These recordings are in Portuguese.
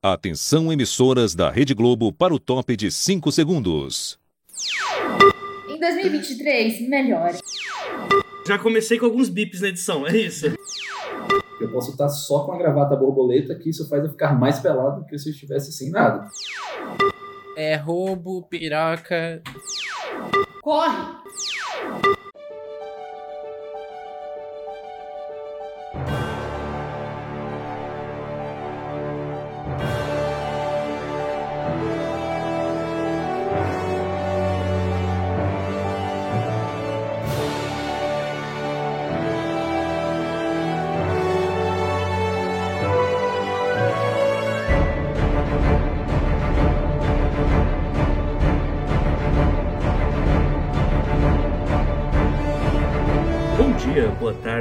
Atenção emissoras da Rede Globo para o top de 5 segundos. Em 2023, melhore. Já comecei com alguns bips na edição, é isso? Eu posso estar só com a gravata borboleta, que isso faz eu ficar mais pelado do que se eu estivesse sem nada. É roubo, piroca. Corre!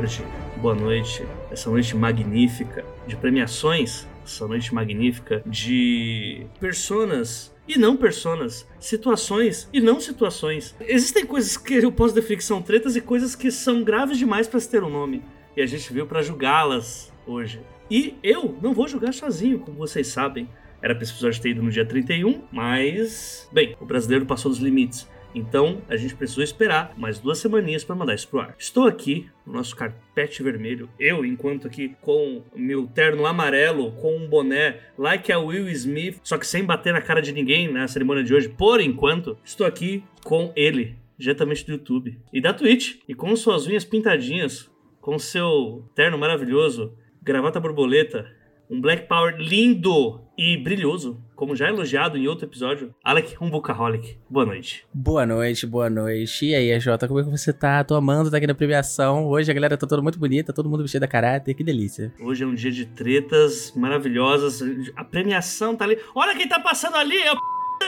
Tarde, boa noite. Essa noite magnífica de premiações, essa noite magnífica de personas e não personas, situações e não situações. Existem coisas que eu posso definir que são tretas e coisas que são graves demais para se ter um nome. E a gente veio para julgá-las hoje. E eu não vou julgar sozinho, como vocês sabem. Era episódio ter ido no dia 31, mas. Bem, o brasileiro passou dos limites. Então a gente precisou esperar mais duas semaninhas para mandar isso pro ar. Estou aqui no nosso carpete vermelho, eu enquanto aqui com meu terno amarelo, com um boné like a Will Smith, só que sem bater na cara de ninguém na cerimônia de hoje, por enquanto, estou aqui com ele, diretamente do YouTube e da Twitch, e com suas unhas pintadinhas, com seu terno maravilhoso, gravata borboleta, um Black Power lindo e brilhoso, como já elogiado em outro episódio, Alec Humbucaholic. Boa noite. Boa noite, boa noite. E aí, Jota, como é que você tá? Tô amando tá aqui na premiação. Hoje a galera tá toda muito bonita, todo mundo vestido a caráter, que delícia. Hoje é um dia de tretas maravilhosas. A premiação tá ali. Olha quem tá passando ali! É o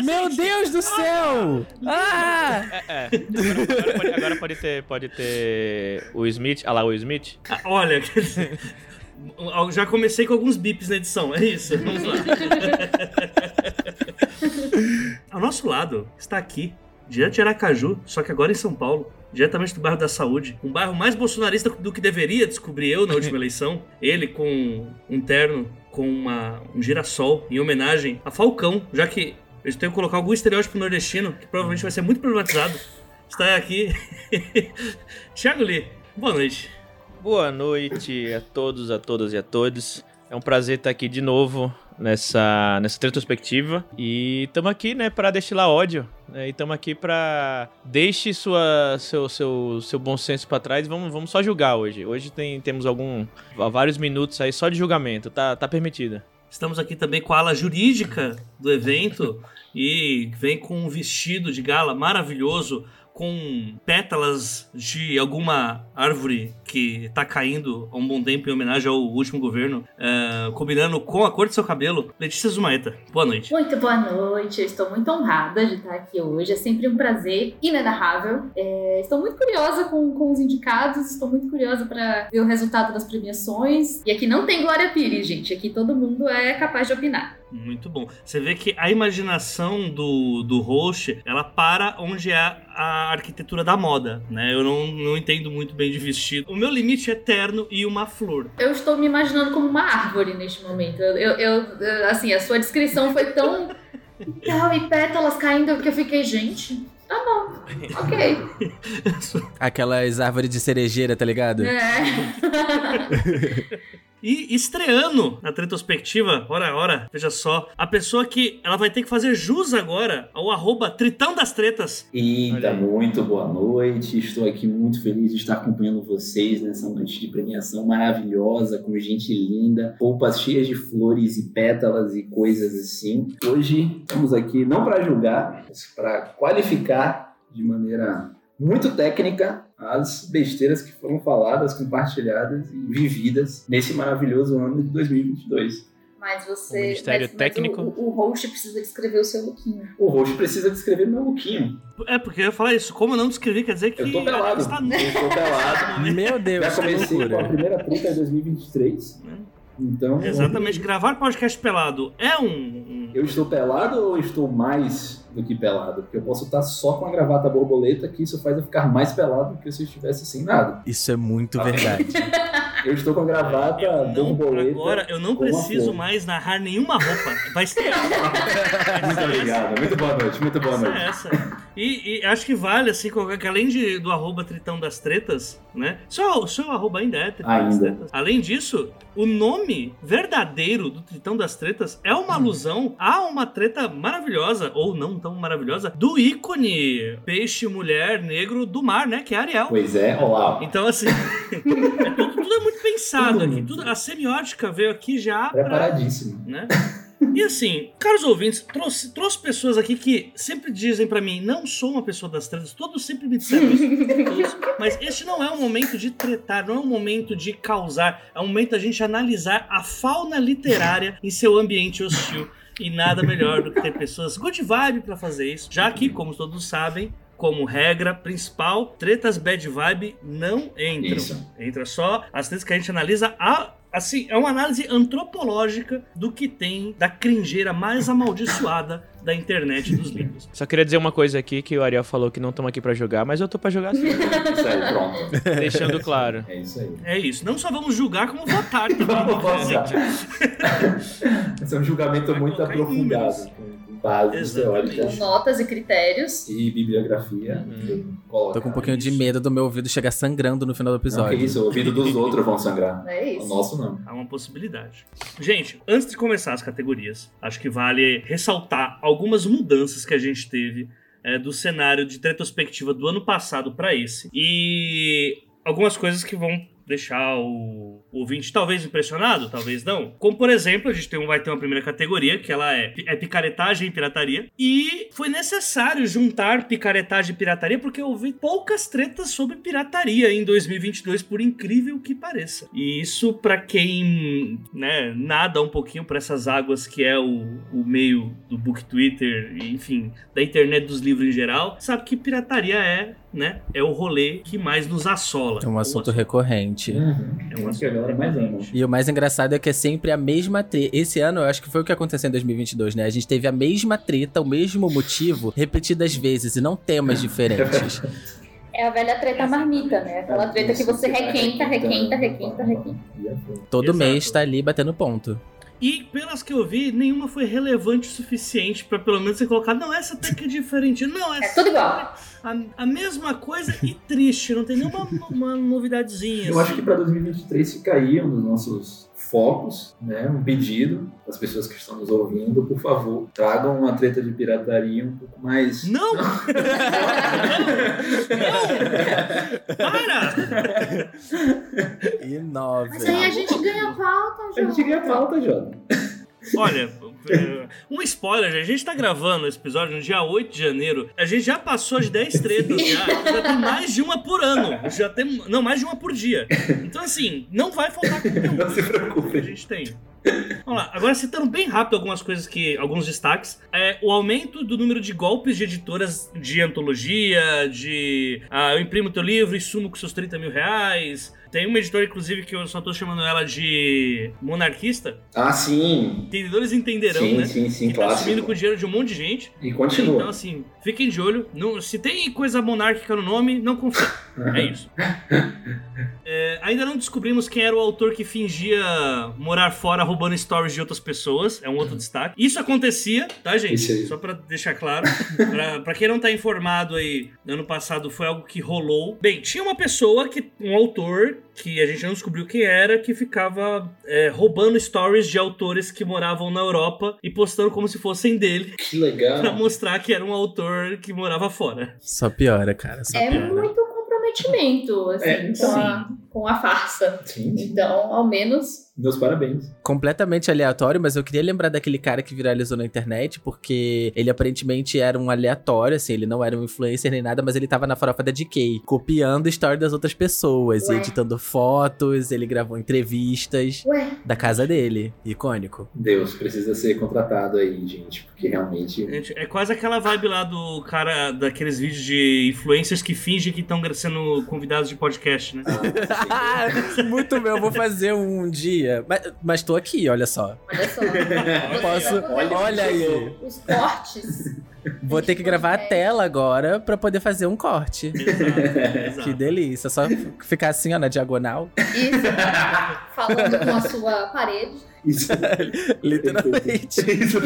Meu Deus do céu! Ah! É, é. Agora, agora pode, agora pode ter, pode ter o Smith, ah lá, o Smith. Ah, Olha, quer dizer, eu já comecei com alguns bips na edição, é isso? Vamos lá. Ao nosso lado está aqui, direto de Aracaju, só que agora em São Paulo, diretamente do bairro da Saúde, um bairro mais bolsonarista do que deveria, descobri eu na última eleição. Ele com um terno com uma, um girassol em homenagem a Falcão, já que eu tenho que colocar algum estereótipo nordestino que provavelmente vai ser muito problematizado. Está aqui. Thiago Lee, boa noite. Boa noite a todos, a todas e a todos. É um prazer estar aqui de novo nessa, nessa retrospectiva. E estamos aqui, né, para destilar ódio. Né, e estamos aqui para deixe sua, seu, seu, seu bom senso para trás vamos, vamos só julgar hoje. Hoje tem, temos algum vários minutos aí só de julgamento, tá, tá permitido. Estamos aqui também com a ala jurídica do evento e vem com um vestido de gala maravilhoso com pétalas de alguma árvore que tá caindo há um bom tempo em homenagem ao último governo, eh, combinando com a cor do seu cabelo. Letícia Zumaeta, boa noite. Muito boa noite, eu estou muito honrada de estar aqui hoje. É sempre um prazer inenarrável. É, estou muito curiosa com, com os indicados, estou muito curiosa para ver o resultado das premiações. E aqui não tem Glória Pires, gente. Aqui todo mundo é capaz de opinar. Muito bom. Você vê que a imaginação do, do host, ela para onde é a arquitetura da moda, né? Eu não, não entendo muito bem de vestido. O meu limite é terno e uma flor. Eu estou me imaginando como uma árvore neste momento. Eu, eu, eu- assim, a sua descrição foi tão. Tal, e pétalas caindo que eu fiquei, gente. Tá bom, ok. Aquelas árvores de cerejeira, tá ligado? É. E estreando na retrospectiva, ora, ora, veja só, a pessoa que ela vai ter que fazer jus agora ao arroba Tritão das Tretas. Eita, muito boa noite. Estou aqui muito feliz de estar acompanhando vocês nessa noite de premiação maravilhosa, com gente linda, roupas cheias de flores e pétalas e coisas assim. Hoje estamos aqui não para julgar, mas para qualificar de maneira muito técnica as besteiras que foram faladas, compartilhadas e vividas nesse maravilhoso ano de 2022. Mas você. O Ministério mas- mas Técnico. O, o host precisa descrever o seu lookinho. O roxo precisa descrever meu lookinho. É, porque eu ia falar isso. Como eu não descrevi, quer dizer que. Eu tô pelado. está Eu estou pelado. Meu Deus, Já que comecei com a primeira treta de 2023. Então, Exatamente, gravar podcast pelado é um- eu estou pelado ou estou mais do que pelado? Porque eu posso estar só com a gravata borboleta, que isso faz eu ficar mais pelado do que se eu estivesse sem nada. Isso é muito Ah. verdade. Eu estou com a gravata Eu não, borboleta. agora eu não preciso mais narrar nenhuma roupa. Vai ser Muito obrigado. Muito boa noite. Muito boa Essa é noite. essa. E, e acho que vale, assim, colocar que além de, do arroba Tritão das Tretas, né? Só o seu arroba ainda é Tritão das Ainda. Tretas. Além disso, o nome verdadeiro do Tritão das Tretas é uma alusão a uma treta maravilhosa, ou não tão maravilhosa, do ícone peixe, mulher, negro do mar, né? Que é Ariel. Pois é, olá. Então, assim, é tudo, tudo é muito pensado aqui. Tudo, a semiótica veio aqui já pra Preparadíssimo. né? E assim, caros ouvintes, trouxe, trouxe pessoas aqui que sempre dizem pra mim, não sou uma pessoa das tretas, todos sempre me disseram isso. todos. mas este não é um momento de tretar, não é um momento de causar, é um momento da gente analisar a fauna literária em seu ambiente hostil. E nada melhor do que ter pessoas good vibe pra fazer isso, já que, como todos sabem, como regra principal, tretas bad vibe não entram. Isso. Entra só as tretas que a gente analisa a. Assim, é uma análise antropológica do que tem da cringeira mais amaldiçoada da internet dos livros. Só queria dizer uma coisa aqui que o Ariel falou que não estamos aqui pra jogar, mas eu tô pra jogar sim. Isso aí, pronto. deixando claro. É isso aí. É isso. Não só vamos julgar, como votar também. Vamos votar. gente. Esse é um julgamento Vai muito aprofundado, bases Exatamente. teóricas notas e critérios. e bibliografia. Uhum. Tô com um pouquinho de medo do meu ouvido chegar sangrando no final do Não, que episódio. isso, o ouvido dos outros vão sangrar. É O isso. nosso não. Há uma possibilidade. Gente, antes de começar as categorias, acho que vale ressaltar algumas mudanças que a gente teve é, do cenário de retrospectiva do ano passado para esse. E algumas coisas que vão deixar o, o ouvinte talvez impressionado, talvez não. Como, por exemplo, a gente tem um, vai ter uma primeira categoria, que ela é, é picaretagem e pirataria. E foi necessário juntar picaretagem e pirataria, porque eu vi poucas tretas sobre pirataria em 2022, por incrível que pareça. E isso, pra quem né, nada um pouquinho por essas águas que é o, o meio do book Twitter, enfim, da internet dos livros em geral, sabe que pirataria é, né, é o rolê que mais nos assola. É um assunto recorrente. Uhum. É um É o que a galera mais ama. E o mais engraçado é que é sempre a mesma treta. Esse ano, eu acho que foi o que aconteceu em 2022, né? A gente teve a mesma treta, o mesmo motivo, repetidas vezes, e não temas diferentes. É a velha treta marmita, né? Aquela treta que você requenta, requenta, requenta, requenta. Todo Exato. mês tá ali batendo ponto. E pelas que eu vi, nenhuma foi relevante o suficiente pra pelo menos você colocar, não, essa até que é diferente. Não, É essa tudo igual. A, a mesma coisa e triste, não tem nenhuma uma novidadezinha. Eu acho assim. que para 2023 fica aí um dos nossos focos, né? Um pedido das pessoas que estão nos ouvindo, por favor, tragam uma treta de pirataria um pouco mais. Não! não! Não! Para! E nove. Mas aí a gente ganha pauta, A gente ganha falta, Jota. Olha, é, um spoiler, a gente tá gravando esse episódio no dia 8 de janeiro. A gente já passou de 10 tretas já. Já tem mais de uma por ano. Já tem. Não, mais de uma por dia. Então, assim, não vai faltar conteúdo. Não se que a preocupe. gente tem. Vamos lá, agora citando bem rápido algumas coisas que. alguns destaques. É, o aumento do número de golpes de editoras de antologia, de. Ah, eu imprimo teu livro e sumo com seus 30 mil reais. Tem uma editora, inclusive, que eu só tô chamando ela de monarquista. Ah, sim. Entendedores entenderão, sim, né? sim, sim, que tá subindo com o dinheiro de um monte de gente. E Então, continua. assim, fiquem de olho. Não- se tem coisa monárquica no nome, não confia. É isso. É, ainda não descobrimos quem era o autor que fingia morar fora roubando stories de outras pessoas. É um outro destaque. Isso acontecia, tá, gente? Só pra deixar claro. pra, pra quem não tá informado aí, no ano passado foi algo que rolou. Bem, tinha uma pessoa, que um autor, que a gente não descobriu quem era, que ficava é, roubando stories de autores que moravam na Europa e postando como se fossem dele. Que legal. Pra mostrar que era um autor que morava fora. Só piora, cara. Só É piora. muito comprometimento, assim, É, com, a, com a farsa. Sim, sim. Então, ao menos. Meus parabéns. Completamente aleatório, mas eu queria lembrar daquele cara que viralizou na internet, porque ele aparentemente era um aleatório, assim, ele não era um influencer nem nada, mas ele tava na farofa da DK, copiando a história das outras pessoas, e Ué. editando fotos, ele gravou entrevistas Ué, da casa dele. Icônico. Deus, precisa ser contratado aí, gente, porque realmente. É quase aquela vibe lá do cara, daqueles vídeos de influencers que fingem que estão sendo convidados de podcast, né? Muito meu, vou fazer um dia. Mas, mas tô aqui, olha só. Olha só. Posso. Olha, Olha aí. Os cortes. Vou ter que gravar a tela agora pra poder fazer um corte. Exato, exato. Que delícia. Só ficar assim, ó, na diagonal. Isso. Falando com a sua parede. Isso. Literalmente. Isso.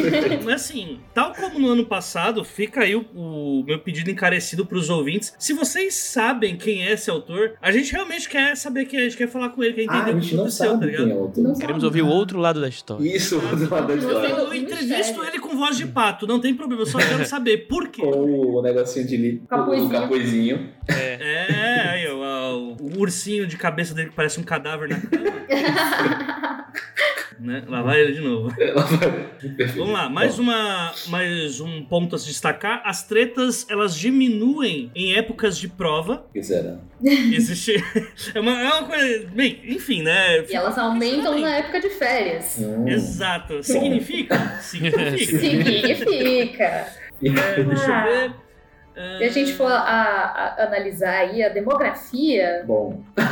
Mas assim, tal como no ano passado, fica aí o, o meu pedido encarecido pros ouvintes. Se vocês sabem quem é esse autor, a gente realmente quer saber quem é, a gente quer falar com ele, quer Ah, entender a o gente que não aconteceu, tá sabe ligado? quem é o autor. Não Queremos ouvir o outro lado da história. Isso, do lado da história. Eu, eu entrevisto ele com voz de pato, não tem problema, eu só quero saber por quê. Com o negocinho de li... Capuzinho. o capuzinho. É, aí, ó, ó, o ursinho de cabeça dele que parece um cadáver na cama. né? Lá vai ele de novo. Vamos lá, mais, uma, mais um ponto a se destacar. As tretas, elas diminuem em épocas de prova. o que será? Existe... é, uma, é uma coisa... Bem, enfim, né? E elas aumentam na época de férias. Hum. Exato. Significa? Significa. Significa. É, deixa eu ver. Se a gente for a- a- analisar aí a demografia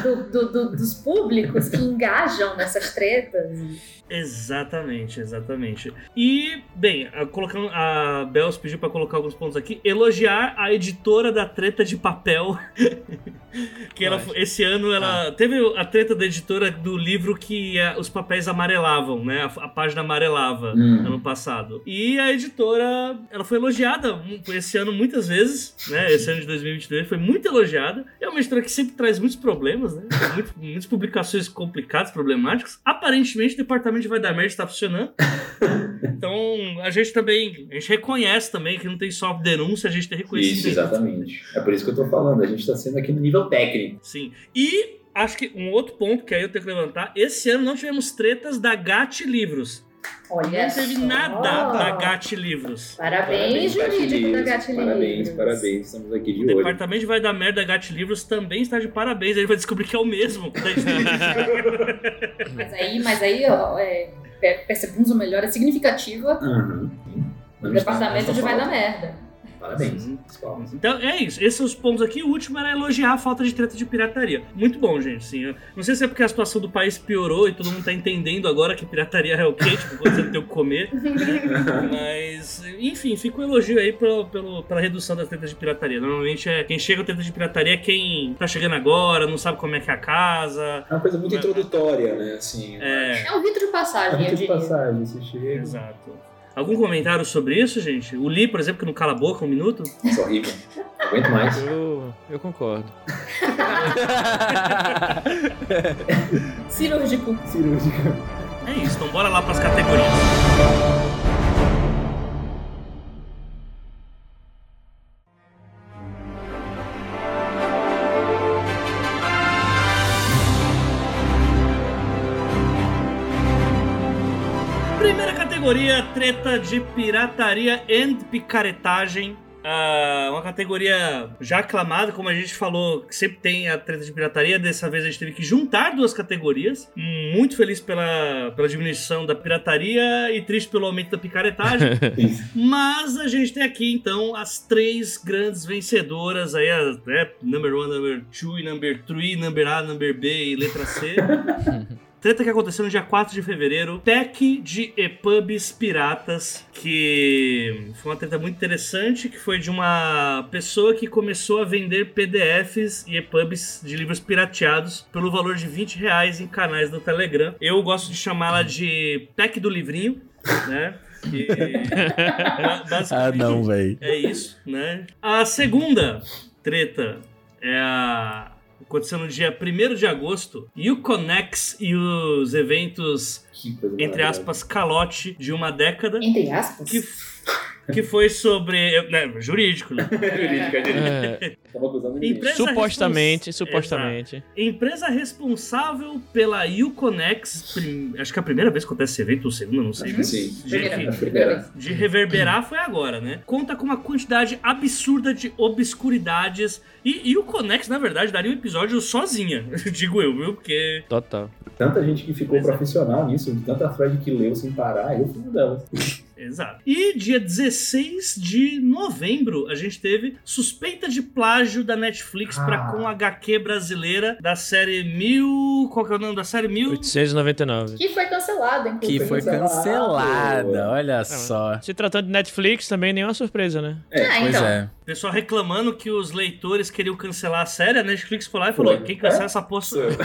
do- do- do- dos públicos que engajam nessas tretas, Exatamente, exatamente. E, bem, a, colocando, a Bells pediu pra colocar alguns pontos aqui. Elogiar a editora da treta de papel. que ela, esse ano ela teve a treta da editora do livro que eh, os papéis amarelavam, né? A, a página amarelava Hum. ano passado. E a editora, ela foi elogiada esse ano muitas vezes, né? Esse ano de 2022 foi muito elogiada. É uma editora que sempre traz muitos problemas, né? Muito- muitas publicações complicadas, problemáticas. Aparentemente, o departamento de vai dar merda está funcionando. Então, a gente também, a gente reconhece também que não tem só denúncia, a gente tem reconhecimento. isso, exatamente. É por isso que eu tô falando. A gente tá sendo aqui no nível técnico. Sim. E acho que um outro ponto que aí eu tenho que levantar, esse ano não tivemos tretas da GAT Livros. Olha não teve só. nada da GAT Livros. Parabéns, jurídico da Gat Parabéns, Livros. parabéns. Estamos aqui de O olho. departamento de Vai Dar Merda GAT Livros também está de parabéns. A gente vai descobrir que é o mesmo. Mas aí, mas aí ó, é, per- percebemos uma melhora significativa no Não departamento de Vai Dar Merda. Parabéns. Palmas. Então é isso, esses são os pontos aqui. O último era elogiar a falta de treta de pirataria. Muito bom, gente. Sim, não sei se é porque a situação do país piorou e todo mundo tá entendendo agora que pirataria é o quê, tipo, quando você não tem o que comer. Mas, enfim, fica um elogio aí pelo, pelo, pela redução das tretas de pirataria. Normalmente é quem chega a treta de pirataria é quem tá chegando agora, não sabe como é que é a casa. É uma coisa muito introdutória, né? Assim, É, É um rito de é passagem, eu muito de diria. passagem. Você chega. exato. Algum comentário sobre isso, gente? O Lee, por exemplo, que não cala a boca um minuto. Isso é horrível. Não aguento mais. Eu, eu concordo. Cirúrgico. Cirúrgica. É isso, então bora lá pras categorias. Categoria, treta de pirataria e picaretagem. Ah, uma categoria já aclamada, como a gente falou, que sempre tem a treta de pirataria. Dessa vez a gente teve que juntar duas categorias. Muito feliz pela, pela diminuição da pirataria e triste pelo aumento da picaretagem. Mas a gente tem aqui então as três grandes vencedoras aí, a, né, number one, number two, number three, number A, number B e letra C. Treta que aconteceu no dia 4 de fevereiro, pack de EPUBs piratas, que foi uma treta muito interessante, que foi de uma pessoa que começou a vender PDFs e EPUBs de livros pirateados pelo valor de 20 reais em canais do Telegram. Eu gosto de chamá-la de pack do livrinho, né? E, ba- ah, não, véi. é isso, né? A segunda treta é a. Aconteceu no dia 1 de agosto. E o Conex e os eventos, entre aspas, calote de uma década. Entre aspas. Que, que foi sobre. Né, jurídico, né? Jurídica, jurídica. É, Tava acusando. Empresa supostamente, respons- supostamente. Empresa responsável pela Uconex. prim- Acho que é a primeira vez que acontece esse evento, ou segunda, não sei. Acho que sim. De, de reverberar foi agora, né? Conta com uma quantidade absurda de obscuridades. E, e o Conex, na verdade, daria um episódio sozinha, digo eu, viu? Porque. Total. Tanta gente que ficou é. profissional nisso, tanta thread que leu sem parar, eu fui uma delas. Exato. E dia 16 de novembro, a gente teve suspeita de plágio da Netflix Ah. pra com HQ brasileira da série mil. Qual que é o nome da série? Mil. 899. Que foi cancelada, Que inclusive. foi cancelada, olha só. Se tratando de Netflix, também nenhuma surpresa, né? É, Pois então. é. O pessoal reclamando que os leitores queriam cancelar a série, a Netflix foi lá e falou: quem cancela É? essa eu.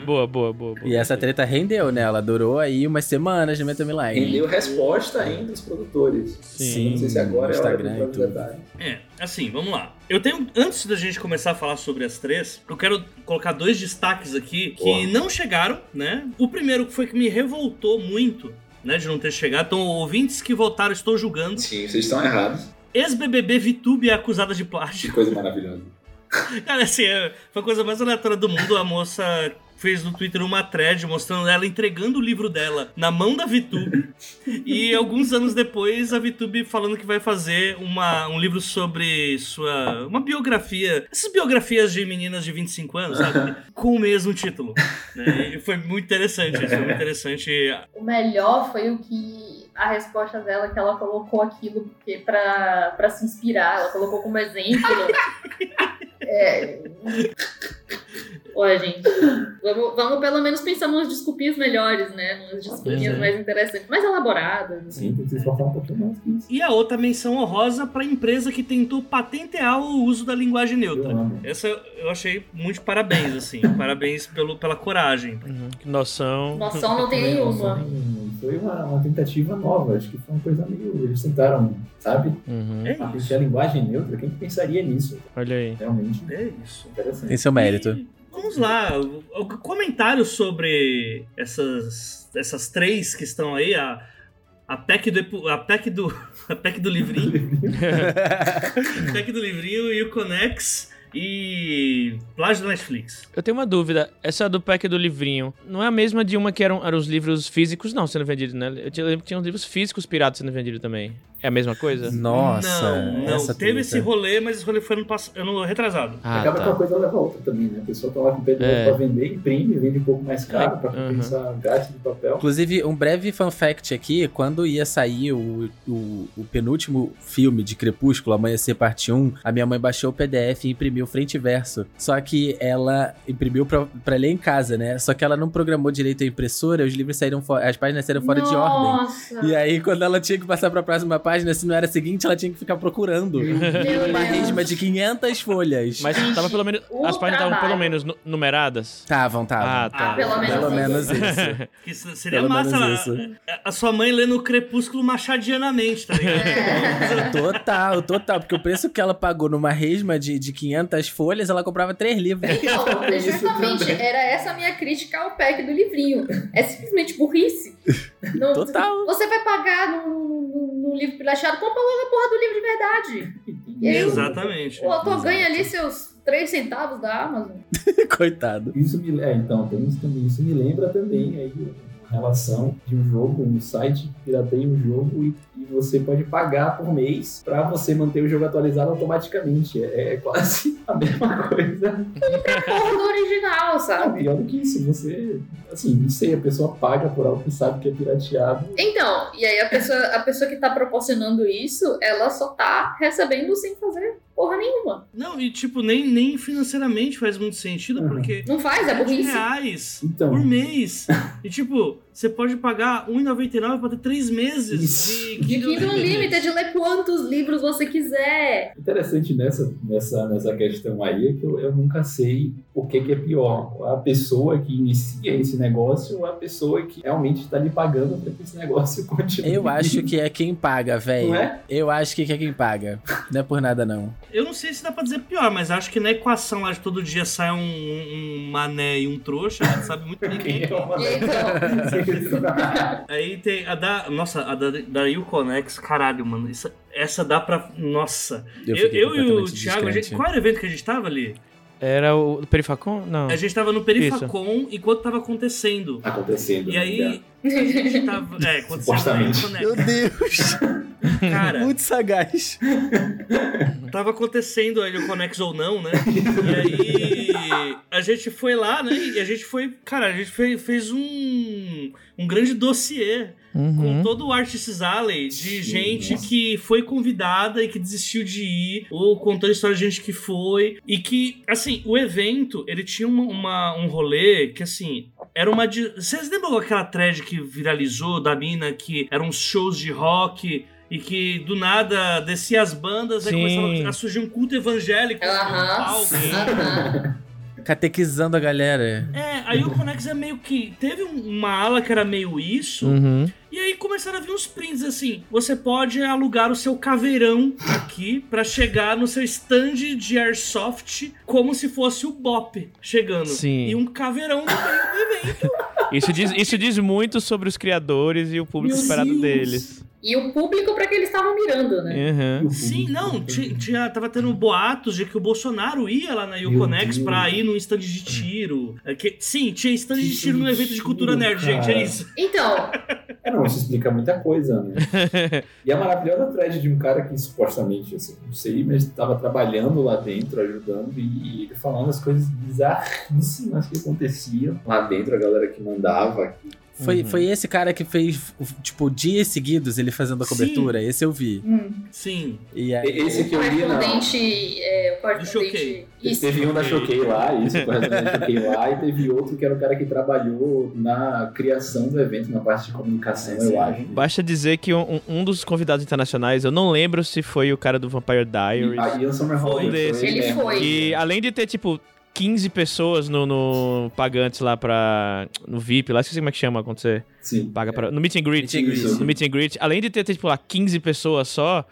boa, boa, boa, boa. E essa treta rendeu, né? Ela durou aí umas semanas no Metamiline. Rendeu resposta ainda dos produtores. Sim. Não sei se agora é a hora Instagram de no detalhe. É, assim, vamos lá. Eu tenho, antes da gente começar a falar sobre as três, eu quero colocar dois destaques aqui que não chegaram, né? O primeiro foi que me revoltou muito, né, de não ter chegado. Então, ouvintes que votaram, estou julgando. Sim, vocês estão errados. Ex-BBB VTube é acusada de plágio. Que coisa maravilhosa. Cara, assim, é- foi a coisa mais aleatória do mundo. A moça fez no Twitter uma thread mostrando ela entregando o livro dela na mão da VTube. e alguns anos depois, a VTube falando que vai fazer uma, um livro sobre sua. Uma biografia. Essas biografias de meninas de 25 anos, sabe? Com o mesmo título. né? E foi muito interessante isso. Foi muito interessante. O melhor foi o que a resposta dela que ela colocou aquilo porque pra, pra se inspirar, ela colocou como exemplo. é... Olha, gente, vamos, vamos pelo menos pensar umas desculpinhas melhores, né? Umas desculpinhas Uhum. mais interessantes, mais elaboradas. assim. Sim, tem que se esforçar um pouquinho mais que isso. E a outra menção honrosa para a empresa que tentou patentear o uso da linguagem Eu neutra. amo. Essa eu achei muito parabéns, assim. parabéns pelo, pela coragem. Uhum. Noção. Noção não tem nenhuma. Foi uma, uma tentativa nova, acho que foi uma coisa meio. Eles tentaram, sabe? Uhum. É isso. a linguagem neutra, quem que pensaria nisso? Olha aí. Realmente É isso. interessante. Esse é o mérito. E vamos lá. o- Comentário sobre essas, essas três que estão aí. A, a PEC do, a PEC do, a PEC do livrinho. a PEC do livrinho e o Conex e plágio da Netflix. Eu tenho uma dúvida. Essa do pack do livrinho não é a mesma de uma que eram, eram os livros físicos, não, sendo vendidos, né? Eu lembro que tinha uns livros físicos pirados sendo vendidos também. É a mesma coisa? Nossa, não, não. essa Teve treta. esse rolê, mas esse rolê foi ano, pass... ano retrasado. Ah, Acaba que tá. uma coisa leva a outra também, né? A pessoa tá lá com o PDF É. pra vender, imprime, vende um pouco mais caro pra Uhum. compensar o gasto de papel. Inclusive, um breve fun fact aqui, quando ia sair o, o, o penúltimo filme de Crepúsculo, Amanhecer Parte 1, a minha mãe baixou o PDF e imprimiu frente e verso. Só que ela imprimiu pra, pra ler em casa, né? Só que ela não programou direito a impressora, os livros saíram fora, as páginas saíram fora de ordem. Nossa! E aí, quando ela tinha que passar pra próxima página, se não era a seguinte, ela tinha que ficar procurando. Meu Uma Deus. resma de 500 folhas. Mas tava pelo menos. o As páginas estavam pelo menos nu- numeradas. Estavam, estavam. Ah, tá. Ah, Pelo menos Pelo isso. menos isso. Se- seria Pelo massa menos a, isso. a sua mãe lendo o Crepúsculo machadianamente, tá ligado? É. Total, total. Porque o preço que ela pagou numa resma de, de 500 folhas, ela comprava três livros. Não, isso justamente, também. era essa a minha crítica ao pack do livrinho. É simplesmente burrice. Não- Total. Você vai pagar no, no, no livro pirateado, compra logo a porra do livro de verdade. E aí, Exatamente. O autor ganha ali seus 3 centavos da Amazon. Coitado. Isso me, é, então, tem isso também. Isso me lembra também aí relação de um jogo, um site pirateia um jogo e, e você pode pagar por mês pra você manter o jogo atualizado automaticamente. É, é quase a mesma coisa. Porra do original, Não, sabe? pior do que isso, você, assim, não sei, a pessoa paga por algo que sabe que é pirateado. Então, e aí a pessoa, a pessoa que tá proporcionando isso, ela só tá recebendo sem fazer porra nenhuma. Não, e tipo, nem, nem financeiramente faz muito sentido, Uhum. porque Não faz, é 20 burrice. reais Então. por mês. E tipo, você pode pagar R$1,99 pra ter 3 meses Isso. de De Kindle Unlimited, ler quantos livros você quiser. Interessante nessa, nessa, nessa questão aí é que eu, eu nunca sei o que, que é pior. A pessoa que inicia esse negócio ou a pessoa que realmente está lhe pagando para que esse negócio continue. Eu acho que é quem paga, velho. Não é? Eu acho que é quem paga. Não é por nada, não. Eu não sei se dá pra dizer pior, mas acho que na equação lá de todo dia sai um, um mané e um trouxa, a gente sabe muito bem quem é. Quem é uma Então, Aí tem a da. Nossa, a da, da Uconex, caralho, mano. Isso, essa dá pra. Nossa. Eu, fiquei eu e o Thiago, a gente, qual era o evento que a gente tava ali? Era o Perifacon? Não. A gente tava no Perifacon enquanto tava acontecendo. acontecendo. E né? aí. A gente tava. É, acontecendo Meu. Deus! Cara, Muito sagaz. tava acontecendo aí o Conex ou não, né? E aí. A gente foi lá, né? E a gente foi. Cara, a gente fez, fez um, um grande dossiê Uhum. com todo o Artists Alley de Sim, gente nossa. que foi convidada e que desistiu de ir, ou contou a história de gente que foi. E que, assim, o evento, ele tinha uma, uma- um rolê que, assim, era uma. de- Vocês lembram aquela thread que viralizou da mina que eram uns shows de rock? E que do nada descia as bandas, aí Sim. começava a surgir um culto evangélico no palco. Aham. Catequizando a galera. É, aí o Conex é meio que. Teve um- uma ala que era meio isso, Uhum. e aí começaram a vir uns prints assim. Você pode alugar o seu caveirão aqui pra chegar no seu stand de airsoft como se fosse o Bop chegando. Sim. E um caveirão no meio do evento. Isso diz, isso diz muito sobre os criadores e o público Meu esperado Deus. deles. E o público pra que eles estavam mirando, né? Uhum. Sim, não, tinha, tinha- tava tendo boatos de que o Bolsonaro ia lá na Deus. pra ir num stand de tiro. É que- sim, tinha stand de tiro no evento de cultura nerd, gente, é cara. isso. Então, É, não, isso explica muita coisa, né? e a maravilhosa thread de um cara que supostamente, assim, não sei, mas estava trabalhando lá dentro, ajudando, e, e ele falando as coisas bizarríssimas que aconteciam lá dentro, a galera que mandava. Que... Foi, Uhum. foi esse cara que fez, tipo, dias seguidos ele fazendo a Sim. cobertura. Esse eu vi. hum, Sim. E aí, Esse que eu li, não. correspondente. É, o Choquei. correspondente. Isso. Teve um da Choquei lá, isso, o correspondente da Choquei lá, e teve outro que era o cara que trabalhou na criação do evento, na parte de comunicação, eu acho. Basta dizer que um, um dos convidados internacionais, eu não lembro se foi o cara do Vampire Diaries, A Ian Somerhalder desse. foi Ele mesmo. foi. que além de ter, tipo, 15 pessoas no, no pagantes lá pra. no VIP, lá, esqueci como é que chama quando você Sim. paga pra. No meet and greet. Meet and greet. No meet and greet. Além de ter, tipo, lá 15 pessoas só,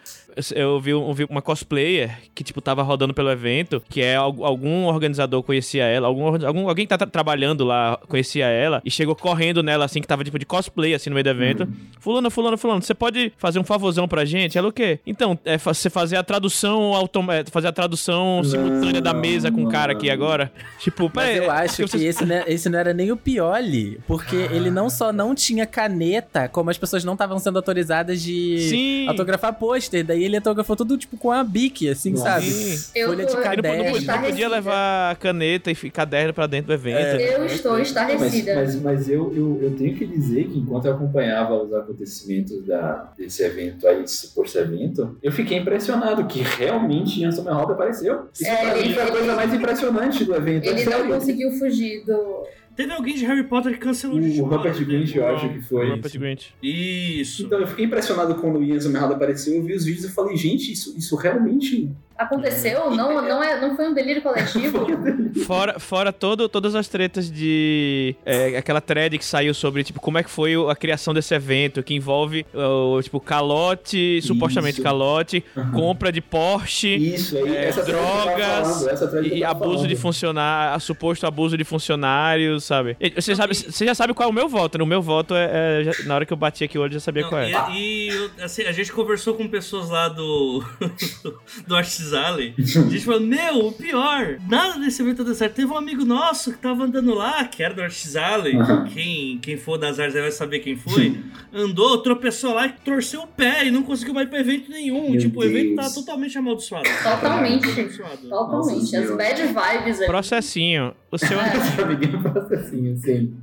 eu vi, eu vi uma cosplayer que, tipo, tava rodando pelo evento, que é al- algum organizador conhecia ela, algum, algum alguém que tá tra- trabalhando lá conhecia ela e chegou correndo nela, assim, que tava, tipo, de cosplay, assim, no meio do evento. Fulano, fulano, fulano, você pode fazer um favorzão pra gente? Ela o quê? Então, é fa- você fazer a tradução autom é, fazer a tradução simultânea da mesa com o cara aqui agora. Tipo, Mas eu é acho que vocês- esse, né, esse não era nem o Pioli, porque ele não só não tinha caneta, como as pessoas não estavam sendo autorizadas de Sim. autografar pôster, daí ele autografou tudo tipo com a bique, assim, Nossa. sabe? Eu Folha tô- de Ele não, não caderno. podia, não podia levar caneta e caderno pra dentro do evento. É. Eu estou Mas, estarrecida. mas, mas eu, eu, eu tenho que dizer que enquanto eu acompanhava os acontecimentos da, desse evento aí, esse suposto evento, eu fiquei impressionado que realmente Ian Somerhalder apareceu. Isso É, pra mim foi a coisa mais impressionante do evento. é Ele não sério. conseguiu fugir do. Teve alguém de Harry Potter que cancelou de O Rupert Grint, eu acho que foi. Rupert Grint. Isso. Então eu fiquei impressionado quando o Ian Somerhalder apareceu, eu vi os vídeos e falei, gente, isso, isso realmente Aconteceu? Não, não, é, não foi um delírio coletivo? Fora, fora todo, todas as tretas de. é, aquela thread que saiu sobre, tipo, como é que foi a criação desse evento, que envolve, o, tipo, calote, supostamente Isso. calote, compra de Porsche. Isso aí, É, drogas falando, E abuso de funcionários, suposto abuso de funcionários, sabe? E Você, sabe, você já sabe qual é o meu voto, né? O meu voto é, é- já- na hora que eu bati aqui o olho, eu já sabia Não, qual é. e e, assim, a gente conversou com pessoas lá do do Arts Alley. A gente falou, meu, o pior, nada desse evento deu certo. Teve um amigo nosso que tava andando lá, que era do Alley. Uhum. Quem, quem for das artes aí vai saber quem foi. Andou, tropeçou lá e torceu o pé e não conseguiu mais ir pra evento nenhum. Meu tipo, o evento Deus. tava totalmente amaldiçoado. Totalmente. Amaldiçoado. Totalmente. Nossa As bad vibes ali. Processinho. O seu. Amiguinho processinho, sim.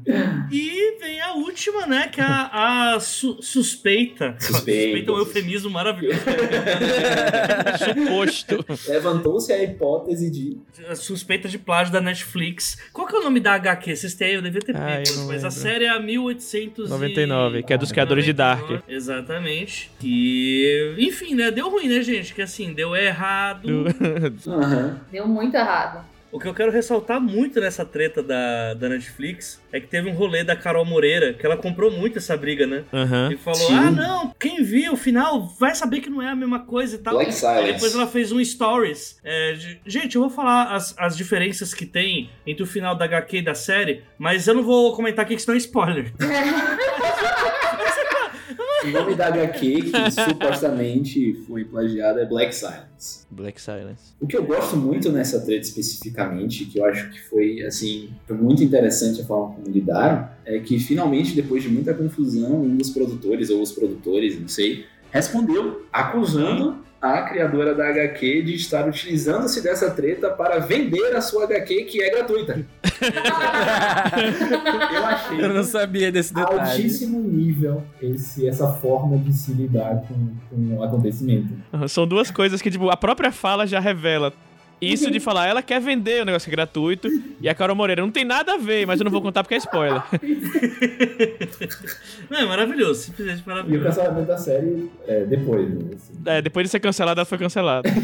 E vem a última, né? Que é a, a su- suspeita. Suspeita. é um eufemismo maravilhoso. Suposto. Levantou-se a hipótese de. A suspeita de plágio da Netflix. Qual que é o nome da HQ? Vocês têm? Eu devia ter Ah, pego, mas a série é a 1899, 99, que é dos criadores de Dark. Exatamente. E, enfim, né? Deu ruim, né, gente? Que assim, deu errado. Aham. Deu muito errado. O que eu quero ressaltar muito nessa treta da, da Netflix é que teve um rolê da Carol Moreira, que ela comprou muito essa briga, né? Aham. E falou: Sim. ah, não, quem viu o final vai saber que não é a mesma coisa e tal. Black E depois ela fez um stories. é, de- gente, eu vou falar as, as diferenças que tem entre o final da HQ e da série, mas eu não vou comentar aqui que senão é spoiler. O nome da HQ, que supostamente foi plagiado, é Black Silence. Black Silence. O que eu gosto muito nessa treta especificamente, que eu acho que foi, assim, foi muito interessante a forma como lidaram, é que finalmente, depois de muita confusão, um dos produtores, ou os produtores, não sei, respondeu acusando a criadora da HQ de estar utilizando-se dessa treta para vender a sua HQ que é gratuita. Eu achei Eu não sabia desse detalhe. altíssimo nível esse, essa forma de se lidar com, com o acontecimento. São duas coisas que, tipo, a própria fala já revela. Isso de falar, ela quer vender o negócio é gratuito, e a Carol Moreira não tem nada a ver, mas eu não vou contar porque é spoiler. Não, é maravilhoso, simplesmente E o maravilhoso. cancelamento da série é, depois. né, assim. É, depois de ser cancelada, ela foi cancelada.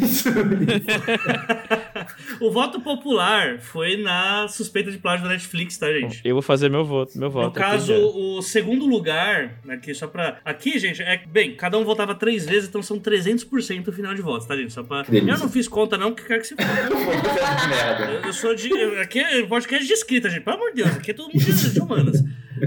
O voto popular foi na suspeita de plágio da Netflix, tá, gente? Eu vou fazer meu voto, meu voto. No caso, o segundo lugar, aqui só pra. Aqui, gente, é. Bem, cada um votava três vezes, então são 300% o final de votos, tá, gente? Só pra. Delícia. Eu não fiz conta, não, que quer que se Foda-se, merda. Eu, eu sou de. eu- Aqui é podcast de escrita, gente. Pelo amor de Deus, aqui é todo mundo de, de humanas.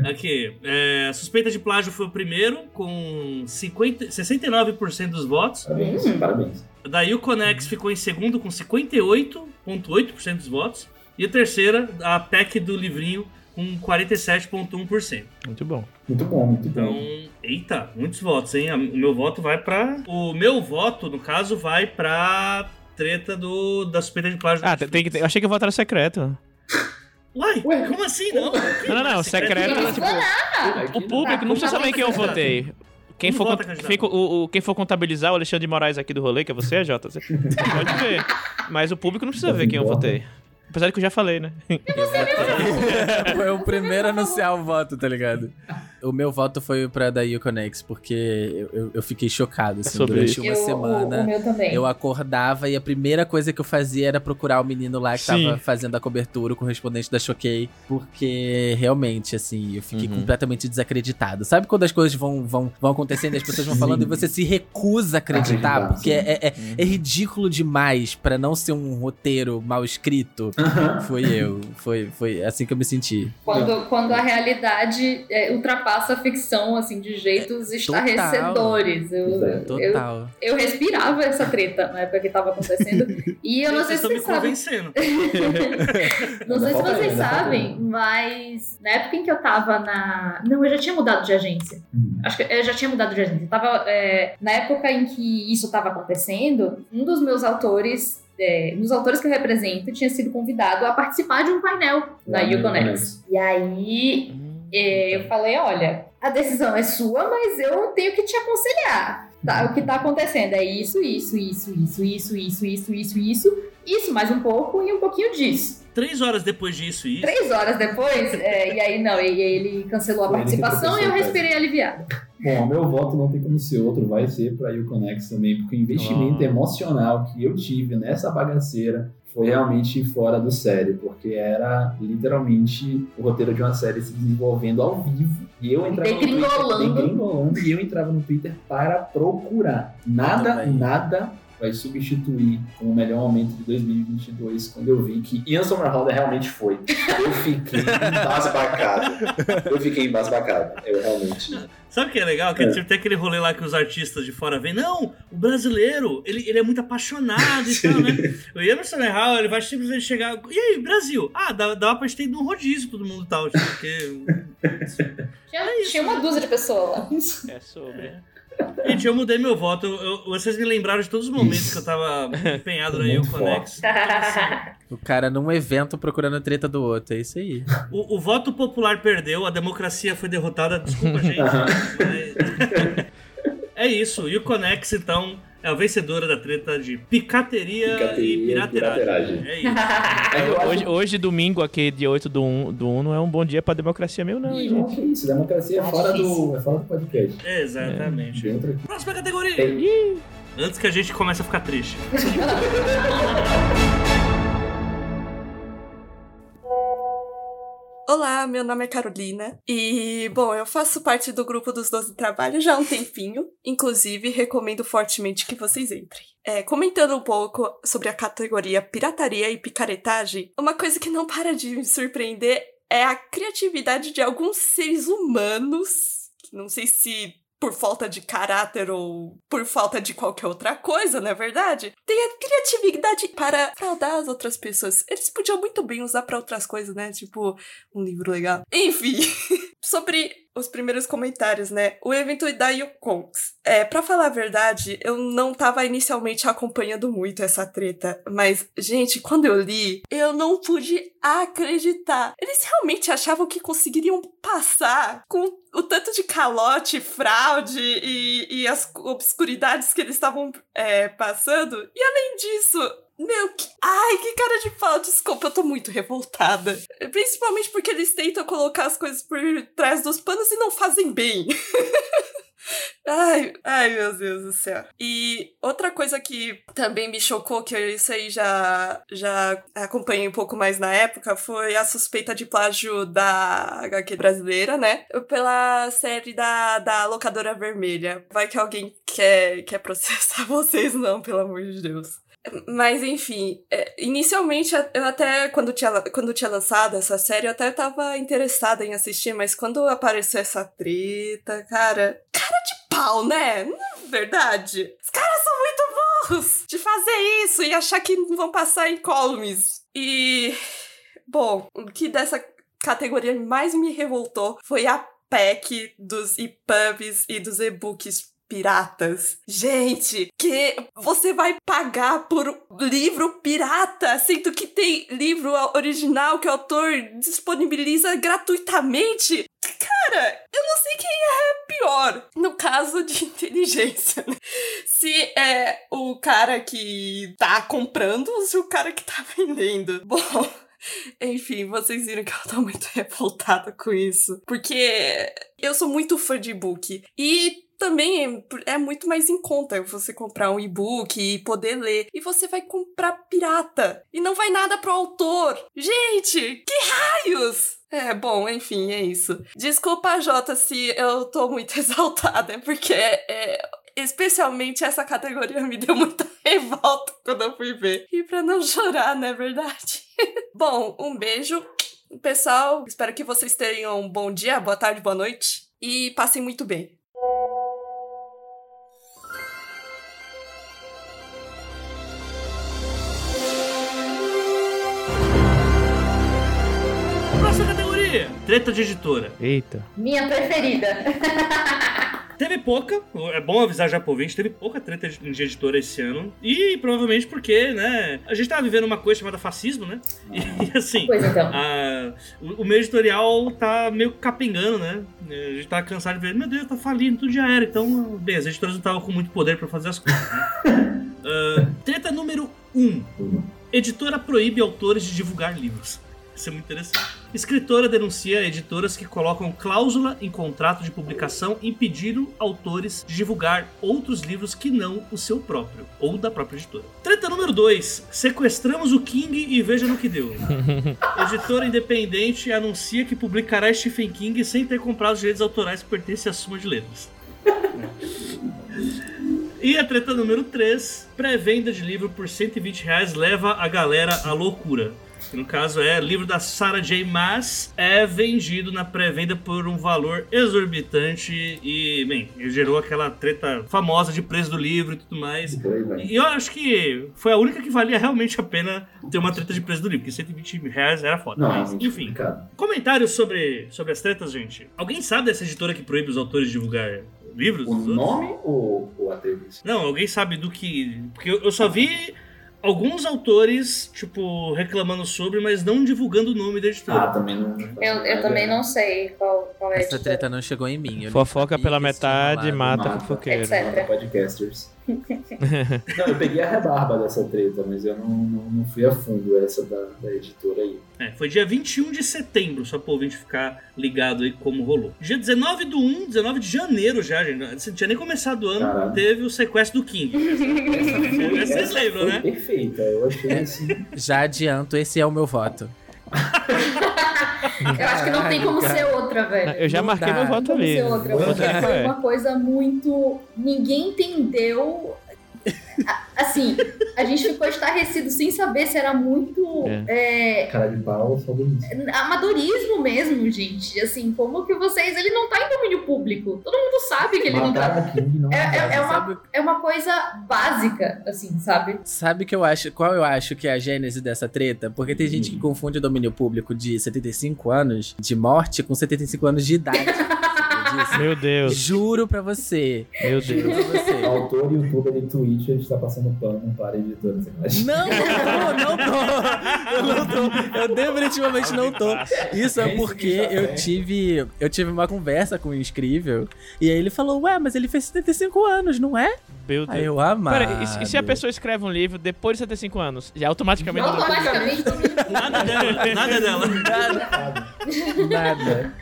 Aqui, é, a suspeita de plágio foi o primeiro, com 50, 69% dos votos. Parabéns, Hum. parabéns. Daí o Conex ficou em segundo com 58,8% dos votos. E a terceira, a PEC do livrinho, com 47,1%. Muito bom. Muito bom, muito Então, bom. eita, muitos votos, hein? O meu voto vai pra. O meu voto, no caso, vai pra treta do, da suspeita de plágio. Ah, tem, que ter- eu achei que o voto era secreto. Uai, Ué? como assim? Não, Não, não, não, secreto, Não, tipo, Aqui o público não precisa saber quem eu votei. Quem for, vota, co- o, o- quem for contabilizar o Alexandre de Moraes aqui do rolê, que é você, Jota, você pode ver. Mas o público não precisa ver quem eu votei. Apesar de que eu já falei, né? Foi o primeiro a anunciar o voto, tá ligado? O meu voto foi pra da Uconex, porque eu, eu, fiquei chocado, assim, sobre durante isso. uma Eu- semana. O, meu também. Eu acordava e a primeira coisa que eu fazia era procurar o menino lá que Sim. tava fazendo a cobertura, o correspondente da Choquei, porque realmente, assim, eu fiquei Uhum. completamente desacreditado. Sabe quando as coisas vão, vão, vão acontecendo e as pessoas vão Sim. falando e você se recusa a acreditar, Acreditar, porque é, é, é ridículo demais pra não ser um roteiro mal escrito? Foi eu. Foi, foi assim que eu me senti. Quando, quando a realidade é, ultrapassa a ficção, assim, de jeitos estarrecedores. Eu, eu, Total. eu respirava essa treta na época que tava acontecendo. E eu não sei Vocês se estão me vocês sabem. convencendo. Não sei se vocês sabem, mas na época em que eu tava na. Não, eu já tinha mudado de agência. Hum. Acho que eu já tinha mudado de agência. Eu tava, é, na época em que isso tava acontecendo, um dos meus autores. É, um dos autores que eu represento tinha sido convidado a participar de um painel no Uconex. E aí é, eu falei: olha, a decisão é sua, mas eu tenho que te aconselhar. Tá, o que tá acontecendo é isso, isso, isso, isso, isso, isso, isso, isso, isso, isso, mais um pouco e um pouquinho disso. Três horas depois disso, isso. Três horas depois, é, e aí não, e aí ele cancelou a Foi participação e eu respirei aliviada. Bom, o meu voto não tem como ser outro, vai ser para Uconex também, porque o investimento Ah. emocional que eu tive nessa bagaceira foi realmente fora do sério, porque era literalmente o roteiro de uma série se desenvolvendo ao vivo e eu entrava Degringolando. no Twitter, degringolando, e eu entrava no Twitter para procurar. Nada, nada vai substituir como o melhor momento de 2022 quando eu vi que Ian Somerhalder realmente foi. Eu fiquei embasbacado. Eu fiquei embasbacado. Eu realmente Sabe o que é legal? Que É. tipo, tem aquele rolê lá que os artistas de fora vêm. Não, o brasileiro, ele, ele é muito apaixonado e tal, né? O Emerson Hall, ele vai simplesmente chegar. E aí, Brasil? Ah, dá, dá pra gente ter ido num rodízio todo mundo tal. tipo, Porque. Tinha, tinha uma dúzia de pessoas lá. É sobre. Gente, eu mudei meu voto. Eu- vocês me lembraram de todos os momentos Isso. que eu tava empenhado na Muito Uconex. O cara num evento procurando a treta do outro, é isso aí. O, o voto popular perdeu, a democracia foi derrotada. Desculpa, gente. Mas- É isso. E o Conex, então, é a vencedora da treta de picateria, Picateria e e pirateragem. pirateragem. É isso. É, Hoje, hoje, domingo, aqui, dia 8 do 1, do 1, não é um bom dia pra democracia mesmo, não, hein, Não, gente? que isso, democracia é Tá fora do, é fora do podcast. Exatamente. Aqui. Próxima categoria. Tem- Antes que a gente comece a ficar triste. Olá, meu nome é Carolina e, bom, eu faço parte do grupo dos 12 Trabalhos já há um tempinho, inclusive recomendo fortemente que vocês entrem. É, comentando um pouco sobre a categoria pirataria e picaretagem, uma coisa que não para de me surpreender é a criatividade de alguns seres humanos, que não sei se por falta de caráter ou por falta de qualquer outra coisa, na verdade, tem a criatividade para fraudar as outras pessoas. Eles podiam muito bem usar para outras coisas, né? Tipo, um livro legal. Enfim, sobre os primeiros comentários, né? O evento da Yukonks. É, pra falar a verdade, eu não tava inicialmente acompanhando muito essa treta. Mas, gente, quando eu li, eu não pude acreditar. Eles realmente achavam que conseguiriam passar com o tanto de calote, fraude e, e as obscuridades que eles estavam é, passando. E além disso, meu, que... ai, que cara de pau. Desculpa, eu tô muito revoltada. Principalmente porque eles tentam colocar as coisas por trás dos panos e não fazem bem. Ai, ai, meu Deus do céu. E outra coisa que também me chocou, que isso aí já, já acompanhei um pouco mais na época, foi a suspeita de plágio da HQ brasileira, né? Pela série da, da Locadora Vermelha. Vai que alguém quer, quer processar vocês, não, pelo amor de Deus. Mas enfim, é, inicialmente eu até quando tinha, quando tinha lançado essa série, eu até tava interessada em assistir, mas quando apareceu essa treta, cara, cara de pau, né? Não é verdade? Os caras são muito burros de fazer isso e achar que vão passar em columns. E bom, o que dessa categoria mais me revoltou foi a PEC dos EPUBs e dos e-books piratas. Gente, que você vai pagar por livro pirata, sendo que tem livro original que o autor disponibiliza gratuitamente. Cara, eu não sei quem é pior no caso de inteligência. Né? Se é o cara que tá comprando ou se o cara que tá vendendo. Bom. Enfim, vocês viram que eu tô muito revoltada com isso. Porque eu sou muito fã de e-book. E também é, é muito mais em conta você comprar um e-book e poder ler. E você vai comprar pirata. E não vai nada pro autor. Gente, que raios! É, bom, enfim, é isso. Desculpa, Jota, se eu tô muito exaltada, porque é, especialmente essa categoria me deu muita revolta quando eu fui ver. E pra não chorar, não é verdade? bom, um beijo. Pessoal, espero que vocês tenham um bom dia, boa tarde, boa noite. E passem muito bem. Treta de editora. Eita. Minha preferida. Teve pouca, é bom avisar já pro ouvinte, teve pouca treta de, editora esse ano. E provavelmente porque, né, a gente tava vivendo uma coisa chamada fascismo, né? E, assim, Pois então. a- o, o meio editorial tá meio capengando, né? A gente tá cansado de ver, meu Deus, tá falindo, tudo já era. Então, bem, as editoras não estavam com muito poder pra fazer as coisas. Né? Ah, treta número 1. Editora proíbe autores de divulgar livros. Isso é muito interessante. Escritora denuncia editoras que colocam cláusula em contrato de publicação impedindo autores de divulgar outros livros que não o seu próprio, ou da própria editora. Treta número 2. Sequestramos o King e veja no que deu. Editora independente anuncia que publicará Stephen King sem ter comprado os direitos autorais que pertencem à suma de letras. E a treta número 3, pré-venda de livro por 120 reais leva a galera à loucura. Que no caso é livro da Sarah J. Maas, é vendido na pré-venda por um valor exorbitante e, bem, gerou aquela treta famosa de preço do livro e tudo mais. E eu acho que foi a única que valia realmente a pena ter uma treta de preço do livro, porque 120 reais era foda. Não, Mas, enfim, complicado. comentários sobre, sobre as tretas, gente. Alguém sabe dessa editora que proíbe os autores de divulgar livros? O nome ou, ou a entrevista? Não, alguém sabe do que. Porque eu eu só vi alguns autores, tipo, reclamando sobre, mas não divulgando o nome da editora. Ah, também não. Eu, eu também não sei qual, qual é a Essa treta não chegou em mim. Fofoca pela metade, mata Mata, fofoqueiro. etc. Podcasters. não, eu peguei a rebarba dessa treta, mas eu não, não, não fui a fundo essa da, da editora aí. É, foi dia 21 de setembro, só pro ouvinte ficar ligado aí como rolou. Dia 19 do 1, 19 de janeiro já, gente. Não tinha nem começado o ano, Caralho. teve o sequestro do King. Essa vocês lembram, né? Perfeita, eu achei assim. Já adianto, esse é o meu voto. Eu acho que não tem como ser outra, velho. Eu já Não marquei dá. meu voto Como ali. ser outra, Vou porque foi uma coisa muito. Ninguém entendeu assim, a gente ficou estarrecido sem saber se era muito é, Cara de pau, só bonito. amadorismo mesmo, gente. Assim, como que vocês. Ele não tá em domínio público. Todo mundo sabe que ele não tá. É, é- é uma, é uma coisa básica, assim, sabe? sabe que eu acho, qual eu acho que é a gênese dessa treta? Porque tem gente que confunde o domínio público de 75 anos de morte com 75 anos de idade. Disso? Meu Deus, Juro pra você. meu Juro Deus. pra você. Autor e youtuber de Twitch, ele está passando pano para a acha? Não, não tô, não tô. Eu não tô. Eu definitivamente não tô. Isso é porque eu tive, eu tive uma conversa com o inscrível e aí ele falou: Ué, mas ele fez 75 anos, não é? Meu Aí Deus. eu amava. Pera, e, se- e se a pessoa escreve um livro depois de 75 anos? Já automaticamente. Automaticamente. Nada dela, nada dela. Nada.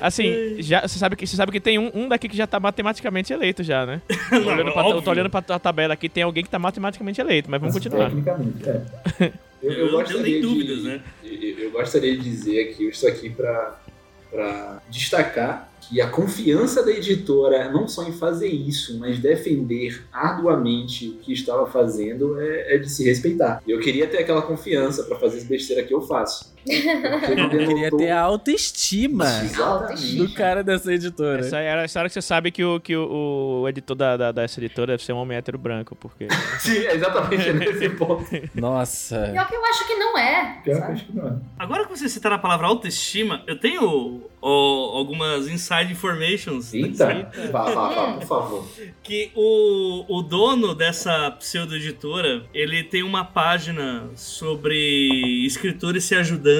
Assim, já, você, sabe que, você sabe que tem um, um daqui que já tá matematicamente eleito já, né? Tô olhando, pra, eu tô olhando pra tua tabela aqui, tem alguém que tá matematicamente eleito, mas vamos Mas continuar. Tecnicamente, é. Eu, eu não tenho nem dúvidas, né? Eu, eu gostaria de dizer aqui, eu estou aqui para destacar que a confiança da editora, não só em fazer isso, mas defender arduamente o que estava fazendo, é, é de se respeitar. Eu queria ter aquela confiança para fazer essa besteira que eu faço. Eu queria ter a autoestima Exatamente. do cara dessa editora. Essa era a história que você sabe que o, que o, o editor da, da- dessa editora deve ser um homem hétero branco, porque. Sim, é exatamente nesse ponto. Nossa. Pior que eu acho que não é. Pior que eu acho que não é. Agora que você citaram a palavra autoestima, eu tenho ó, algumas inside informations Eita, vá, vá, vá, por favor. que o, o dono dessa pseudo-editora, ele tem uma página sobre escritores se ajudando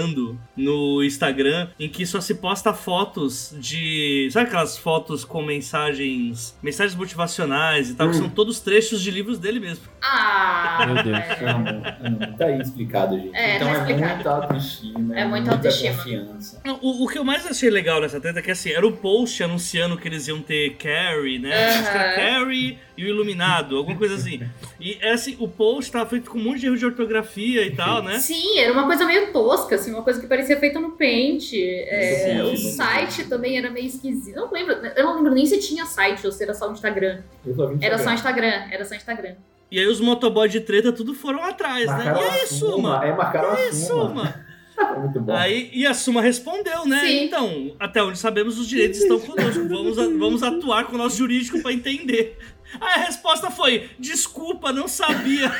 no Instagram, em que só se posta fotos de... Sabe aquelas fotos com mensagens mensagens motivacionais e tal, que Hum. são todos trechos de livros dele mesmo. Ah, Meu Deus. é. Amo, amo. Tá aí explicado, gente. É, então tá é muita autoestima. É muita autoestima. confiança. O, o que eu mais achei legal nessa treta é que assim, era o post anunciando que eles iam ter Carrie, né? Que Aham. Carrie e o Iluminado, alguma coisa assim. E é assim, o post tava feito com um monte de erro de ortografia e tal, né? Sim, era uma coisa meio tosca, assim, uma coisa que parecia feita no Paint. É, Sim, o site também era meio esquisito. Eu não lembro, eu não lembro nem se tinha site ou se era só o Instagram. Vi Era só Instagram. Instagram, era só Instagram. E aí os motoboys de treta tudo foram atrás, né? Marcaram E a aí, Suma? É, marcaram a E aí, suma. Suma? É muito bom. Aí, e a Suma respondeu, né? Sim. Então, até onde sabemos, os direitos estão conosco. Vamos, vamos atuar com o nosso jurídico pra entender. A resposta foi: desculpa, não sabia.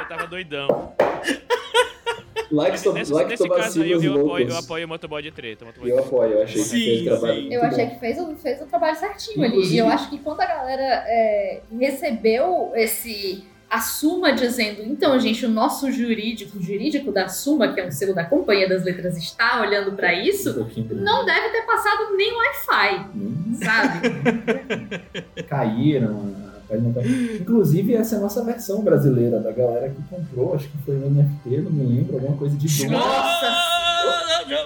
Eu tava doidão. Like, so, Nesse, like nesse caso aí, eu, eu apoio, eu apoio o motoboy de treta. o motoboy Eu apoio, eu achei que Sim, fez trabalho sim. muito Eu bom. achei que fez, o- fez o trabalho certinho ali. Inclusive- E eu acho que quando a galera é, recebeu esse. A Suma dizendo, então, gente, o nosso jurídico, o jurídico da Suma, que é um selo da Companhia das Letras, está olhando pra Um isso, grande. não deve ter passado nem Wi-Fi, Hum, sabe? Caíram. Inclusive, essa é a nossa versão brasileira da galera que comprou, acho que foi no NFT, não me lembro, alguma coisa de Doom. Nossa!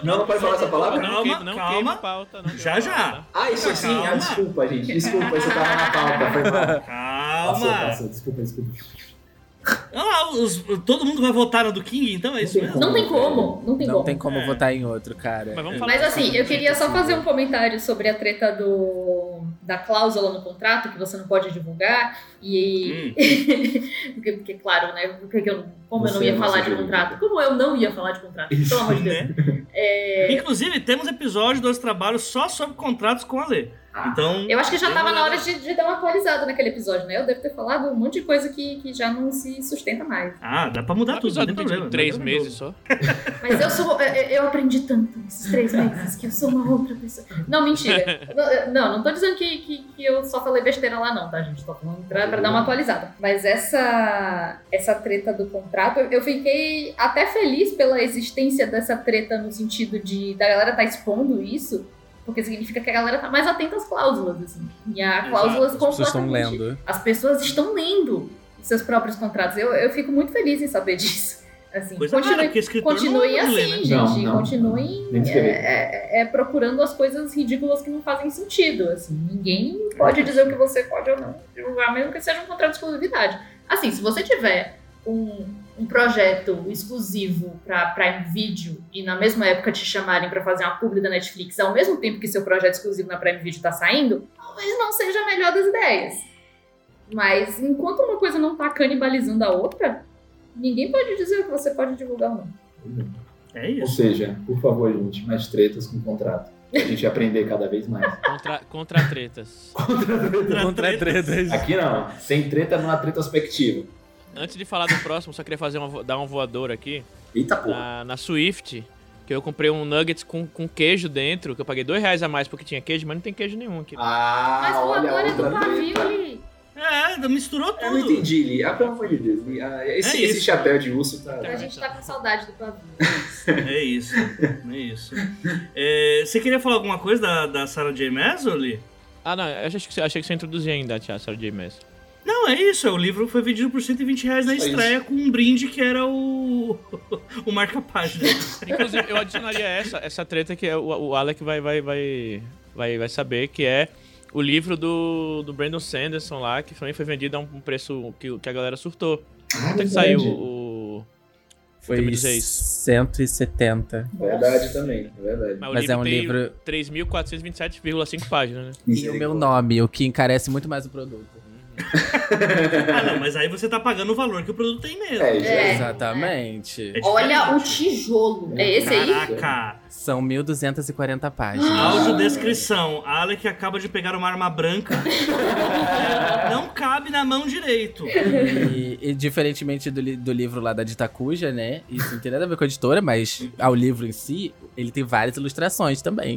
Não, não pode falar essa palavra? Não, Calma, queima, não calma. pauta. Não queima Já, já. pauta. Ah, isso sim. Calma. Ah, desculpa, gente. Desculpa, isso tava na pauta. Foi mal. Passou, Calma. passou. Desculpa, desculpa. Ah, os- todo mundo vai votar na do King, então é isso mesmo? Não tem como, não tem Não como. tem como É. votar em outro, cara. Mas vamos falar Mas assim, eu queria só Sim. fazer um comentário sobre a treta do da cláusula no contrato que você não pode divulgar e Hum. porque, porque, claro, né? Porque eu, como eu não Você ia é falar de contrato, como eu não ia falar de contrato, pelo amor de Deus. Né? É, Inclusive, temos episódio dos trabalhos só sobre contratos com a Lê. Então, eu acho que já Deu tava uma na hora de, de dar uma atualizada naquele episódio, né? Eu devo ter falado um monte de coisa que, que já não se sustenta mais. ah, dá pra mudar tudo, não tem problema. três não meses só. Mas eu sou. eu- aprendi tanto nesses três meses que eu sou uma outra pessoa. Não, mentira. Não, Não, não tô dizendo que, que, que eu só falei besteira lá, não, tá, gente? Tô falando pra, pra dar uma atualizada. Mas essa, essa treta do contrato, eu, eu fiquei até feliz pela existência dessa treta no sentido de da galera tá expondo isso. Porque significa que a galera tá mais atenta às cláusulas, assim. E a Exato. cláusulas As pessoas estão completamente lendo. as pessoas estão lendo seus próprios contratos. Eu, eu fico muito feliz em saber disso. Assim, Coisa rara, continue, escritor continuem não assim, lê, né? gente. Não, não. continuem Nem é, escrever. é- é procurando as coisas ridículas que não fazem sentido. Assim, ninguém pode dizer o que você pode ou não divulgar, mesmo que seja um contrato de exclusividade. Assim, se você tiver um, um projeto exclusivo pra Prime Video e na mesma época te chamarem pra fazer uma publi da Netflix ao mesmo tempo que seu projeto exclusivo na Prime Video tá saindo, talvez não seja a melhor das ideias. Mas enquanto uma coisa não tá canibalizando a outra, ninguém pode dizer que você pode divulgar ou não. É Ou isso. seja, por favor, gente, mais tretas com contrato. Pra gente aprender cada vez mais. Contra, contra tretas. Contra tretas. Aqui não, sem treta numa retrospectiva. Antes de falar do próximo, só queria fazer uma, dar um voador aqui. Eita porra. Na, na Swift, que eu comprei um nuggets com, com queijo dentro, que eu paguei dois reais a mais porque tinha queijo, mas não tem queijo nenhum aqui. Ah, Mas o agora é do pavio. É, misturou Eu não tudo. entendi, Li. Ah, pelo amor de Deus. Li. Ah, esse, É esse isso. chapéu de urso tá. A gente tá com saudade do pavio. É isso. É isso. É, você queria falar alguma coisa da, da Sarah J. Maas, ou Lee? Ah, não, eu achei que, você- achei que você introduzia ainda, Tia Sarah J. Maas. Não, é isso. O livro foi vendido por 120 reais na estreia com um brinde que era o. o marca-página. Inclusive, eu adicionaria essa, essa treta que é o, o Alec vai, vai, vai, vai, vai saber, que é o livro do, do Brandon Sanderson lá, que também foi vendido a um preço que, que a galera surtou. Ah, Quanto é que verdade. saiu o. Foi Também dizer isso. 170. Verdade também, é verdade. Mas, Mas livro é um tem livro- 3.427,5 páginas, né? E o meu nome, o que encarece muito mais o produto. Ah, não, mas aí você tá pagando o valor que o produto tem mesmo. É, É. Exatamente. É Olha o tijolo. É esse aí? Caraca! São 1.240 páginas. Audiodescrição. Alec acaba de pegar uma arma branca. não cabe na mão direito. E, e diferentemente do, li- do livro lá da Ditacuja, né? Isso não tem nada a ver com a editora, mas ao livro em si, ele tem várias ilustrações também.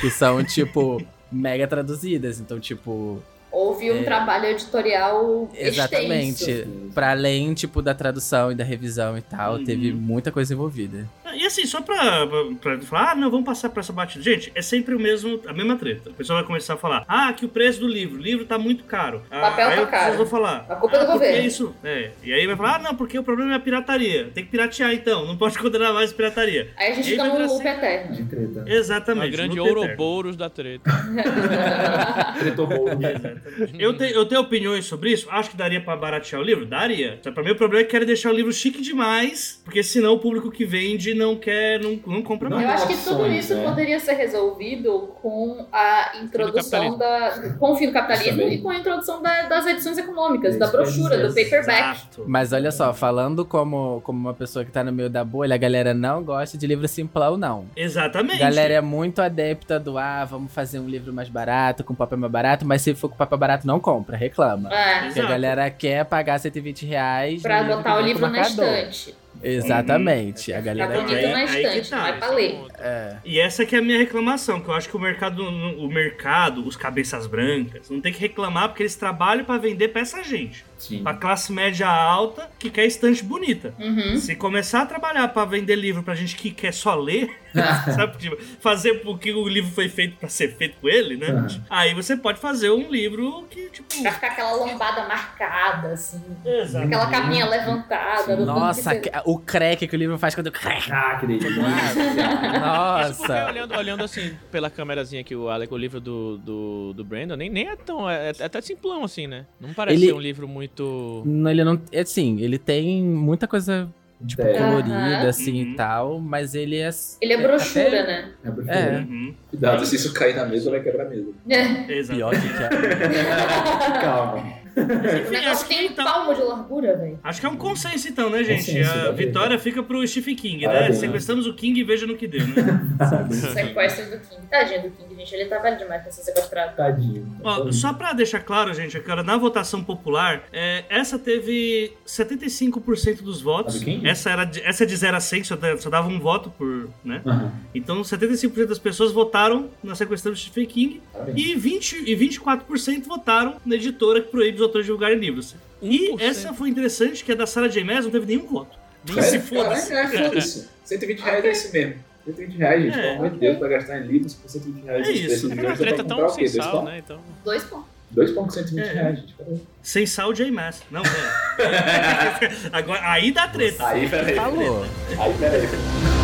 Que são, tipo, mega traduzidas. Então, tipo, Houve um É. trabalho editorial exatamente. extenso. Pra além, tipo, da tradução e da revisão e tal, Uhum. teve muita coisa envolvida. E assim, só pra, pra, pra falar, ah, não, vamos passar pra essa batida. Gente, é sempre o mesmo, a mesma treta. A pessoa vai começar a falar, ah, que o preço do livro, o livro tá muito caro. Ah, Papel aí tá eu caro. vou falar. A culpa é do ah, porque governo." isso? É. E aí vai falar, ah, não, porque o problema é a pirataria. Tem que piratear então, não pode condenar mais pirataria. Aí a gente num virar loop assim- eterno. De treta. É Exatamente. o grande no. Ouroboros da treta. Tretou Eu, te- eu tenho opiniões sobre isso? Acho que daria pra baratear o livro? Daria. Só pra mim o problema é que quero deixar o livro chique demais, porque senão o público que vende não quer, não, não compra Não mais. Eu acho que tudo isso né? poderia ser resolvido com a introdução da. com o fim do capitalismo e com a introdução da- das edições econômicas, da isso ia brochura, do paperback. Exato. Mas olha só, falando como, como uma pessoa que tá no meio da bolha, a galera não gosta de livro simplão, não. Exatamente. A galera é muito adepta do, ah, vamos fazer um livro mais barato, com papel mais barato, mas se for com papel barato, não compra, reclama. É, Porque a Exato. galera quer pagar 120 reais. pra botar o livro na estante. Exatamente. A Tá galera Aí- bonito na aí que estante, tá, é esse pra é ler. É. E essa que é a minha reclamação, que eu acho que o mercado, o mercado, os cabeças brancas, não tem que reclamar porque eles trabalham pra vender pra essa gente. Sim. Pra classe média alta que quer estante bonita. Uhum. Se começar a trabalhar pra vender livro pra gente que quer só ler, sabe? Tipo, fazer porque o livro foi feito pra ser feito com ele, né? Uhum. Aí você pode fazer um livro que, tipo. Pra ficar aquela lombada marcada, assim. Exato. Aquela capinha levantada. Nossa, que o crack que o livro faz quando. Ah, que delícia. Porque Nossa! olhando, olhando assim pela câmerazinha que o Alec, o livro do, do, do Brandon, nem, nem é tão. É, é até simplão assim, né? Não parece Ele- ser um livro muito. Não, ele não. É assim, ele tem muita coisa, tipo, É. colorida, Aham. assim Uhum. e tal, mas ele é. Ele é brochura, até- né? É, porque- É. Uhum. Cuidado, se isso cair na mesa, vai quebrar a mesa. Exato. Pior que é. Calma. Enfim, acho que, tem então, palmo de largura, velho. acho que é um consenso então, né, gente? Consenso, a tá vitória fica pro Stephen King, né? Parabéns. Sequestramos o King e veja no que deu, né? Sequestro do King. Tadinho do King, gente. Ele tá velho demais pra ser sequestrado. Tadinho. Ó, só pra deixar claro, gente, agora na votação popular, é, essa teve 75% dos votos. Essa, era de, essa é de 0 a 100, só, só dava um voto por, né? Aham. Então 75% das pessoas votaram na sequestrando do Stephen King Parabéns. e, 20, e 24% votaram na editora que proíbe os autores de divulgarem livros. E 1%. essa foi interessante, que a da Sarah J. Maas não teve nenhum voto. Nem É, se foda. Caralho, é, foda-se. 120 reais é isso mesmo. 120 reais, gente, É. pelo amor de Deus, pra gastar em livros por 120 reais. É esse isso. de É uma pra treta tão sem sal, né? Então. Dois pontos. Dois pão com 120 É. reais, gente. peraí. Sem sal J. Maas. Não, é. Agora, aí dá treta. Aí, peraí. Falou. Aí, peraí.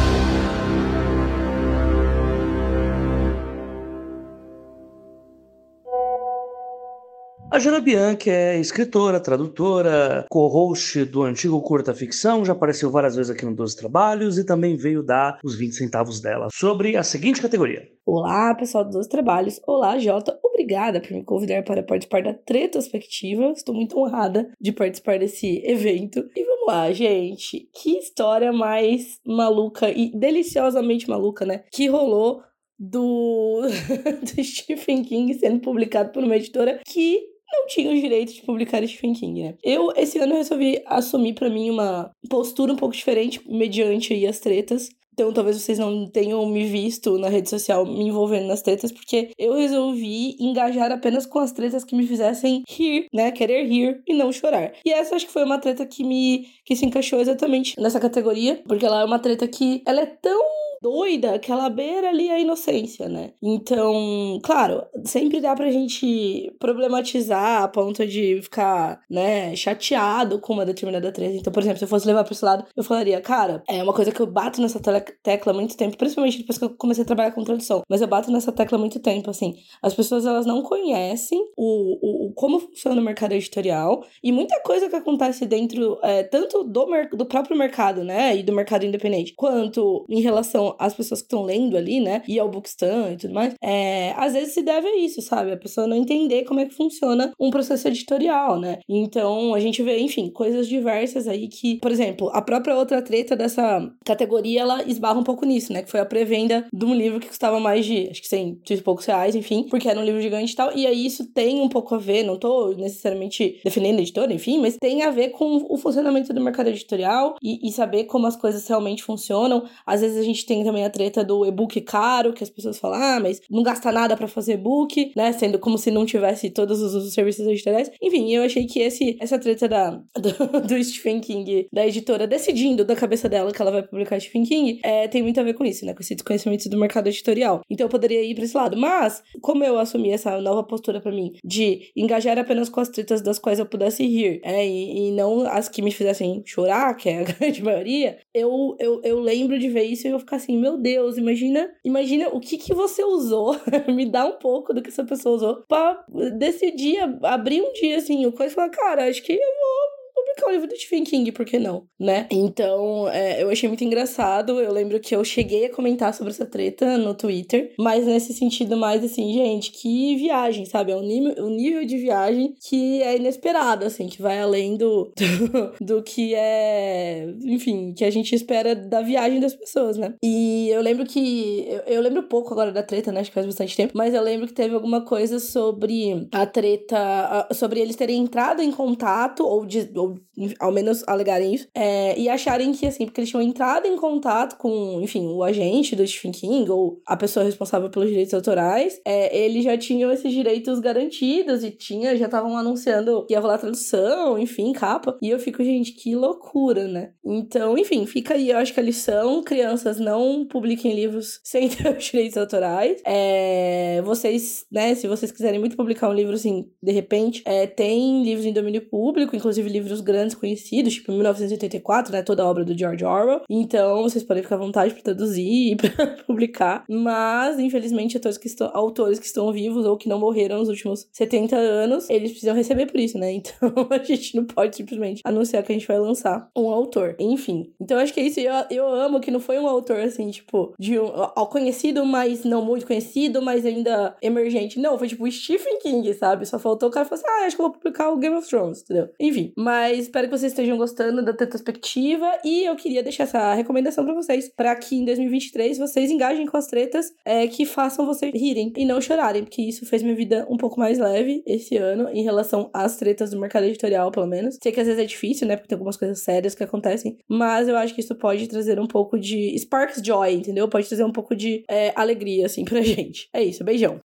A Jana Bianchi é escritora, tradutora, co-host do antigo Curta Ficção, já apareceu várias vezes aqui no 12 Trabalhos e também veio dar os 20 centavos dela sobre a seguinte categoria. Olá, pessoal dos 12 Trabalhos. Olá, Jota. Obrigada por me convidar para participar da Tretospectiva. Estou muito honrada de participar desse evento. E vamos lá, gente. Que história mais maluca e deliciosamente maluca, né? Que rolou do, do Stephen King sendo publicado por uma editora que não tinha os direitos de publicar Stephen King, né? Eu, esse ano, resolvi assumir para mim uma postura um pouco diferente, mediante aí as tretas. Então, talvez vocês não tenham me visto na rede social me envolvendo nas tretas, porque eu resolvi engajar apenas com as tretas que me fizessem rir, né? Querer rir e não chorar. E essa acho que foi uma treta que me que se encaixou exatamente nessa categoria, porque ela é uma treta que ela é tão doida que ela beira ali a inocência, né? Então, claro, sempre dá pra gente problematizar a ponto de ficar, né, chateado com uma determinada treta. Então, por exemplo, se eu fosse levar pra esse lado, eu falaria, cara, é uma coisa que eu bato nessa tecla há muito tempo, principalmente depois que eu comecei a trabalhar com tradução, mas eu bato nessa tecla há muito tempo, assim. As pessoas, elas não conhecem o, o, o como funciona o mercado editorial e muita coisa que acontece dentro, é, tanto do, do próprio mercado, né, e do mercado independente, quanto em relação às pessoas que estão lendo ali, né, e ao Bookstan e tudo mais, é, às vezes se deve a isso, sabe? A pessoa não entender como é que funciona um processo editorial, né? Então, a gente vê, enfim, coisas diversas aí que, por exemplo, a própria outra treta dessa categoria, ela esbarra um pouco nisso, né? Que foi a pré-venda de um livro que custava mais de, acho que 100 e poucos reais, enfim, porque era um livro gigante e tal. E aí isso tem um pouco a ver, não tô necessariamente defendendo a editora, enfim, mas tem a ver com o funcionamento do mercado editorial e, e saber como as coisas realmente funcionam. Às vezes a gente tem também a treta do e-book caro, que as pessoas falam, ah, mas não gasta nada para fazer e-book, né? Sendo como se não tivesse todos os, os serviços editoriais. Enfim, eu achei que esse, essa treta da, do, do, Stephen King, da editora, decidindo da cabeça dela que ela vai publicar Stephen King, é, tem muito a ver com isso, né? Com esse desconhecimento do mercado editorial. Então eu poderia ir pra esse lado. Mas, como eu assumi essa nova postura para mim de engajar apenas com as tretas das quais eu pudesse rir, é, e, e não as que me fizessem chorar, que é a grande maioria, eu, eu, eu lembro de ver isso e eu ficar assim, meu Deus, imagina, imagina o que que você usou, me dá um pouco do que essa pessoa usou, pra decidir abrir um dia assim, o coisa e falar, cara, acho que eu vou publicar o livro do Stephen King, por que não, né? Então, é, eu achei muito engraçado. Eu lembro que eu cheguei a comentar sobre essa treta no Twitter, mas nesse sentido mais assim, gente, que viagem, sabe? É um nível, um nível de viagem que é inesperado, assim, que vai além do, do, do que é, enfim, que a gente espera da viagem das pessoas, né? E eu lembro que, eu, eu lembro pouco agora da treta, né? Acho que faz bastante tempo, mas eu lembro que teve alguma coisa sobre a treta, sobre eles terem entrado em contato, ou, de, ou ao menos alegarem isso, é, e acharem que, assim, porque eles tinham entrado em contato com, enfim, o agente do Stephen King, ou a pessoa responsável pelos direitos autorais, é, eles já tinham esses direitos garantidos e tinha, já estavam anunciando que ia rolar tradução, enfim, capa. E eu fico, gente, que loucura, né? Então, enfim, fica aí, eu acho que a lição: crianças não publiquem livros sem ter os direitos autorais. É, vocês, né, se vocês quiserem muito publicar um livro, assim, de repente, é, tem livros em domínio público, inclusive livros grandes conhecidos, tipo 1984, né? Toda a obra do George Orwell. Então, vocês podem ficar à vontade para traduzir e para publicar. Mas, infelizmente, autores que, estão, autores que estão vivos ou que não morreram nos últimos 70 anos, eles precisam receber por isso, né? Então, a gente não pode simplesmente anunciar que a gente vai lançar um autor. Enfim. Então, acho que é isso. Eu, eu amo que não foi um autor, assim, tipo, de um conhecido, mas não muito conhecido, mas ainda emergente. Não, foi tipo Stephen King, sabe? Só faltou o cara falar assim, ah, acho que eu vou publicar o Game of Thrones, entendeu? Enfim. Mas espero que vocês estejam gostando da retrospectiva e eu queria deixar essa recomendação para vocês, para que em 2023 vocês engajem com as tretas é, que façam vocês rirem e não chorarem, porque isso fez minha vida um pouco mais leve esse ano em relação às tretas do mercado editorial, pelo menos. Sei que às vezes é difícil, né, porque tem algumas coisas sérias que acontecem, mas eu acho que isso pode trazer um pouco de sparks joy, entendeu? Pode trazer um pouco de é, alegria, assim, pra gente. É isso, beijão.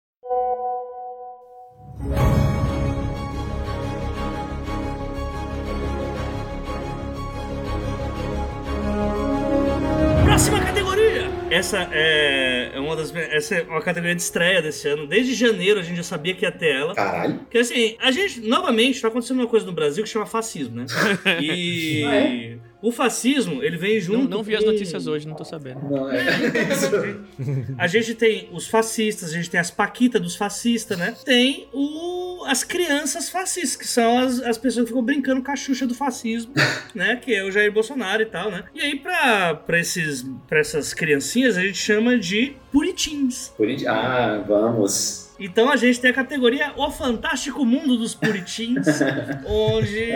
Essa é uma das essa é uma categoria de estreia desse ano. Desde janeiro a gente já sabia que ia ter ela. Caralho. Porque assim, a gente, novamente, tá acontecendo uma coisa no Brasil que chama fascismo, né? E. Ah, é? O fascismo, ele vem junto. Não, não vi com... as notícias hoje, não tô sabendo. Não, é. A gente tem os fascistas, a gente tem as paquitas dos fascistas, né? Tem o as crianças fascistas, que são as, as pessoas que ficam brincando com a Xuxa do fascismo, né? Que é o Jair Bolsonaro e tal, né? E aí, pra, pra, esses, pra essas criancinhas, a gente chama de puritins. Indi- Ah, vamos. Então a gente tem a categoria O Fantástico Mundo dos Puritins, onde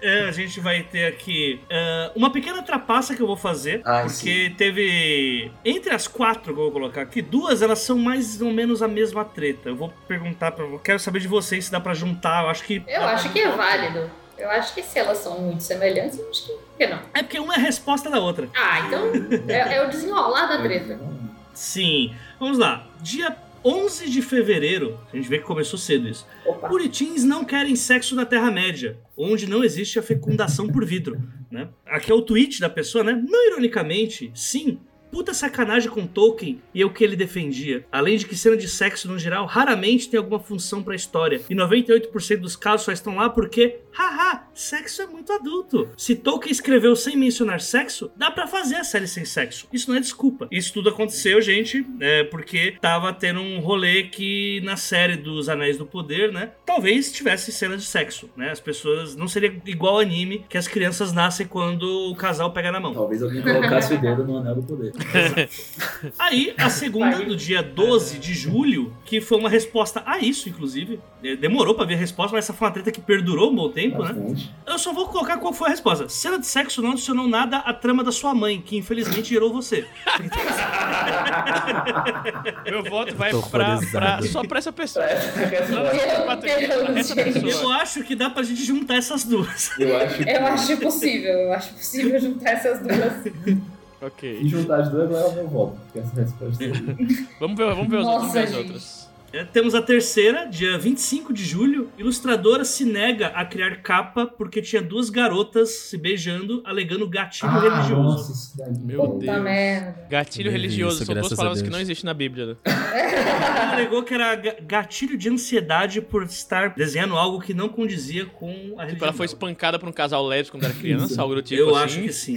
é, a gente vai ter aqui é, uma pequena trapaça que eu vou fazer, Ai, porque teve. Entre as quatro que eu vou colocar aqui, duas elas são mais ou menos a mesma treta. Eu vou perguntar pra. Eu quero saber de vocês se dá pra juntar. Eu acho que. Eu acho que é válido. Eu acho que se elas são muito semelhantes, eu acho que por que não? É porque uma é a resposta da outra. Ah, então é, é o desenrolar da treta. Sim. Vamos lá. Dia 11 de fevereiro, a gente vê que começou cedo isso. Opa. Puritins não querem sexo na Terra-média, onde não existe a fecundação por vidro. Né? Aqui é o tweet da pessoa, né? Não ironicamente, sim. Puta sacanagem com Tolkien e o que ele defendia. Além de que cena de sexo, no geral, raramente tem alguma função pra história. E 98% dos casos só estão lá porque, haha, sexo é muito adulto. Se Tolkien escreveu sem mencionar sexo, dá pra fazer a série sem sexo. Isso não é desculpa. Isso tudo aconteceu, gente, é, porque tava tendo um rolê que na série dos Anéis do Poder, né? Talvez tivesse cena de sexo, né? As pessoas não seria igual anime que as crianças nascem quando o casal pega na mão. Talvez alguém colocasse o dedo no anel do poder. Aí, a segunda, do dia 12 de julho, que foi uma resposta a isso, inclusive. Demorou pra ver a resposta, mas essa foi uma treta que perdurou um bom tempo, né? Eu só vou colocar qual foi a resposta. Cena de sexo não adicionou nada à trama da sua mãe, que infelizmente gerou você. Meu voto vai pra, pra- só pra essa pessoa. Deus, essa gente. Eu pessoa. acho que dá pra gente juntar essas duas. Eu acho que Eu acho possível, eu acho possível juntar essas duas. Ok. se juntar as duas agora é o meu voto. Porque essa resposta aí. Vamos ver, vamos ver, os, vamos ver as Nossa, outras. É, temos a terceira, dia 25 de julho. Ilustradora se nega a criar capa porque tinha duas garotas se beijando, alegando gatilho Ah, religioso. nossa, isso daí. Meu Puta Deus. merda. Gatilho vi religioso isso, são duas palavras que não existem na Bíblia. né? Ela alegou que era ga- gatilho de ansiedade por estar desenhando algo que não condizia com a religião. Tipo, ela foi espancada por um casal lésbico quando era criança, Isso. algo do tipo Eu assim. acho que sim.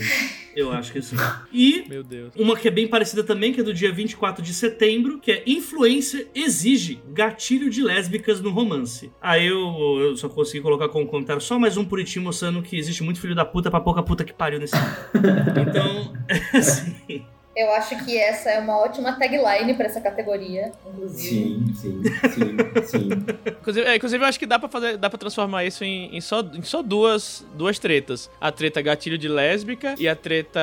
Eu acho que sim. E Meu Deus. uma que é bem parecida também, que é do dia 24 de setembro, que é influência exige gatilho de lésbicas no romance. Aí eu, eu só consegui colocar como comentário só mais um puritinho mostrando que existe muito filho da puta pra pouca puta que pariu nesse Então, assim, Eu acho que essa é uma ótima tagline pra essa categoria, inclusive. Sim, sim, sim, sim. Inclusive, é, inclusive, eu acho que dá pra, fazer, dá pra transformar isso em, em só, em só duas, duas tretas. A treta gatilho de lésbica e a treta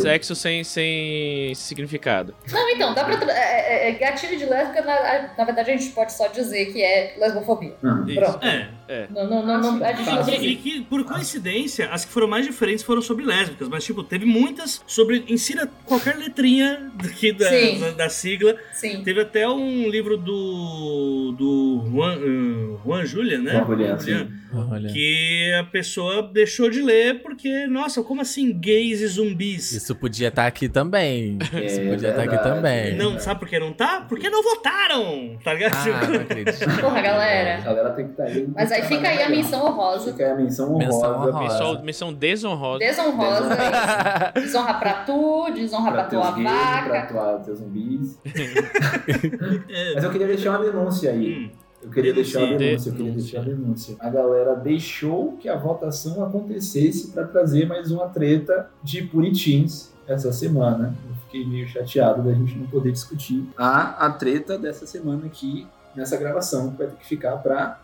sexo sem, sem significado. Não, então, dá pra. é- é- é gatilho de lésbica, na, na verdade, a gente pode só dizer que é lesbofobia. Isso. Pronto. é. É. Não, não, não, não, gente não E, e que, por coincidência, as que foram mais diferentes foram sobre lésbicas, mas, tipo, teve muitas sobre. Ensina qualquer letrinha daqui da, da, da sigla. Sim. Teve até um livro do. do Juan, uh, Juan Julian, né? Juan. Olha. Que a pessoa deixou de ler porque, nossa, como assim gays e zumbis? Isso podia estar aqui também. Isso É podia estar aqui verdade. também. Não, sabe por que não tá? Porque não votaram, tá ligado? Ah, não acredito. Porra, A galera. galera tem que estar aí. Mas aí fica aí a menção honrosa. Fica aí a menção Menção honrosa. honrosa. Missão, missão desonrosa. Desonrosa. Desonra pra tu, desonra pra, Pra tua gays, pra vaca. tua, teus zumbis. É, Mas eu queria deixar uma denúncia aí. hum, Eu queria deixar uma Denúncia. denúncia, eu queria deixar uma denúncia. A galera deixou que a votação acontecesse para trazer mais uma treta de puritins essa semana. Eu fiquei meio chateado da gente não poder discutir a, a treta dessa semana aqui nessa gravação, que vai ter que ficar para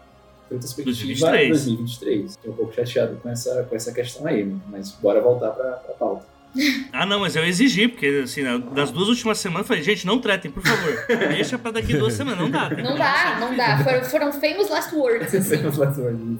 retrospectiva 2023. 2023. Estou um pouco chateado com essa, com essa questão aí, mas bora voltar para a pauta. Ah, não, mas eu exigi, porque assim, na- das duas últimas semanas eu falei, gente, não tretem, por favor. Deixa pra daqui duas semanas, não dá. Não dá, não dá. Foram, foram famous last words, assim.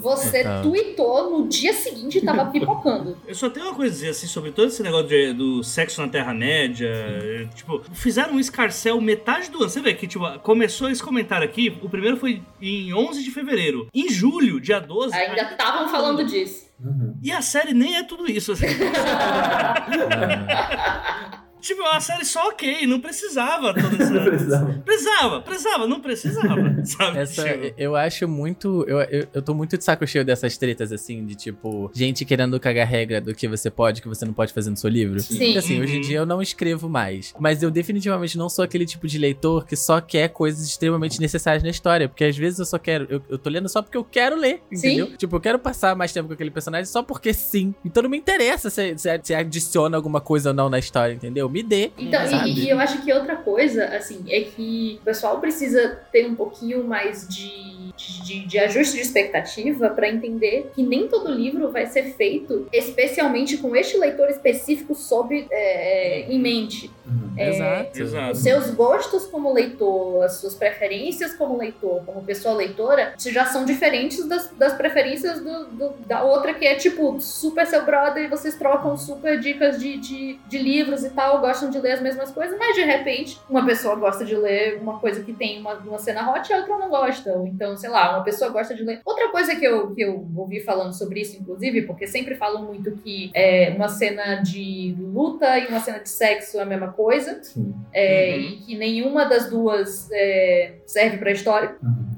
Você Tá. tweetou no dia seguinte e tava pipocando. Eu só tenho uma coisa a dizer, assim, sobre todo esse negócio de- do sexo na Terra-média. Tipo, fizeram um escarcel metade do ano. Você vê que, tipo, começou esse comentário aqui, o primeiro foi em 11 de fevereiro. Em julho, dia 12... Ainda estavam falando disso. Uhum. E a série nem é tudo isso, assim. Tipo, é uma série só ok, não precisava toda essa. Não precisava. Precisava, precisava, não precisava, sabe? Essa, Tipo, eu acho muito. Eu, eu, eu tô muito de saco cheio dessas tretas, assim, de tipo, gente querendo cagar regra do que você pode, que você não pode fazer no seu livro. Sim. Porque, assim, hoje em Uhum. dia eu não escrevo mais. Mas eu definitivamente não sou aquele tipo de leitor que só quer coisas extremamente necessárias na história. Porque às vezes eu só quero. Eu, eu tô lendo só porque eu quero ler, Sim. entendeu? Tipo, eu quero passar mais tempo com aquele personagem só porque sim. Então não me interessa se, se, se adiciona alguma coisa ou não na história, entendeu? Me dê. Então, e- e, eu acho que outra coisa, assim, é que o pessoal precisa ter um pouquinho mais de, de, de ajuste de expectativa pra entender que nem todo livro vai ser feito especialmente com este leitor específico sob é, em mente. É, Exato. Exato. Os seus gostos como leitor, as suas preferências como leitor, como pessoa leitora, já são diferentes das, das preferências do, do- da outra que é tipo super seu brother e vocês trocam super dicas de, de, de livros e tal, gostam de ler as mesmas coisas, mas de repente uma pessoa gosta de ler uma coisa que tem uma, uma cena hot e a outra não gosta. Ou então, sei lá, uma pessoa gosta de ler. Outra coisa que eu, que eu ouvi falando sobre isso, inclusive, porque sempre falam muito que é, uma cena de luta e uma cena de sexo é a mesma coisa Sim. é, Uhum. e que nenhuma das duas é, serve pra história. Uhum.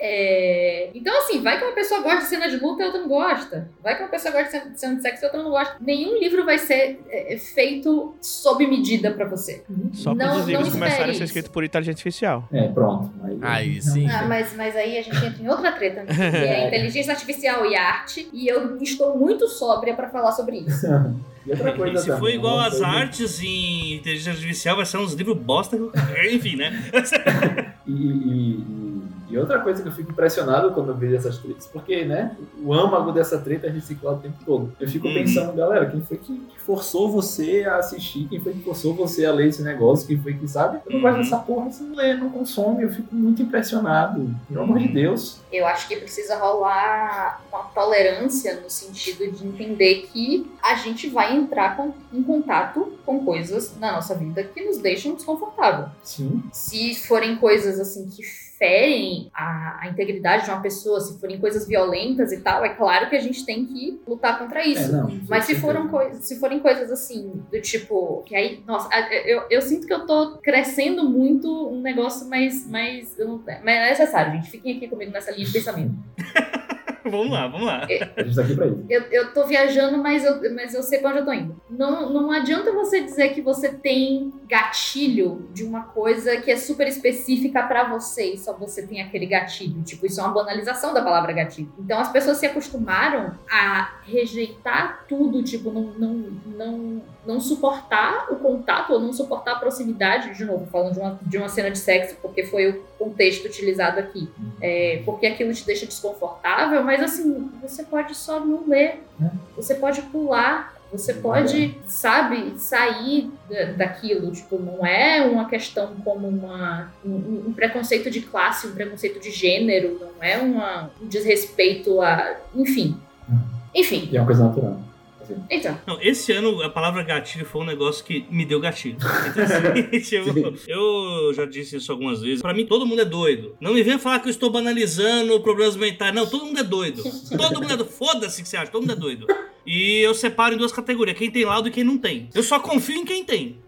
É, então, assim, vai que uma pessoa gosta de cena de luta e outra não gosta. Vai que uma pessoa gosta de cena- de sexo e outra não gosta. Nenhum livro vai ser é, feito sob medida pra você. Só Não- quando os livros não começarem a ser escritos por inteligência artificial. É, pronto. Aí, Aí sim. Ah, mas, mas aí a gente entra em outra treta, né? que é inteligência artificial e arte. E eu estou muito sóbria pra falar sobre isso. Outra coisa se for igual uma às artes em inteligência artificial, vai ser uns livros bosta. Enfim, né? E, e- e- e outra coisa que eu fico impressionado quando eu vejo essas tretas, porque, né, o âmago dessa treta é reciclado o tempo todo. Eu fico Uhum. pensando, galera, quem foi que, que forçou você a assistir? Quem foi que forçou você a ler esse negócio? Quem foi que, sabe? Eu não gosto Uhum. dessa porra, você não lê, não consome. Eu fico muito impressionado. Pelo amor de Deus. Eu acho que precisa rolar uma tolerância no sentido de entender que a gente vai entrar com- em contato com coisas na nossa vida que nos deixam desconfortável. Sim. Se forem coisas assim que ferem a, a integridade de uma pessoa, se forem coisas violentas e tal, é claro que a gente tem que lutar contra isso. É, não, Mas se, foram coi- se forem coisas assim, do tipo, que aí, nossa, eu, eu sinto que eu tô crescendo muito um negócio mais, mais, não- mas é necessário, gente. Fiquem aqui comigo nessa linha de pensamento. vamos lá, vamos lá. A gente tá aqui pra isso. Eu, eu tô viajando, mas eu, mas eu sei pra onde eu tô indo. Não, não adianta você dizer que você tem gatilho de uma coisa que é super específica pra você e só você tem aquele gatilho. Tipo, isso é uma banalização da palavra gatilho. Então as pessoas se acostumaram a rejeitar tudo, tipo, não, não, não, não suportar o contato ou não suportar a proximidade, de novo, falando de uma, de uma cena de sexo, porque foi o contexto utilizado aqui. É, porque aquilo te deixa desconfortável, mas assim, você pode só não ler, É. você pode pular, você pode, sabe, sair da- daquilo. Tipo, não é uma questão como uma, um, um preconceito de classe, um preconceito de gênero, não é uma, um desrespeito a. Enfim. Enfim, E é uma coisa natural. Então. Não, esse ano a palavra gatilho foi um negócio que me deu gatilho. Então, assim, tipo, eu já disse isso algumas vezes. Pra mim, todo mundo é doido. Não me venha falar que eu estou banalizando problemas mentais. Não, todo mundo é doido. Todo mundo é doido. Foda-se que você acha, todo mundo é doido. E eu separo em duas categorias: quem tem laudo e quem não tem. Eu só confio em quem tem.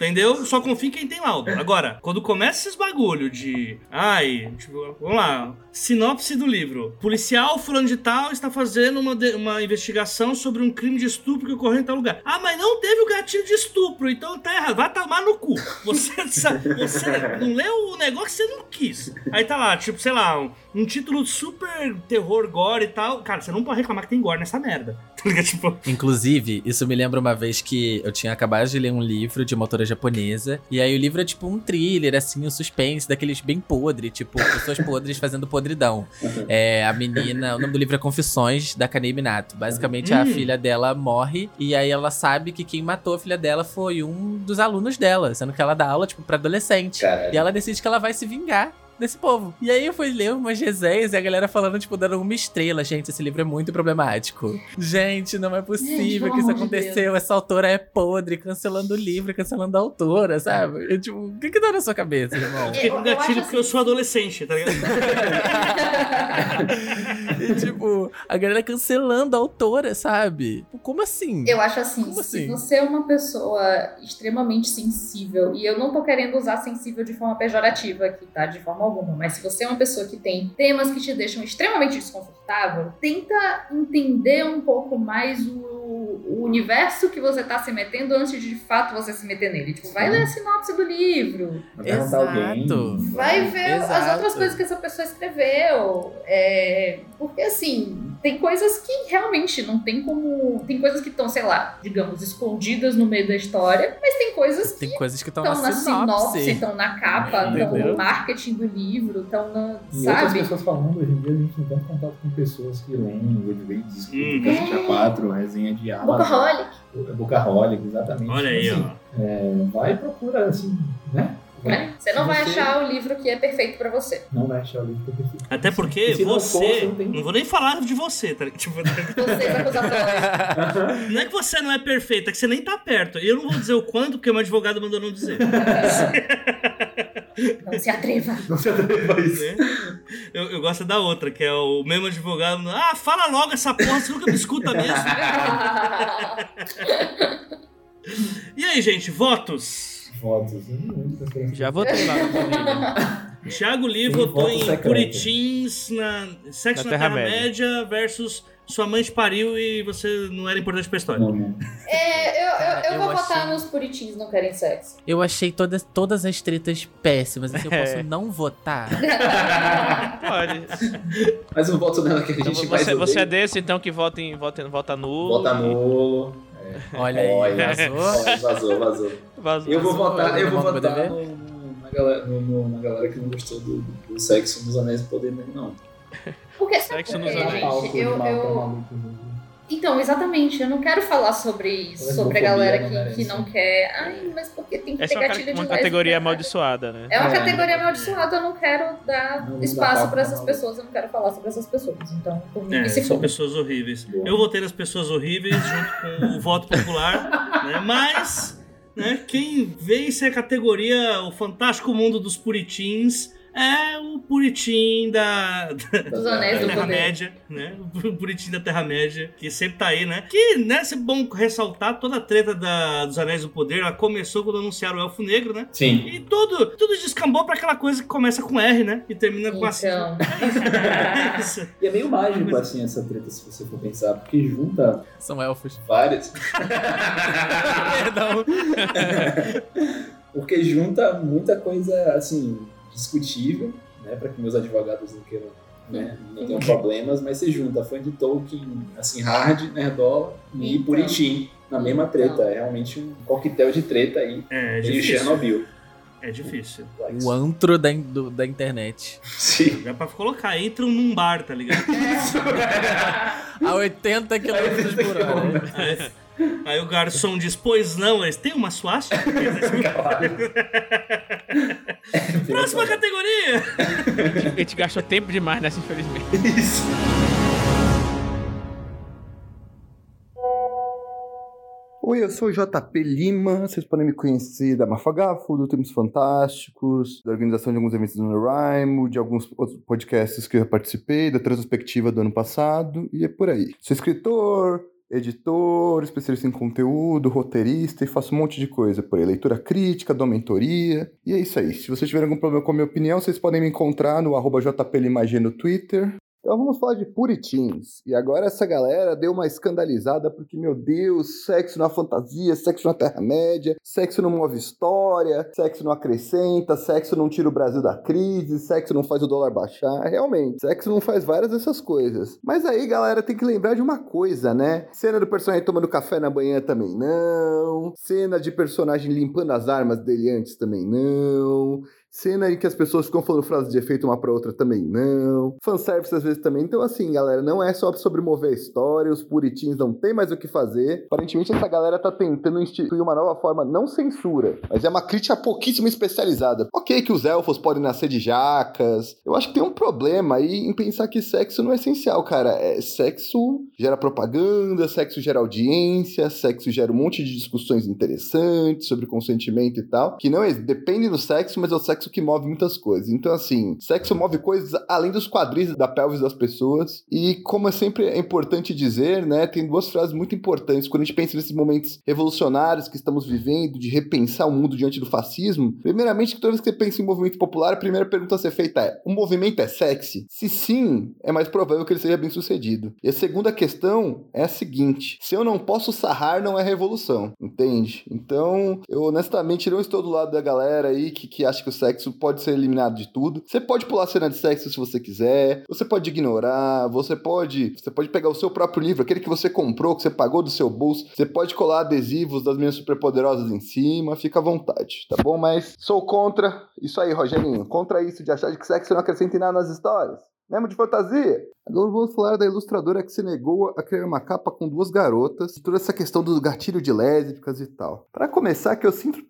Entendeu? Eu Só confio em quem tem laudo. Agora, quando começa esses bagulho de. Ai, tipo, vamos lá. Sinopse do livro. Policial fulano de tal está fazendo uma, de- uma investigação sobre um crime de estupro que ocorreu em tal lugar. Ah, mas não teve o gatilho de estupro, então tá errado. Vai tomar no cu. Você, você não leu o negócio que você não quis. Aí tá lá, tipo, sei lá, um, um título super terror, gore e tal. Cara, você não pode reclamar que tem gore nessa merda. Tá? Tipo, Inclusive, isso me lembra uma vez que eu tinha acabado de ler um livro de uma autora japonesa. E aí o livro é tipo um thriller, assim, um suspense, daqueles bem podre, tipo, pessoas podres fazendo podridão. É, a menina, o nome do livro é Confissões da Kanei Minato. Basicamente, a Hum. filha dela morre e aí ela sabe que quem matou a filha dela foi um dos alunos dela, sendo que ela dá aula, tipo, pra adolescente. Caralho. E ela decide que ela vai se vingar desse povo. E aí eu fui ler umas resenhas e a galera falando, tipo, dando uma estrela. Gente, esse livro é muito problemático. Gente, não é possível pelo que isso de aconteceu. Essa autora é podre, cancelando o livro, cancelando a autora, sabe? Eu, tipo, o que que dá na sua cabeça, irmão? Fiquei com Eu- eu gatilho acho porque eu sou adolescente, tá ligado? E, tipo, a galera cancelando a autora, sabe? Como assim? Eu acho assim, Como se assim? você é uma pessoa extremamente sensível, e eu não tô querendo usar sensível de forma pejorativa aqui, tá? De forma alguma, mas se você é uma pessoa que tem temas que te deixam extremamente desconfortável, tenta entender um pouco mais o, o universo que você tá se metendo antes de de fato você se meter nele. Tipo, vai ler a sinopse do livro, alguém. Exato. vai ver as Exato. outras coisas que essa pessoa escreveu. É, porque assim, tem coisas que realmente não tem como. Tem coisas que estão, sei lá, digamos, escondidas no meio da história, mas tem coisas que Tem coisas que estão na na sinopse, estão na capa, estão no marketing do livro, estão na. E outras Sabe? pessoas falando, hoje em dia a gente tem tanto contato com pessoas que leem Goodreads, Hum. Caixa 4, resenha de Amazon. Bookaholic. Bookaholic, exatamente. Olha aí, Assim, ó. é, vai e procura, assim, né? né? Você não vai você achar o livro que é perfeito pra você. Não vai achar o livro que é perfeito. Até porque não você. for, você não tem- Não vou nem falar de você, tá ligado? Tipo, acusatórios. não é que você não é perfeita, é que você nem tá perto. Eu não vou dizer o quanto, porque o meu advogado mandou não dizer. Não se atreva. Não se atreva a isso. né? Eu, eu gosto da outra, que é o mesmo advogado. Ah, fala logo essa porra, você nunca me escuta mesmo. E aí, gente, votos? Votos. hum. Já votei lá Lee Tem votou voto em secreto. Puritins na Sexo Na na, Terra-média. Terra-média versus Sua Mãe te pariu e você não era importante pra história. Não, não. É, eu, eu, eu Eu vou achei- votar nos puritins não querem sexo. Eu achei todas, todas as tretas péssimas. Assim, eu É. posso não votar. Pode. Mas o voto dela que a Então gente vai você, você é desse, então, que vota, em, vota, vota nulo. Vota nulo. Olha aí, Olha, vazou. vazou, vazou. Vazou. Eu vou Vazou, votar, eu vou votar no, no- na, galera, no- no- na galera que não gostou do, do sexo nos Anéis do Poder mesmo, não. Porque, Sexo nos anéis. Eu, eu, né? Então, exatamente, eu não quero falar sobre isso, sobre a galera não que, que não quer. Ai, mas porque tem que Essa ter é uma, gatilho uma categoria amaldiçoada, né? É uma É. categoria amaldiçoada, eu não quero dar Não, espaço pra essas pessoas, eu não quero falar sobre essas pessoas. Então, por mim, É, são for. pessoas horríveis. Eu votei nas pessoas horríveis junto com o voto popular, né? Mas, né, quem vence a categoria O Fantástico Mundo dos Puritins é o Puritim da, Dos Anéis da do Poder. Terra-média, né? O Puritim da Terra-média, que sempre tá aí, né? Que, né, é bom ressaltar toda a treta da, dos Anéis do Poder, ela começou quando anunciaram o Elfo Negro, né? Sim. E tudo, tudo descambou pra aquela coisa que começa com R, né? E termina com assim. Então, É isso. E é meio mágico, assim, essa treta, se você for pensar, porque junta São elfos. várias. Perdão. Porque junta muita coisa, assim, discutível, né? Pra que meus advogados não queiram, né? Não tenham problemas, mas você junta fã de Tolkien, assim, hard, nerdola e Então. Puritim na mesma treta. Então. É realmente um coquetel de treta aí. É de difícil. Chernobyl. É difícil. O antro da, do- da internet. Sim. Dá pra colocar, entram num bar, tá ligado? A 80 km por hora. Aí, o garçom diz, pois não, eles têm uma suástica? Próxima categoria! A gente gastou tempo demais nessa, infelizmente. Isso. Oi, eu sou o JP Lima, vocês podem me conhecer da Mafagafo, do Tempos Fantásticos, da organização de alguns eventos do Noraimo, de alguns outros podcasts que eu já participei, da retrospectiva do ano passado, e é por aí. Sou escritor, editor, especialista em conteúdo, roteirista e faço um monte de coisa por aí. Leitura crítica, dou mentoria, e é isso aí. Se vocês tiverem algum problema com a minha opinião, vocês podem me encontrar no arroba no Twitter, então vamos falar de puritins. E agora essa galera deu uma escandalizada porque, meu Deus, sexo na fantasia, sexo na Terra-média, sexo não move história, sexo não acrescenta, sexo não tira o Brasil da crise, sexo não faz o dólar baixar. Realmente, sexo não faz várias dessas coisas. Mas aí, galera, tem que lembrar de uma coisa, né? Cena do personagem tomando café na manhã também não. Cena de personagem limpando as armas dele antes também não. Cena em que as pessoas ficam falando frases de efeito uma pra outra também não. Fanservice às vezes também. Então, assim, galera, não é só sobre mover a história, os puritins não tem mais o que fazer. Aparentemente, essa galera tá tentando instituir uma nova forma, não censura, mas é uma crítica pouquíssimo especializada. Ok, que os elfos podem nascer de jacas. Eu acho que tem um problema aí em pensar que sexo não é essencial, cara. É, sexo gera propaganda, sexo gera audiência, sexo gera um monte de discussões interessantes sobre consentimento e tal, que não é, depende do sexo, mas é o sexo que move muitas coisas. Então, assim, sexo move coisas além dos quadris da pelvis das pessoas. E como é sempre é importante dizer, né, tem duas frases muito importantes quando a gente pensa nesses momentos revolucionários que estamos vivendo, de repensar o mundo diante do fascismo. Primeiramente, toda vez que você pensa em movimento popular, a primeira pergunta a ser feita é: o movimento é sexy? Se sim, é mais provável que ele seja bem sucedido. E a segunda questão é a seguinte: se eu não posso sarrar, não é revolução, entende? Então, eu honestamente não estou do lado da galera aí que, que acha que o sexo pode ser eliminado de tudo. Você pode pular cena de sexo se você quiser, você pode ignorar, você pode, você pode pegar o seu próprio livro, aquele que você comprou, que você pagou do seu bolso, você pode colar adesivos das minhas superpoderosas em cima, fica à vontade, tá bom? Mas sou contra isso aí, Rogerinho, contra isso de achar que sexo não acrescenta em nada nas histórias. Lembra de fantasia? Agora vamos falar da ilustradora que se negou a criar uma capa com duas garotas toda essa questão do gatilho de lésbicas e tal. Para começar, que eu sinto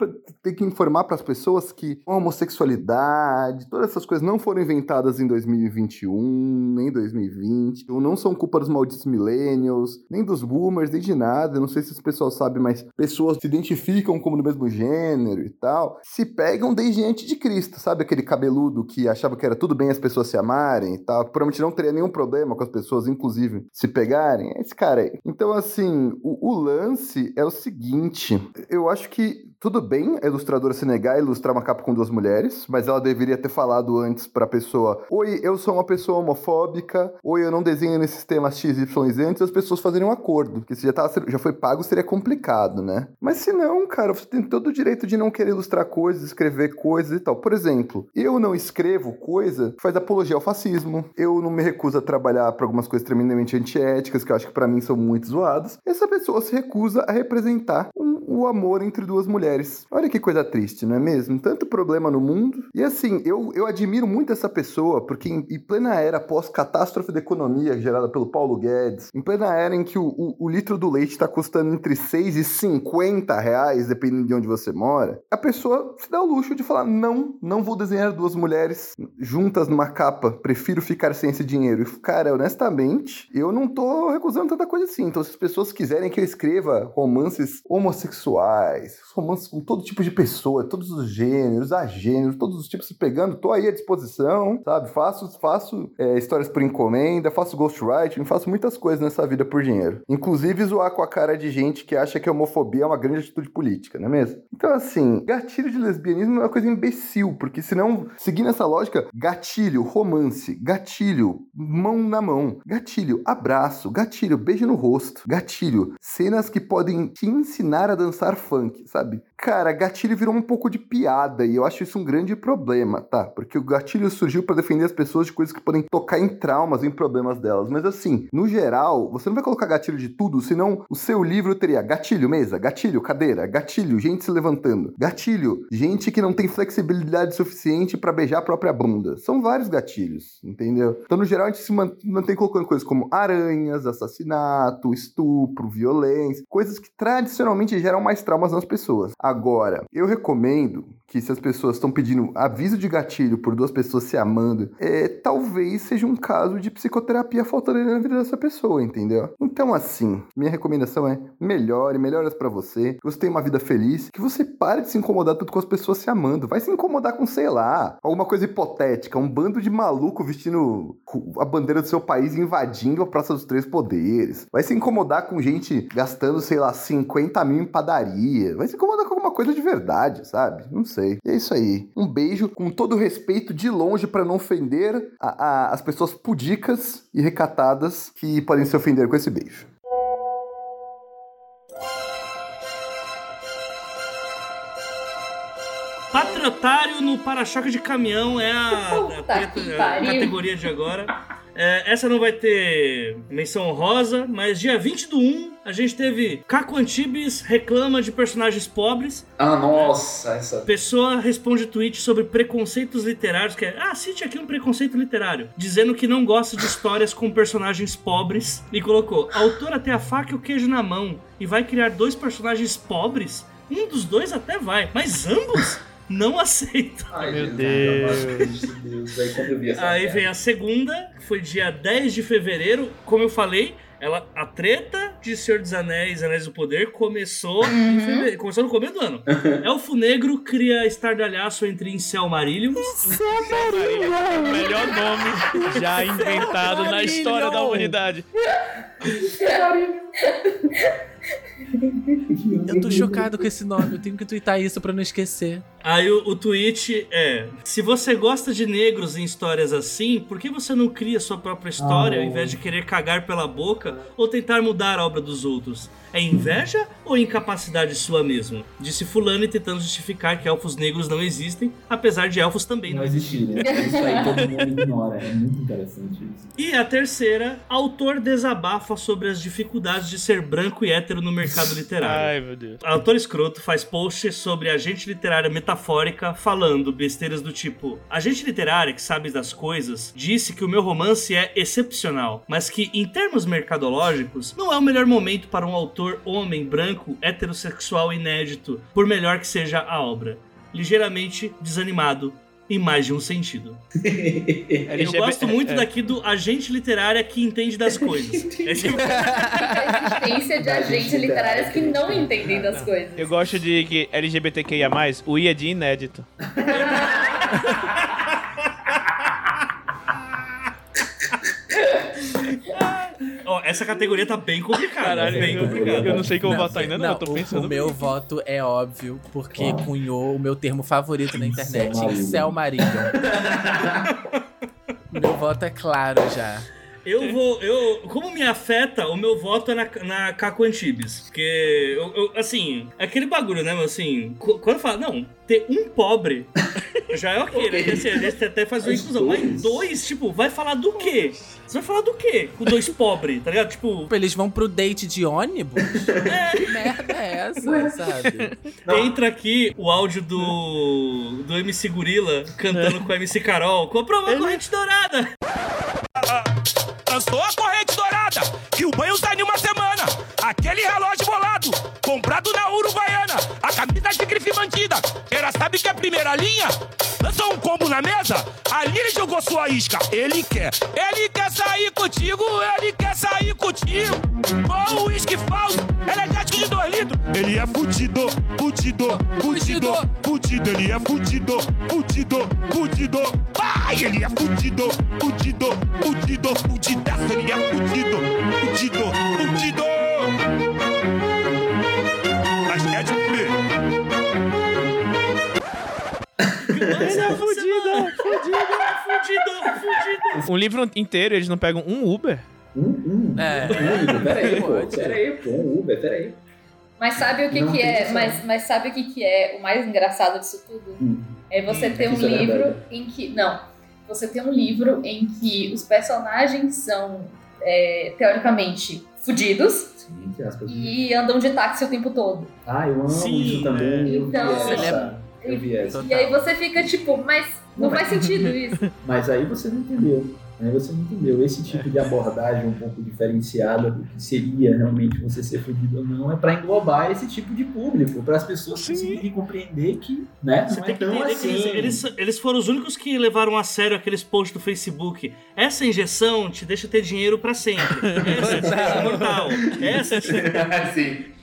ter que informar para as pessoas que a homossexualidade, todas essas coisas não foram inventadas em 2021, nem 2020, ou não são culpa dos malditos millennials, nem dos boomers, nem de nada. Não sei se o pessoal sabe, mas pessoas se identificam como do mesmo gênero e tal, se pegam desde antes de Cristo, sabe aquele cabeludo que achava que era tudo bem as pessoas se amarem e tal, que provavelmente não teria nenhum problema com as pessoas, inclusive, se pegarem, é esse cara aí. Então, assim, o, o lance é o seguinte: eu acho que tudo bem a ilustradora se negar a ilustrar uma capa com duas mulheres, mas ela deveria ter falado antes pra pessoa: Oi, eu sou uma pessoa homofóbica, oi, eu não desenho nesses temas X, Y e antes as pessoas fazerem um acordo. Porque se já, tá, já foi pago, seria complicado, né? Mas se não, cara, você tem todo o direito de não querer ilustrar coisas, escrever coisas e tal. Por exemplo, eu não escrevo coisa que faz apologia ao fascismo, eu não me recuso a trabalhar para algumas coisas tremendamente antiéticas, que eu acho que para mim são muito zoadas. Essa pessoa se recusa a representar um, o amor entre duas mulheres. Olha que coisa triste, não é mesmo? Tanto problema no mundo. E assim, eu, eu admiro muito essa pessoa, porque em, em plena era pós-catástrofe da economia gerada pelo Paulo Guedes, em plena era em que o, o, o litro do leite está custando entre 6 e 50 reais, dependendo de onde você mora, a pessoa se dá o luxo de falar: não, não vou desenhar duas mulheres juntas numa capa, prefiro ficar sem esse dinheiro. E, cara, honestamente, eu não tô recusando tanta coisa assim. Então, se as pessoas quiserem que eu escreva romances homossexuais, romances com todo tipo de pessoa, todos os gêneros, a gêneros, todos os tipos se pegando, tô aí à disposição, sabe? Faço, faço é, histórias por encomenda, faço ghostwriting, faço muitas coisas nessa vida por dinheiro. Inclusive zoar com a cara de gente que acha que a homofobia é uma grande atitude política, não é mesmo? Então, assim, gatilho de lesbianismo é uma coisa imbecil, porque senão, seguindo essa lógica, gatilho, romance, gatilho, mão na mão, gatilho, abraço, gatilho, beijo no rosto, gatilho, cenas que podem te ensinar a dançar funk, sabe? Cara, gatilho virou um pouco de piada e eu acho isso um grande problema, tá? Porque o gatilho surgiu para defender as pessoas de coisas que podem tocar em traumas, em problemas delas. Mas assim, no geral, você não vai colocar gatilho de tudo, senão o seu livro teria gatilho, mesa, gatilho, cadeira, gatilho, gente se levantando, gatilho, gente que não tem flexibilidade suficiente para beijar a própria bunda. São vários gatilhos, entendeu? Então, no geral, a gente se mantém colocando coisas como aranhas, assassinato, estupro, violência, coisas que tradicionalmente geram mais traumas nas pessoas. Agora, eu recomendo que se as pessoas estão pedindo aviso de gatilho por duas pessoas se amando, é, talvez seja um caso de psicoterapia faltando na vida dessa pessoa, entendeu? Então, assim, minha recomendação é melhore, melhoras para você, que você tenha uma vida feliz, que você pare de se incomodar tudo com as pessoas se amando. Vai se incomodar com, sei lá, alguma coisa hipotética, um bando de maluco vestindo a bandeira do seu país invadindo a Praça dos Três Poderes. Vai se incomodar com gente gastando, sei lá, 50 mil em padaria. Vai se incomodar com alguma coisa de verdade, sabe? Não sei. E é isso aí. Um beijo com todo respeito de longe para não ofender a, a, as pessoas pudicas e recatadas que podem se ofender com esse beijo. Patriotário no para-choque de caminhão é a, a, a pariu. categoria de agora. É, essa não vai ter menção honrosa, mas dia 20 do 1 a gente teve Caco Antibes reclama de personagens pobres. Ah, nossa, essa. Pessoa responde tweet sobre preconceitos literários, que é, ah, cite aqui um preconceito literário, dizendo que não gosta de histórias com personagens pobres, e colocou, autora tem a faca e o queijo na mão, e vai criar dois personagens pobres? Um dos dois até vai, mas ambos? Não aceito. Ai, Meu Deus. Aí vem a segunda, que foi dia 10 de fevereiro. Como eu falei, ela, a treta de Senhor dos Anéis, Anéis do Poder, começou, em fevereiro, começou no começo do ano. Elfo Negro cria estardalhaço entre Incel Marillion. O melhor nome já inventado na história da humanidade. Eu tô chocado com esse nome, eu tenho que twittar isso pra não esquecer. Aí o, o tweet é: Se você gosta de negros em histórias assim, por que você não cria sua própria história Ah. ao invés de querer cagar pela boca ou tentar mudar a obra dos outros? É inveja ou incapacidade sua mesmo? Disse Fulano tentando justificar que elfos negros não existem, apesar de elfos também Não não existirem. existir, né? Isso aí todo mundo ignora. É muito interessante isso. E a terceira, autor desabafa sobre as dificuldades de ser branco e hétero no mercado literário. Ai, meu Deus. Autor escroto faz post sobre agente literária metafórica falando besteiras do tipo: Agente literária que sabe das coisas disse que o meu romance é excepcional, mas que, em termos mercadológicos, não é o melhor momento para um autor homem branco heterossexual inédito, por melhor que seja a obra. Ligeiramente desanimado em mais de um sentido. Eu gosto muito é. daqui do agente literária que entende das coisas. É A existência de agentes literários que não entendem das coisas. Eu gosto de que LGBTQIA+, o I é de inédito. Ó, essa categoria tá bem complicada. Caralho, bem eu, complicada. eu não sei como Não, votar ainda, não. não, eu tô o- pensando. o, meu bem. voto é óbvio, porque Qual? cunhou o meu termo favorito na internet. Incel Marillion. meu voto é claro já. Eu vou. Eu, como me afeta, o meu voto é na, na Caco Antibes. Porque, eu, eu- assim, é aquele bagulho, né, meu? Assim, qu- quando fala, não, ter um pobre já é ok, né? Assim, a gente até faz uma inclusão. Mas dois? tipo, vai falar do quê? Você vai falar do quê com dois pobres, tá ligado? Tipo, Eles vão pro date de ônibus? Que merda é essa, sabe? entra aqui o áudio do, do MC Gorila cantando com a MC Carol. Comprou uma corrente dourada! Lançou a corrente dourada, que o banho tá em uma semana. Aquele relógio bolado, comprado na Uruguaiana. A camisa de grife mantida, ela sabe que é primeira linha. Lançou um combo na mesa, ali ele jogou sua isca. Ele quer, ele quer sair contigo, ele quer sair contigo. Com o uísque falso, energético de dois litros. Ele é fudido, fudido, fudido, fudido. Ele é fudido, fudido, fudido. Ai, ele é fudido, fudido, fudido, fudidaço. Ele é fudido, fudido, fudido. Mas quer de comer. Ele é fudido, fudido, fudido. Um livro inteiro, eles não pegam um Uber? Um, um, É. um Uber, pera aí, pô, Pode. pera aí, pô, um Uber, pera aí. Mas sabe o que, Não que tem é? Mas, mas sabe o que, que é o mais engraçado disso tudo? Hum. É você Hum, ter um isso é livro verdade. em que. Não. Você ter um livro em que os personagens são, é, teoricamente, fudidos Sim, entre aspas. e andam de táxi o tempo todo. Ah, eu amo Sim, isso também. Eu Então- vi essa. Eu vi essa. E aí você fica tipo, mas não, Não faz sentido isso. Mas aí você não entendeu. Aí você não entendeu. Esse tipo de abordagem um pouco diferenciada do que seria realmente você ser fudido ou não é para englobar esse tipo de público, para as pessoas conseguirem compreender que, né, Você não tem é que tão assim. que eles, eles, eles foram os únicos que levaram a sério aqueles posts do Facebook. Essa injeção te deixa ter dinheiro pra sempre. Essa deixa mortal. Essa te... Sim.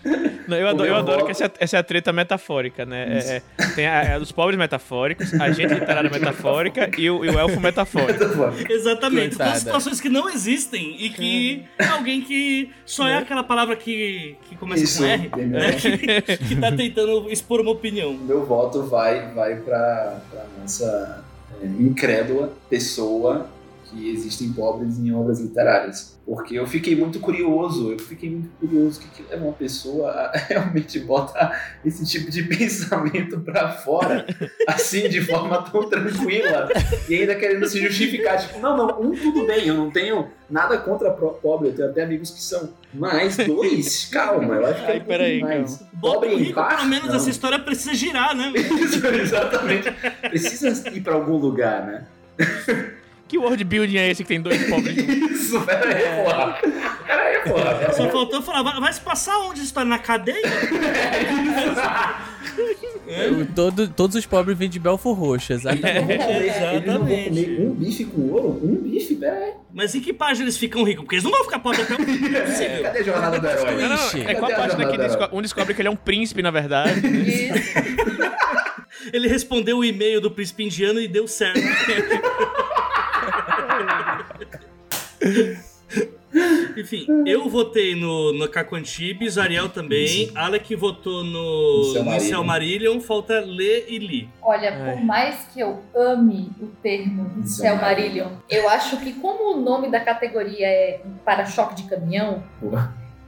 Não, eu adoro, eu adoro que essa, essa é a treta metafórica, né? É- é- tem a, a dos pobres metafóricos, a gente literária metafórica e o, e o elfo metafórico. Exatamente. Coitada. São situações que não existem e que alguém que só é aquela palavra que, que começa Isso, com R, né? Que, que tá tentando expor uma opinião. Meu voto vai, vai pra, pra nossa é, incrédula pessoa que existem pobres em obras literárias. Porque eu fiquei muito curioso, eu fiquei muito curioso o que, que leva uma pessoa a realmente botar esse tipo de pensamento pra fora, assim, de forma tão tranquila, e ainda querendo se justificar, tipo, não, não, um tudo bem, eu não tenho nada contra pobre, eu tenho até amigos que são, mas dois, calma, eu acho que é Ai, peraí, mais. Bota Pobre rico, pelo menos Não. essa história precisa girar, né? Isso, exatamente. Precisa ir pra algum lugar, né? Que world building é esse que tem dois pobres? Isso, pera aí, porra. Pera aí, porra. Só faltou falar, vai, vai se passar onde está? Na cadeia? Eu- todo- todos os pobres vêm de Belfor Roxo, exatamente. Eles não vão comer um bife com ouro? Um bife? Pera aí. Mas em que página eles ficam ricos? Porque eles não vão ficar pobres até o é. Cadê a jornada do herói? Não, não, é qual a página que desco- um descobre que ele é um príncipe, na verdade. Ele respondeu o e-mail do príncipe indiano e deu certo. Enfim, eu votei no, no Caco Antibes, Ariel também, Alec votou no no Silmarillion, falta Lê e Li. Olha, Ai. por mais que eu ame o termo Selmarillion, eu acho que como o nome da categoria é para-choque de caminhão,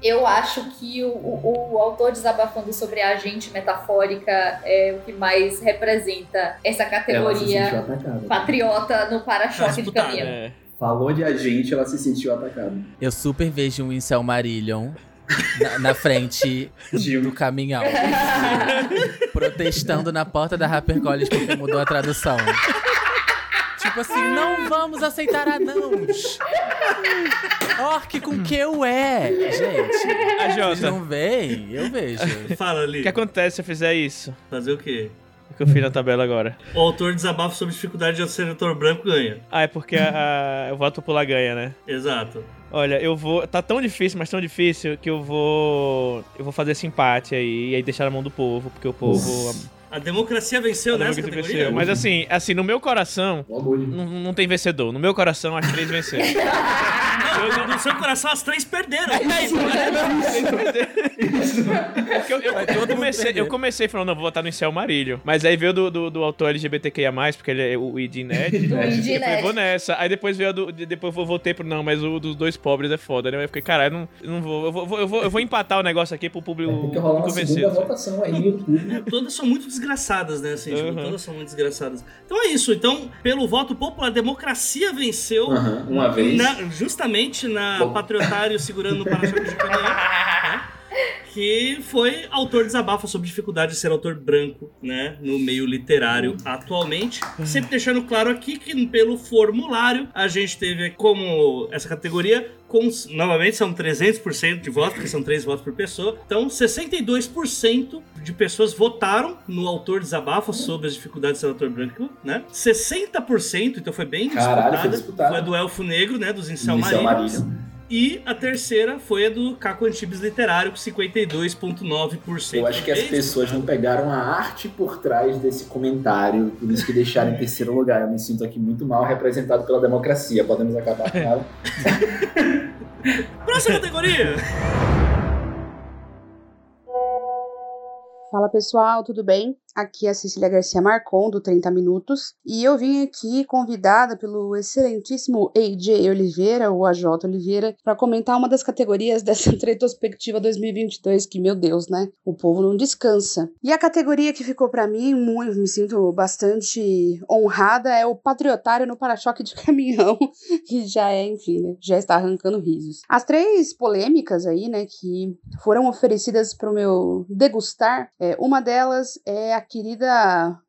eu acho que o, o- o autor desabafando sobre a agente metafórica é o que mais representa essa se categoria sentiu atacada. patriota no para-choque de caminhão. É. Falou de agente, ela se sentiu atacada. Eu super vejo um Incel Marillion na, na frente do caminhão. protestando na porta da HarperCollins porque mudou a tradução. Tipo assim, não vamos aceitar anãos. Orc com que eu é, gente. A Jota, não veem? Eu vejo. Fala, o Li. que acontece se eu fizer isso? Fazer o quê? Que eu fiz na tabela agora. O autor desabafa sobre dificuldade de ser autor branco ganha. Ah, é porque a, a- o voto popular ganha, né? Exato. Olha, eu vou. Tá tão difícil, mas tão difícil que eu vou. Eu vou fazer esse empate aí e aí deixar na mão do povo, porque o povo. A democracia venceu a nessa democracia categoria? venceu. Mas assim, assim, no meu coração, não, não tem vencedor. No meu coração, as três venceram. Não, no seu coração as três perderam. Porque eu, eu- Vai eu todo mundo comecei, eu comecei falando, não, vou votar no Incel Marílio. Mas aí veio do, do, do autor LGBTQIA, porque ele é o ID Ned. Do Eu falei, vou nessa. Aí depois veio a do. de- Depois eu voltei pro. Não, mas o dos dois pobres é foda, né? Aí eu fiquei, caralho, não, eu não vou. Eu vou, eu, vou, eu vou empatar o negócio aqui pro público. Tem que rolar uma segunda votação aí YouTube. Todas são muito desgraçadas, né? Assim, tipo, Uhum. todas são muito desgraçadas. Então é isso. Então, pelo voto popular, a democracia venceu Aham, Uma vez. na- justamente na Bom. patriotário segurando no para-choque de caminhão, né? Que foi autor desabafa sobre dificuldade de ser autor branco, né? No meio literário atualmente. Sempre deixando claro aqui que pelo formulário a gente teve como essa categoria com, novamente são 300% de votos, porque são três votos por pessoa. Então, 62% de pessoas votaram no autor desabafa sobre as dificuldades de ser autor branco, né? 60%, então foi bem Caralho, foi disputada, disputado. foi a do Elfo Negro, né? Dos Incel. Marílio. E a terceira foi a do Caco Antibes Literário, com 52,9%. Eu acho que as Bem pessoas não pegaram a arte por trás desse comentário, por isso que deixaram em terceiro lugar. Eu me sinto aqui muito mal representado pela democracia. Podemos acabar com ela? Próxima categoria! Fala pessoal, tudo bem? Aqui é a Cecília Garcia Marcon, do 30 Minutos, e eu vim aqui convidada pelo excelentíssimo AJ Oliveira, ou AJ Oliveira, para comentar uma das categorias dessa retrospectiva 2022, que, meu Deus, né? O povo não descansa. E a categoria que ficou para mim, muito, me sinto bastante honrada, é o Patriotário no Para-Choque de Caminhão, que já é, enfim, né? Já está arrancando risos. As três polêmicas aí, né, que foram oferecidas para o meu degustar, é, uma delas é a querida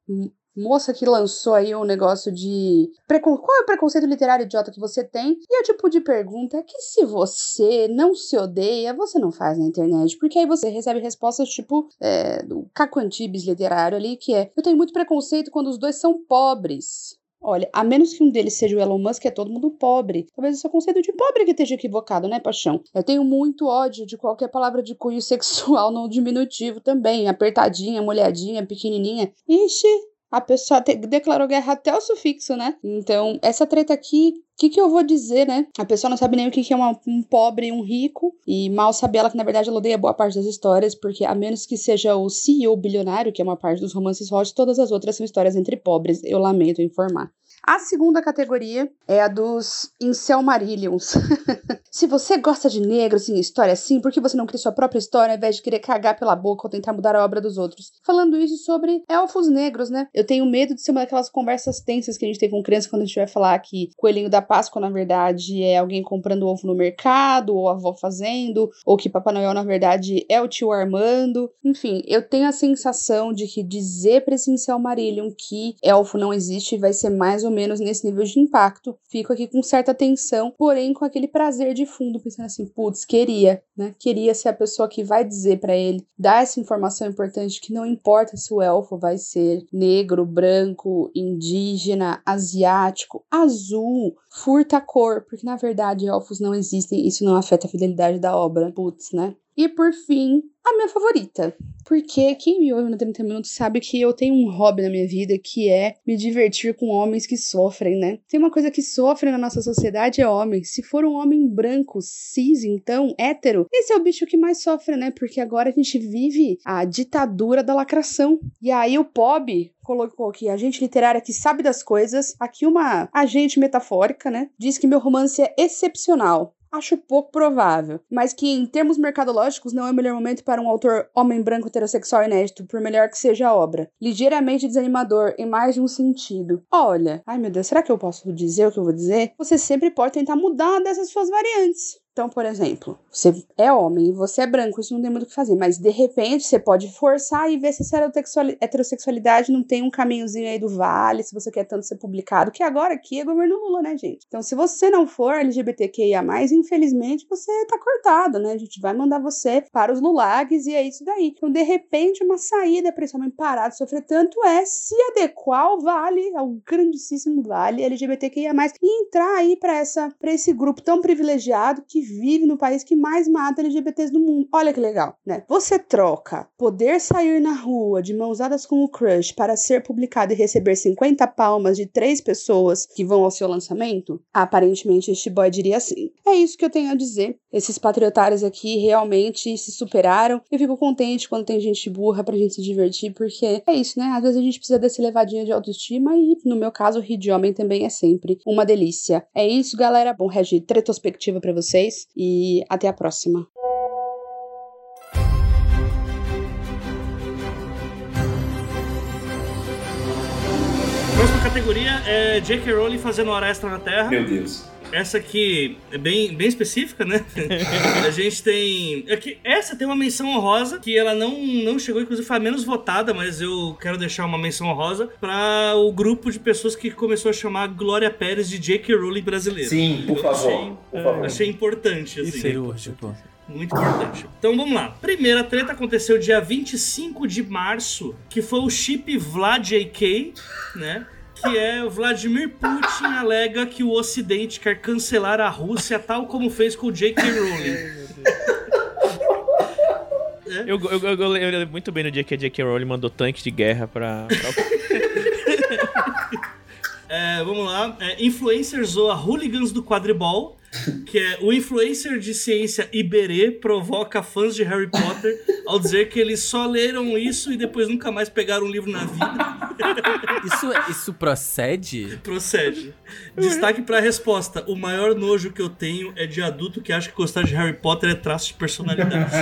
moça que lançou aí um negócio de precon... qual é o preconceito literário idiota que você tem? E é o tipo de pergunta que se você não se odeia, você não faz na internet, porque aí você recebe respostas tipo é, do Caco Antibes literário ali, que é eu tenho muito preconceito quando os dois são pobres. Olha, a menos que um deles seja o Elon Musk, é todo mundo pobre. Talvez esse é o conceito de pobre que esteja equivocado, né, paixão? Eu tenho muito ódio de qualquer palavra de cunho sexual no diminutivo também. Apertadinha, molhadinha, pequenininha. Ixi, a pessoa declarou guerra até o sufixo, né? Então, essa treta aqui, o que, que eu vou dizer, né? A pessoa não sabe nem o que, que é uma- um pobre e um rico, e mal sabe ela que, na verdade, ela odeia boa parte das histórias, porque a menos que seja o CEO bilionário, que é uma parte dos romances hot, todas as outras são histórias entre pobres, eu lamento informar. A segunda categoria é a dos Incelmarillions. Se você gosta de negros em história assim, por que você não cria sua própria história ao invés de querer cagar pela boca ou tentar mudar a obra dos outros? Falando isso sobre elfos negros, né? Eu tenho medo de ser uma daquelas conversas tensas que a gente tem com criança quando a gente vai falar que Coelhinho da Páscoa, na verdade, é alguém comprando ovo no mercado, ou a avó fazendo, ou que Papai Noel, na verdade, é o tio Armando. Enfim, eu tenho a sensação de que dizer pra esse Incelmarillion que elfo não existe vai ser mais ou menos nesse nível de impacto. Fico aqui com certa tensão, porém com aquele prazer de fundo, pensando assim, putz, queria, né? Queria ser a pessoa que vai dizer para ele, dar essa informação importante que não importa se o elfo vai ser negro, branco, indígena, asiático, azul, furta cor, porque na verdade elfos não existem, isso não afeta a fidelidade da obra. Putz, né? E por fim, a minha favorita. Porque quem me ouve no 30 Minutos sabe que eu tenho um hobby na minha vida que é me divertir com homens que sofrem, né? Tem uma coisa que sofre na nossa sociedade é homem. Se for um homem branco, cis, então, hétero, esse é o bicho que mais sofre, né? Porque agora a gente vive a ditadura da lacração. E aí o Pob colocou aqui, agente literária que sabe das coisas. Aqui uma agente metafórica, né? Diz que meu romance é excepcional acho pouco provável, mas que em termos mercadológicos não é o melhor momento para um autor homem branco heterossexual inédito, por melhor que seja a obra. Ligeiramente desanimador em mais de um sentido. Olha, ai meu Deus, será que eu posso dizer o que eu vou dizer? Você sempre pode tentar mudar dessas suas variantes. Então, por exemplo, você é homem você é branco, isso não tem muito o que fazer, mas de repente você pode forçar e ver se essa heterossexualidade não tem um caminhozinho aí do vale, se você quer tanto ser publicado, que agora aqui é governo Lula, né, gente? Então, se você não for LGBTQIA, infelizmente você tá cortado, né? A gente vai mandar você para os lulags e é isso daí. Então, de repente, uma saída para esse homem parar de sofrer tanto é se adequar ao vale, ao grandíssimo vale LGBTQIA, e entrar aí para esse grupo tão privilegiado que vive no país que mais mata LGBTs do mundo. Olha que legal, né? Você troca poder sair na rua de mãos dadas com o crush para ser publicado e receber 50 palmas de três pessoas que vão ao seu lançamento? Aparentemente, este boy diria assim. É isso que eu tenho a dizer. Esses patriotários aqui realmente se superaram. Eu fico contente quando tem gente burra pra gente se divertir, porque é isso, né? Às vezes a gente precisa desse levadinha de autoestima e, no meu caso, rir de homem também é sempre uma delícia. É isso, galera. Bom, Regi, retrospectiva para vocês e até a próxima. Próxima categoria é J.K. Rowling fazendo hora extra na Terra. Meu Deus. Essa aqui é bem, bem específica, né? a gente tem. Aqui, essa tem uma menção honrosa, que ela não, não chegou, inclusive foi a menos votada, mas eu quero deixar uma menção honrosa para o grupo de pessoas que começou a chamar Glória Pérez de J.K. Rowling brasileiro. Sim, por Eu favor. Achei, por favor. achei importante, assim. Cirúrgico. Muito importante. Então vamos lá. Primeira treta aconteceu dia 25 de março, que foi o chip Vlad JK, né? Que é o Vladimir Putin alega que o Ocidente quer cancelar a Rússia, tal como fez com o J.K. Rowling. Eu, eu, eu, eu lembro muito bem no dia que a J.K. Rowling mandou tanques de guerra pra. pra... É, vamos lá. É, influencer zoa hooligans do quadribol. Que é o influencer de ciência Iberê provoca fãs de Harry Potter ao dizer que eles só leram isso e depois nunca mais pegaram um livro na vida. Isso, isso procede? Procede. Destaque pra resposta. O maior nojo que eu tenho é de adulto que acha que gostar de Harry Potter é traço de personalidade.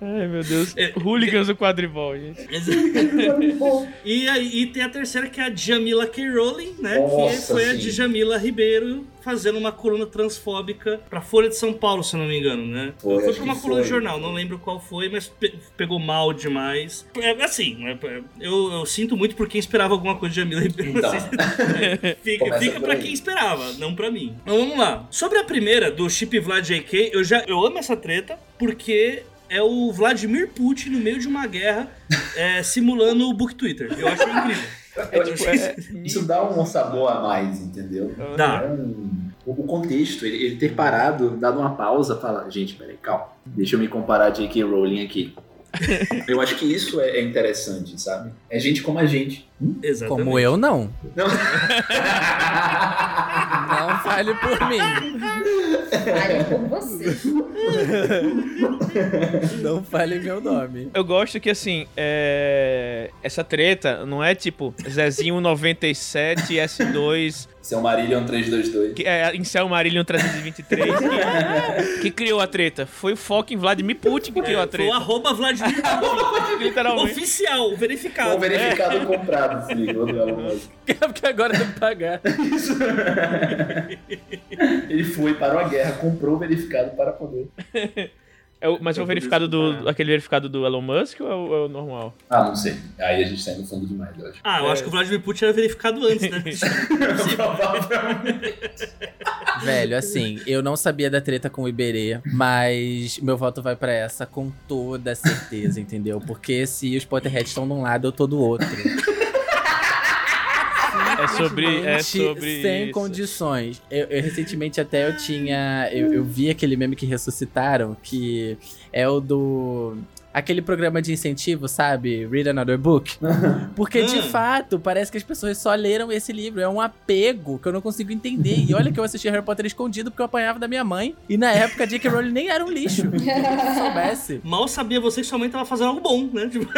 Ai, meu Deus. Hooligans do quadribol, gente. e aí e tem a terceira que é a Jamila K. Rowling, né? que Nossa, foi a sim. de Jamila Ribeiro fazendo uma coluna transfóbica pra Folha de São Paulo, se eu não me engano, né? Foi, foi pra uma coluna de jornal, não lembro qual foi, mas pe- pegou mal demais. É, assim, né, eu, eu sinto muito por quem esperava alguma coisa de Jamila Ribeiro. Então. assim, fica fica pra quem esperava, não pra mim. Então vamos lá. Sobre a primeira, do Chip Vlad JK, eu já eu amo essa treta, porque é o Vladimir Putin no meio de uma guerra é, simulando o Book Twitter. Eu acho incrível. Eu acho que isso, isso dá um sabor a mais, entendeu? Dá. É um- o, contexto, ele, ele ter parado, dado uma pausa, falar, gente, peraí, calma, deixa eu me comparar a J.K. Rowling aqui. eu acho que isso é, é interessante, sabe? É gente como a gente. Exatamente. Como eu, não. Não. Não fale por mim. Fale por você. Não fale meu nome. Eu gosto que, assim, é... essa treta não é tipo Zezinho 97 S2 Seu Marillion 322. que é em Cell Marillion 323 que, que criou a treta. Foi o fucking Vladimir Putin que criou a É, Foi o treta. arroba Vladimir Putin. Literalmente. Oficial, verificado. Ou verificado comprado, se liga, do Elon Musk. Porque agora tem que pagar. Ele foi, parou a guerra, comprou o verificado para poder. É o- mas é o verificado do. aquele verificado do Elon Musk ou é o, é o normal? Ah, não sei. Aí a gente tá indo fundo demais, eu acho. Ah, eu acho que o Vladimir Putin era verificado antes, né? Velho, assim, eu não sabia da treta com o Iberê, mas meu voto vai pra essa com toda certeza, entendeu? Porque se os Potterheads estão de um lado, eu tô do outro. Sobre. É sobre. Sem isso. condições. Eu, eu recentemente até eu tinha. Eu, eu vi aquele meme que ressuscitaram, que é o do. Aquele programa de incentivo, sabe? Read Another Book. Porque, de Hum. fato, parece que as pessoas só leram esse livro. É um apego que eu não consigo entender. E olha que eu assisti Harry Potter escondido porque eu apanhava da minha mãe. E na época, J.K. Rowling nem era um lixo. Se eu soubesse. Mal sabia você que sua mãe tava fazendo algo bom, né? Tipo,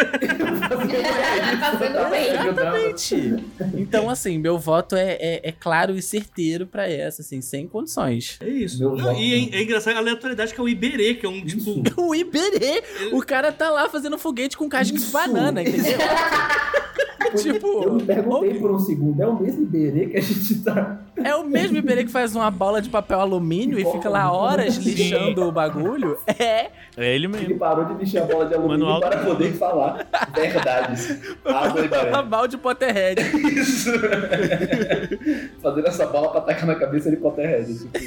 Fazendo bem. Exatamente. Então, assim, meu voto é, é, é claro e certeiro pra essa, assim, sem condições. é isso. Não, e é, é engraçado a aleatoriedade que é o Iberê, que é um tipo. O Iberê, o cara tá lá fazendo foguete com casca de banana, entendeu? tipo, Eu me perguntei por um segundo, é o mesmo Iberê que a gente tá. é o mesmo Iberê que faz uma bola de papel alumínio e fica lá horas lixando o bagulho? É. É ele Ele mesmo. parou de lixar a bola de alumínio Manual para poder falar verdades. Uma Iberê. bal de Potterhead. Isso. Fazendo essa bola pra atacar na cabeça de Potterhead. Tipo.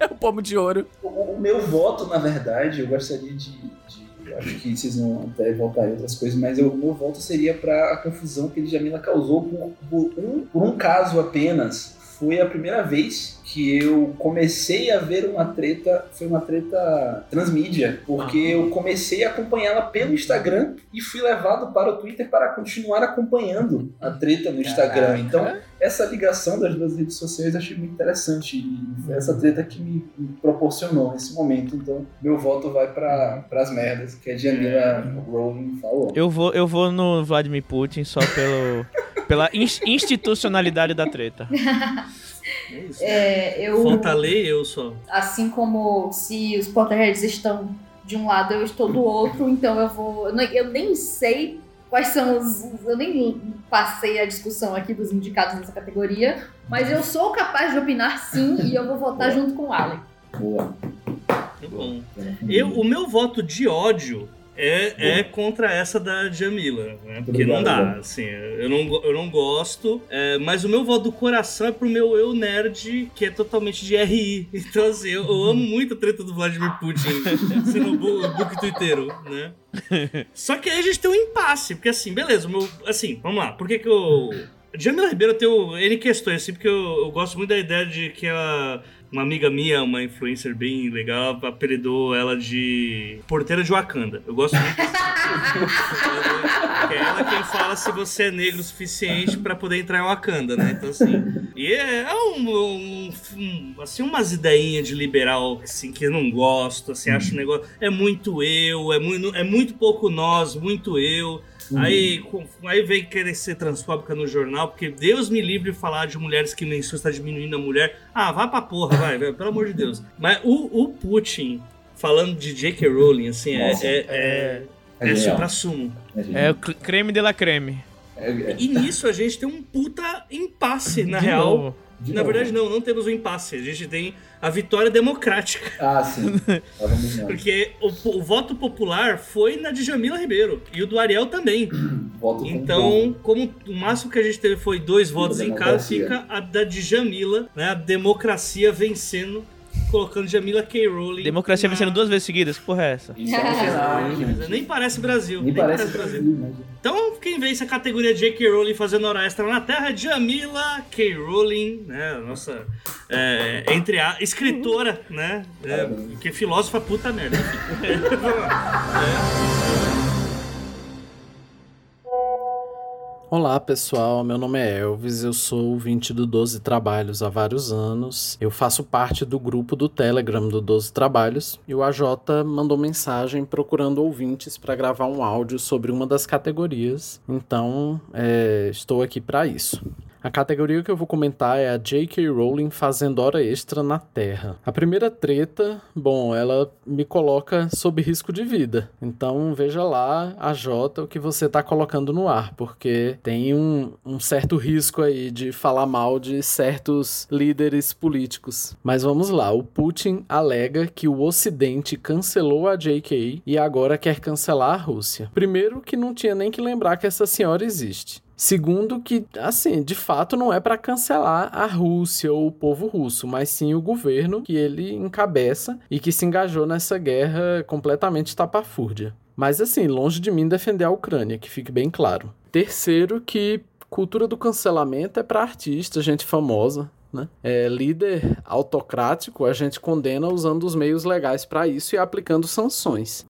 É o pomo de ouro. O, o meu voto, na verdade, eu gostaria de. de- acho que vocês vão até voltar em outras coisas, mas eu- meu voto seria para a confusão que Djamila causou por, por um, por um caso apenas. Foi a primeira vez que eu comecei a ver uma treta, foi uma treta transmídia, porque eu comecei a acompanhá-la pelo Instagram e fui levado para o Twitter para continuar acompanhando a treta no Instagram. Então, essa ligação das duas redes sociais eu achei muito interessante e foi essa treta que me, proporcionou nesse momento. Então, meu voto vai para as merdas que a Jamila Rowling falou. Eu vou, eu vou no Vladimir Putin só pelo, pela ins- institucionalidade da treta. É isso. É, eu, Falta lei, eu só. assim como se os Potterheads estão de um lado, eu estou do outro, então eu vou. Eu nem, eu nem sei quais são os. Eu nem passei a discussão aqui dos indicados nessa categoria, mas eu sou capaz de opinar sim e eu vou votar junto com o Allen. Boa. Tá bom. Eu, o meu voto de ódio é, é contra essa da Jamila, né? Porque não dá, Obrigado. assim, eu não, eu não gosto, é, mas o meu voto do coração é pro meu eu nerd, que é totalmente de RI. Então, assim, eu, eu amo muito a treta do Vladimir Putin sendo bu- book twitteiro, né? Só que aí a gente tem um impasse, porque assim, beleza, o meu, assim, vamos lá, por que que eu... Jamila Ribeiro tem o- N questões, assim, porque eu, eu gosto muito da ideia de que ela... Uma amiga minha, uma influencer bem legal, apelidou ela de Porteira de Wakanda. Eu gosto muito é ela quem fala se você é negro o suficiente pra poder entrar em Wakanda, né? Então, assim. E é um, um- um- assim, umas ideinhas de liberal assim, que eu não gosto, assim, acho o negócio. É muito eu, é muito, é muito pouco nós, muito eu. Aí, com- aí vem querer ser transfóbica no jornal, porque Deus me livre de falar de mulheres que menstruam está diminuindo a mulher. Ah, vá pra porra, vai, vai, pelo amor de Deus. Mas o, o Putin, falando de J.K. Rowling, assim, é, Nossa. é, é, É é supra-sumo. É o cr- creme de la creme. É, é, E nisso a gente tem um puta impasse, na De real. novo. de Na novo. verdade, não, não temos um impasse. A gente tem a vitória democrática. Ah, sim. Porque o, o voto popular foi na de Jamila Ribeiro. E o do Ariel também. Voto. Então, como o máximo que a gente teve foi dois votos em democracia. fica a da de Jamila, né? A democracia vencendo, colocando Jamila K. Rowling. Democracia na- vencendo duas vezes seguidas. Que porra é essa? Isso é um. Nem parece Brasil. Nem parece Brasil, né? Então, quem vence a categoria J.K. Rowling fazendo hora extra na Terra é Jamila K. Rowling, né? Nossa, é, entre a escritora, né? É, Parabéns. porque filósofa puta merda. Vamos Olá pessoal, meu nome é Elvis, eu sou ouvinte do 12 Trabalhos há vários anos. Eu faço parte do grupo do Telegram do 12 Trabalhos e o AJ mandou mensagem procurando ouvintes para gravar um áudio sobre uma das categorias, então é, estou aqui para isso. A categoria que eu vou comentar é a J.K. Rowling fazendo hora extra na Terra. A primeira treta, bom, ela me coloca sob risco de vida. Então veja lá, a J, o que você tá colocando no ar, porque tem um, um certo risco aí de falar mal de certos líderes políticos. Mas vamos lá, o Putin alega que o Ocidente cancelou a J.K. e agora quer cancelar a Rússia. Primeiro que não tinha nem que lembrar que essa senhora existe. Segundo, que, assim, de fato não é para cancelar a Rússia ou o povo russo, mas sim o governo que ele encabeça e que se engajou nessa guerra completamente estapafúrdia. Mas, assim, longe de mim defender a Ucrânia, que fique bem claro. Terceiro, que cultura do cancelamento é para artista, gente famosa. Né? É, líder autocrático a gente condena usando os meios legais para isso e aplicando sanções.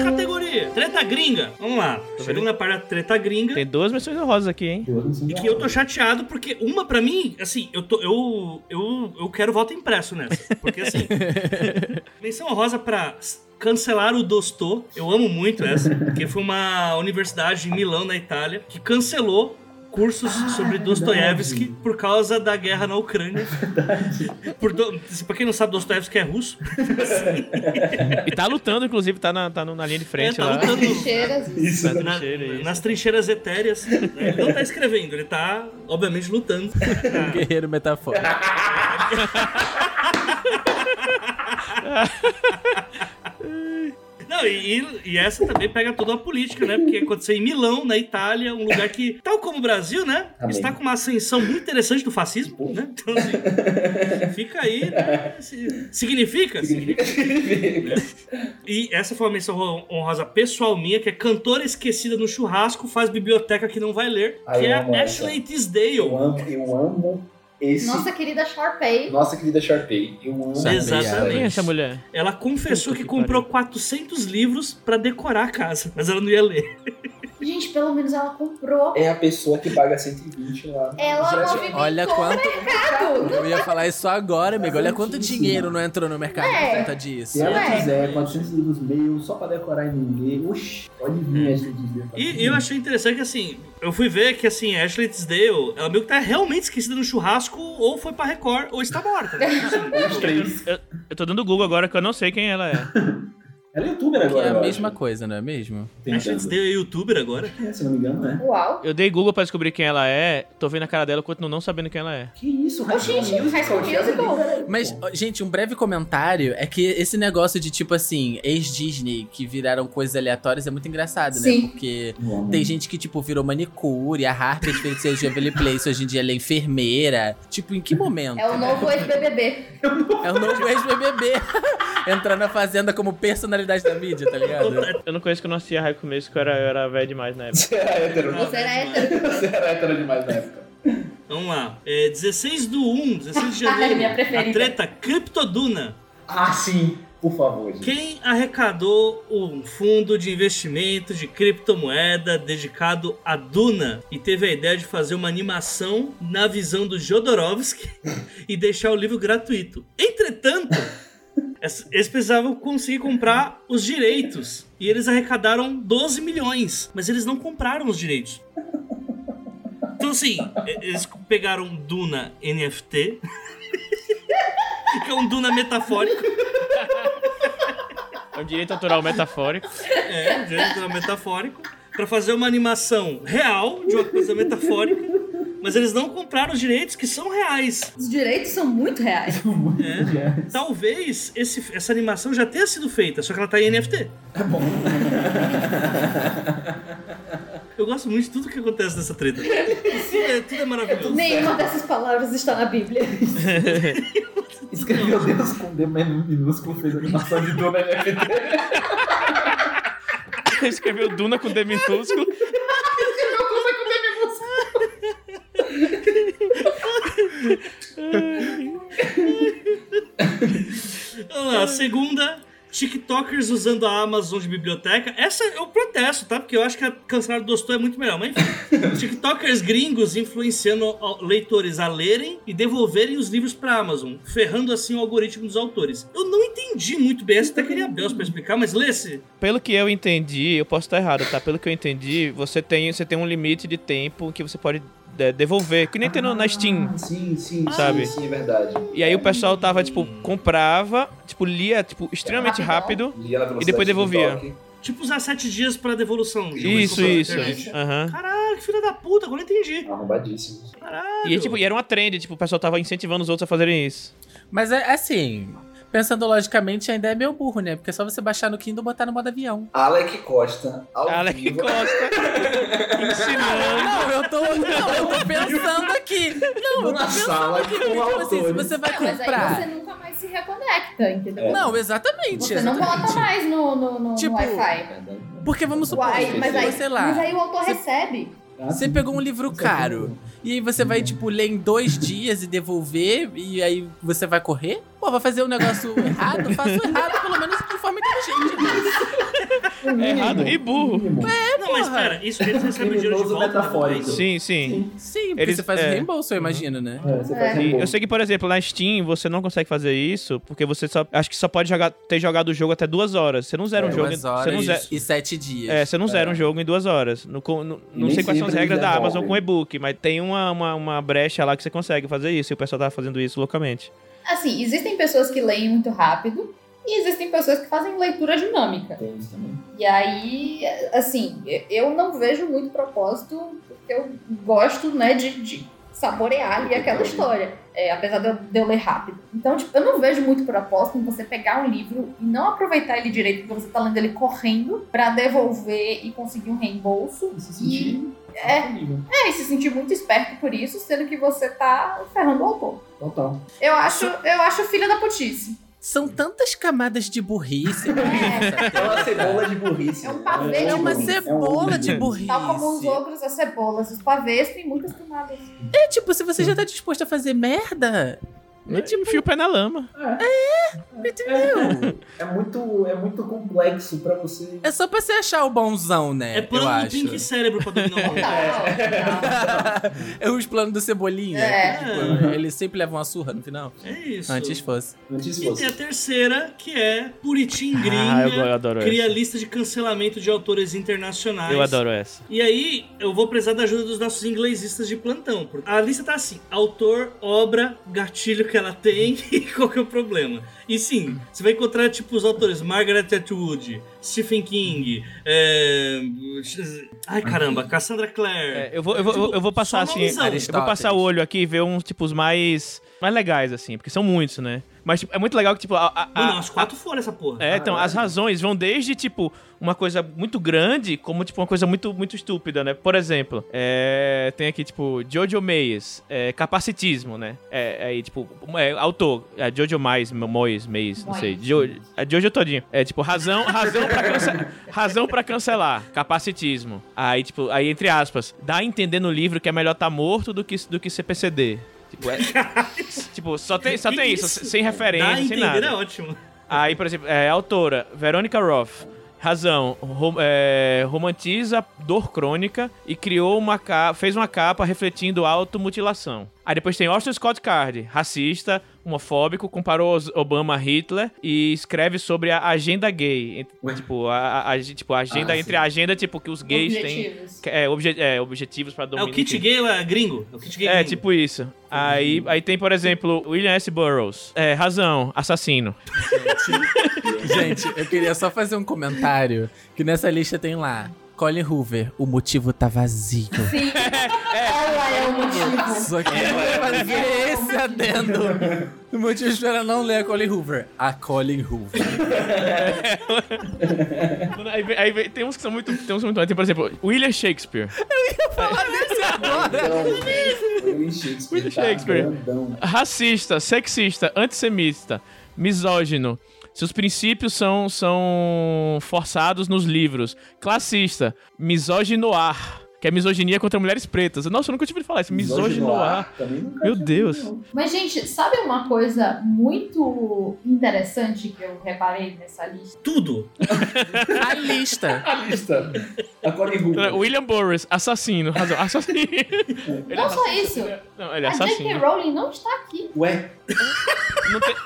Nossa categoria, treta gringa. Vamos lá. Segunda parte da treta gringa. Tem duas menções honrosas aqui, hein? E que eu tô chateado porque uma pra mim, assim, eu tô eu eu, eu quero voto impresso nessa, porque assim, menção honrosa pra cancelar o Dostô. Eu amo muito essa, porque foi uma universidade em Milão, na Itália, que cancelou cursos sobre Dostoiévski por causa da guerra na Ucrânia. Por do... Pra quem não sabe, Dostoiévski é russo. E tá lutando, inclusive, tá na, tá na linha de frente É, tá lá. lutando. Trincheiras. Isso, Na na- trincheira, isso. nas trincheiras etéreas. Ele não tá escrevendo, ele tá, obviamente, lutando. Guerreiro metafórico. Não, e, e essa também pega toda a política, né? Porque aconteceu em Milão, na Itália, um lugar que, tal como o Brasil, né? Amém. Está com uma ascensão muito interessante do fascismo, né? Então, assim, fica aí, né? Significa? Significa, significa. E essa foi uma menção hon- honrosa pessoal minha, que é cantora esquecida no churrasco, faz biblioteca que não vai ler, Ai, que é a. Ashley Tisdale. Eu amo, eu amo esse. Nossa querida Sharpay. Nossa querida Sharpay. Eu amo Exatamente. Quem é essa mulher? Ela confessou Puta que que comprou 400 livros pra decorar a casa, mas ela não ia ler. Gente, pelo menos ela comprou. É a pessoa que paga 120 lá. Ela movimentou Olha o quanto. mercado. Eu ia falar isso agora, amigo. Olha quanto dinheiro não entrou no mercado É. por conta disso. Se ela Ué. quiser 400 livros meus só pra decorar e vender, oxi, pode vir Ashley Tisdale. E eu achei interessante que, assim, eu fui ver que, assim, a Ashley Tisdale, ela meio que tá realmente esquecida no churrasco, ou foi pra Record, ou está morta. Né? Os três. Eu, eu tô dando Google agora que eu não sei quem ela é. Ela é youtuber Que agora. é a mesma acho. coisa, não é mesmo? A Ashley Tisdale é youtuber agora. É, se não me engano, né? Uau. Eu dei Google pra descobrir quem ela é, tô vendo a cara dela, eu continuo não sabendo quem ela é. Que isso, High School Musical. Mas, gente, um breve comentário é que esse negócio de, tipo assim, ex-Disney que viraram coisas aleatórias é muito engraçado, Sim. né? Porque Eu amo. tem gente que, tipo, virou manicure, a Harper Feiticeiro de Waverly Place, hoje em dia ela é enfermeira. Tipo, em que momento? É o novo ex-BBB. É o novo ex-BBB. Entrar na Fazenda como personalidade da mídia, tá ligado? Eu não conheço que eu não assistia High Começo, que eu era, eu era velho demais na época. Você era hétero. Você era hétero. Você era hétero demais na época. Vamos lá. É 16 do 1, 16 de janeiro. minha preferida. a treta Criptoduna. Ah, sim. Por favor, gente. Quem arrecadou um fundo de investimento de criptomoeda dedicado a Duna e teve a ideia de fazer uma animação na visão do Jodorowsky e deixar o livro gratuito. Entretanto, eles precisavam conseguir comprar os direitos e eles arrecadaram 12 milhões, mas eles não compraram os direitos. Então, assim, eles pegaram Duna NFT, que é um Duna metafórico. É um direito autoral metafórico. É, um direito autoral metafórico. Pra fazer uma animação real de uma coisa metafórica. Mas eles não compraram os direitos que são reais. Os direitos são muito reais. É. Talvez esse- essa animação já tenha sido feita, só que ela tá em NFT. Tá bom. Eu gosto muito de tudo que acontece nessa treta. Tudo é, tudo é maravilhoso. Nenhuma dessas palavras está na Bíblia. Escreveu Deus com D minúsculo, fez animação de Duna NFT. Escreveu Duna com D minúsculo. Vamos lá, segunda, TikTokers usando a Amazon de biblioteca. Essa eu protesto, tá? Porque eu acho que a Cancelado Dostou é muito melhor. Mas enfim, TikTokers gringos influenciando leitores a lerem e devolverem os livros pra Amazon, ferrando assim o algoritmo dos autores. Eu não entendi muito bem, essa até queria Deus pra explicar, mas lê-se. Pelo que eu entendi, eu posso estar errado, tá? Pelo que eu entendi, você tem, você tem um limite de tempo que você pode de- devolver, que nem tem no- na Steam. Sim, sim, Sabe? sim, sim, é verdade. E aí o pessoal tava, tipo, comprava, tipo, lia, tipo, extremamente rápido e depois devolvia. toque. Tipo, usar sete dias pra devolução. Isso, isso. Aham. Caralho, que filha da puta, agora eu entendi. Arrombadíssimo. E, tipo, e era uma trend, tipo, o pessoal tava incentivando os outros a fazerem isso. Mas é assim, pensando logicamente, ainda é meio burro, né? Porque é só você baixar no Kindle e botar no modo avião. Alec Costa, ao Alec vivo. Ensinando. Não, eu tô, não, eu tô pensando aqui. Não, eu tô Na pensando sala aqui. Tipo assim, se você vai Mas aí comprar. você nunca mais se reconecta, entendeu? Não, exatamente. Você não exatamente. volta mais no, no, no, Tipo, no Wi-Fi. Porque vamos supor, Uai, mas, aí, sei lá. mas aí o autor recebe. Você pegou um livro caro. E aí você vai, tipo, ler em dois dias e devolver, e aí você vai correr? Pô, vai fazer um negócio errado? Faça o errado, pelo menos de forma inteligente. né? É errado e burro. É, Não, mas pera, isso eles recebem dinheiro de volta. metafórico. Sim, sim. Sim, porque Eles- você faz é. o reembolso, eu imagino, né? É, você faz É. bom. eu sei que, por exemplo, na Steam você não consegue fazer isso, porque você só. Acho que só pode jogar, ter jogado o jogo até duas horas. Você não zera um jogo. em- Duas Você horas não zera, e sete dias. é, você não zera um jogo em duas horas. No, no- não sei quais são as regras da. Amazon com e-book, mas tem uma, uma, uma brecha lá que você consegue fazer isso, e o pessoal tá fazendo isso loucamente. Assim, existem pessoas que leem muito rápido e existem pessoas que fazem leitura dinâmica. Tem isso também. E aí, assim, eu não vejo muito propósito, porque eu gosto, né, de, de saborear ali aquela história. É, apesar de eu, de eu ler rápido. Então, tipo, eu não vejo muito propósito em você pegar um livro e não aproveitar ele direito, porque você tá lendo ele correndo, pra devolver e conseguir um reembolso. E se sentir É, é, e se sentir muito esperto por isso, sendo que você tá ferrando o autor. Total. Eu acho, eu acho filha da putice. São tantas camadas de burrice. né? É uma cebola de burrice. É um pavê É de uma burrice. cebola de burrice. Tal como os ogros, as cebolas, os pavês têm muitas camadas. É tipo, se você já tá disposto a fazer merda, É tipo, enfia o pé na lama. entendeu? É muito, é muito complexo pra você. É só pra você achar o bonzão, né? É eu plano do. Pink Cérebro pra dominar o mundo. É os planos do Cebolinha. É. que, tipo, eles sempre levam uma surra no final. É isso. Antes fosse. Antes E tem fosse. a terceira, que é Puritim Ah, Gringa. eu, eu adoro cria essa. lista de cancelamento de autores internacionais. Eu adoro essa. E aí, eu vou precisar da ajuda dos nossos inglesistas de plantão. A lista tá assim: autor, obra, gatilho que ela tem e qual que é o problema. E sim, você vai encontrar, tipo, os autores Margaret Atwood, Stephen King, é... Ai, caramba, Cassandra Clare. É, eu, vou, eu, vou, vou- eu vou passar assim. Eu vou passar o olho aqui e ver uns, tipo, os mais. Mais legais, assim, porque são muitos, né? Mas tipo, é muito legal que, tipo, a, a- Mano, a- as quatro foram essa porra. É, então, as razões vão desde, tipo, uma coisa muito grande, como, tipo, uma coisa muito, muito estúpida, né? Por exemplo, é, tem aqui, tipo, Jojo Meyes, é, capacitismo, né? É, aí, tipo, é, autor, é, Jojo Mais, Moyes, Meyes, não sei, jo, é Jojo todinho. É, tipo, razão, razão, pra cancelar, razão pra cancelar, capacitismo. Aí, tipo, aí, entre aspas, dá a entender no livro que é melhor estar morto do que, do que ser PCD. Tipo, é, tipo só tem, só tem isso, sem Dá a referência, sem nada. é ótimo. Aí, por exemplo, é, autora, Veronica Roth. Razão, rom- é, romantiza dor crônica e criou uma capa, fez uma capa refletindo automutilação. Aí depois tem Austin Scott Card, racista, homofóbico, comparou Obama a Hitler e escreve sobre a agenda gay. Tipo, a, a- a- tipo, a agenda Ah, entre a agenda, tipo, que os gays Objetivos. têm. É, obje- é, objetivos pra É dominar. o kit gay é gringo. É o kit gay É, gringo. tipo isso. Aí, aí tem, por exemplo, William S. Burroughs. É, razão, assassino. Gente, eu queria só fazer um comentário que nessa lista tem lá. Colin Hoover, o motivo tá vazio. Sim. Ela é o motivo. Só que eu vou fazer esse adendo. O motivo para não ler a Colin Hoover. A Colin Hoover. Aí, vem- aí vem- tem uns que são muito. Tem uns muito. Tem, por exemplo, William Shakespeare. Falar desse agora. William Shakespeare. William tá Shakespeare. grandão. Racista, sexista, antissemita, misógino. Seus princípios são, são forçados nos livros. Classista, misóginoar. que é misoginia contra mulheres pretas. Nossa, eu nunca tive ouvido falar isso. Nunca Meu Deus. não. Mas, gente, sabe uma coisa muito interessante que eu reparei nessa lista? Tudo. A lista. A lista. A Hoover. William Burroughs, assassino. Razão, assassino. Ele é não só racista, isso. Não, ele é a J.K. assassino. Rowling não está aqui. Ué, Não tem-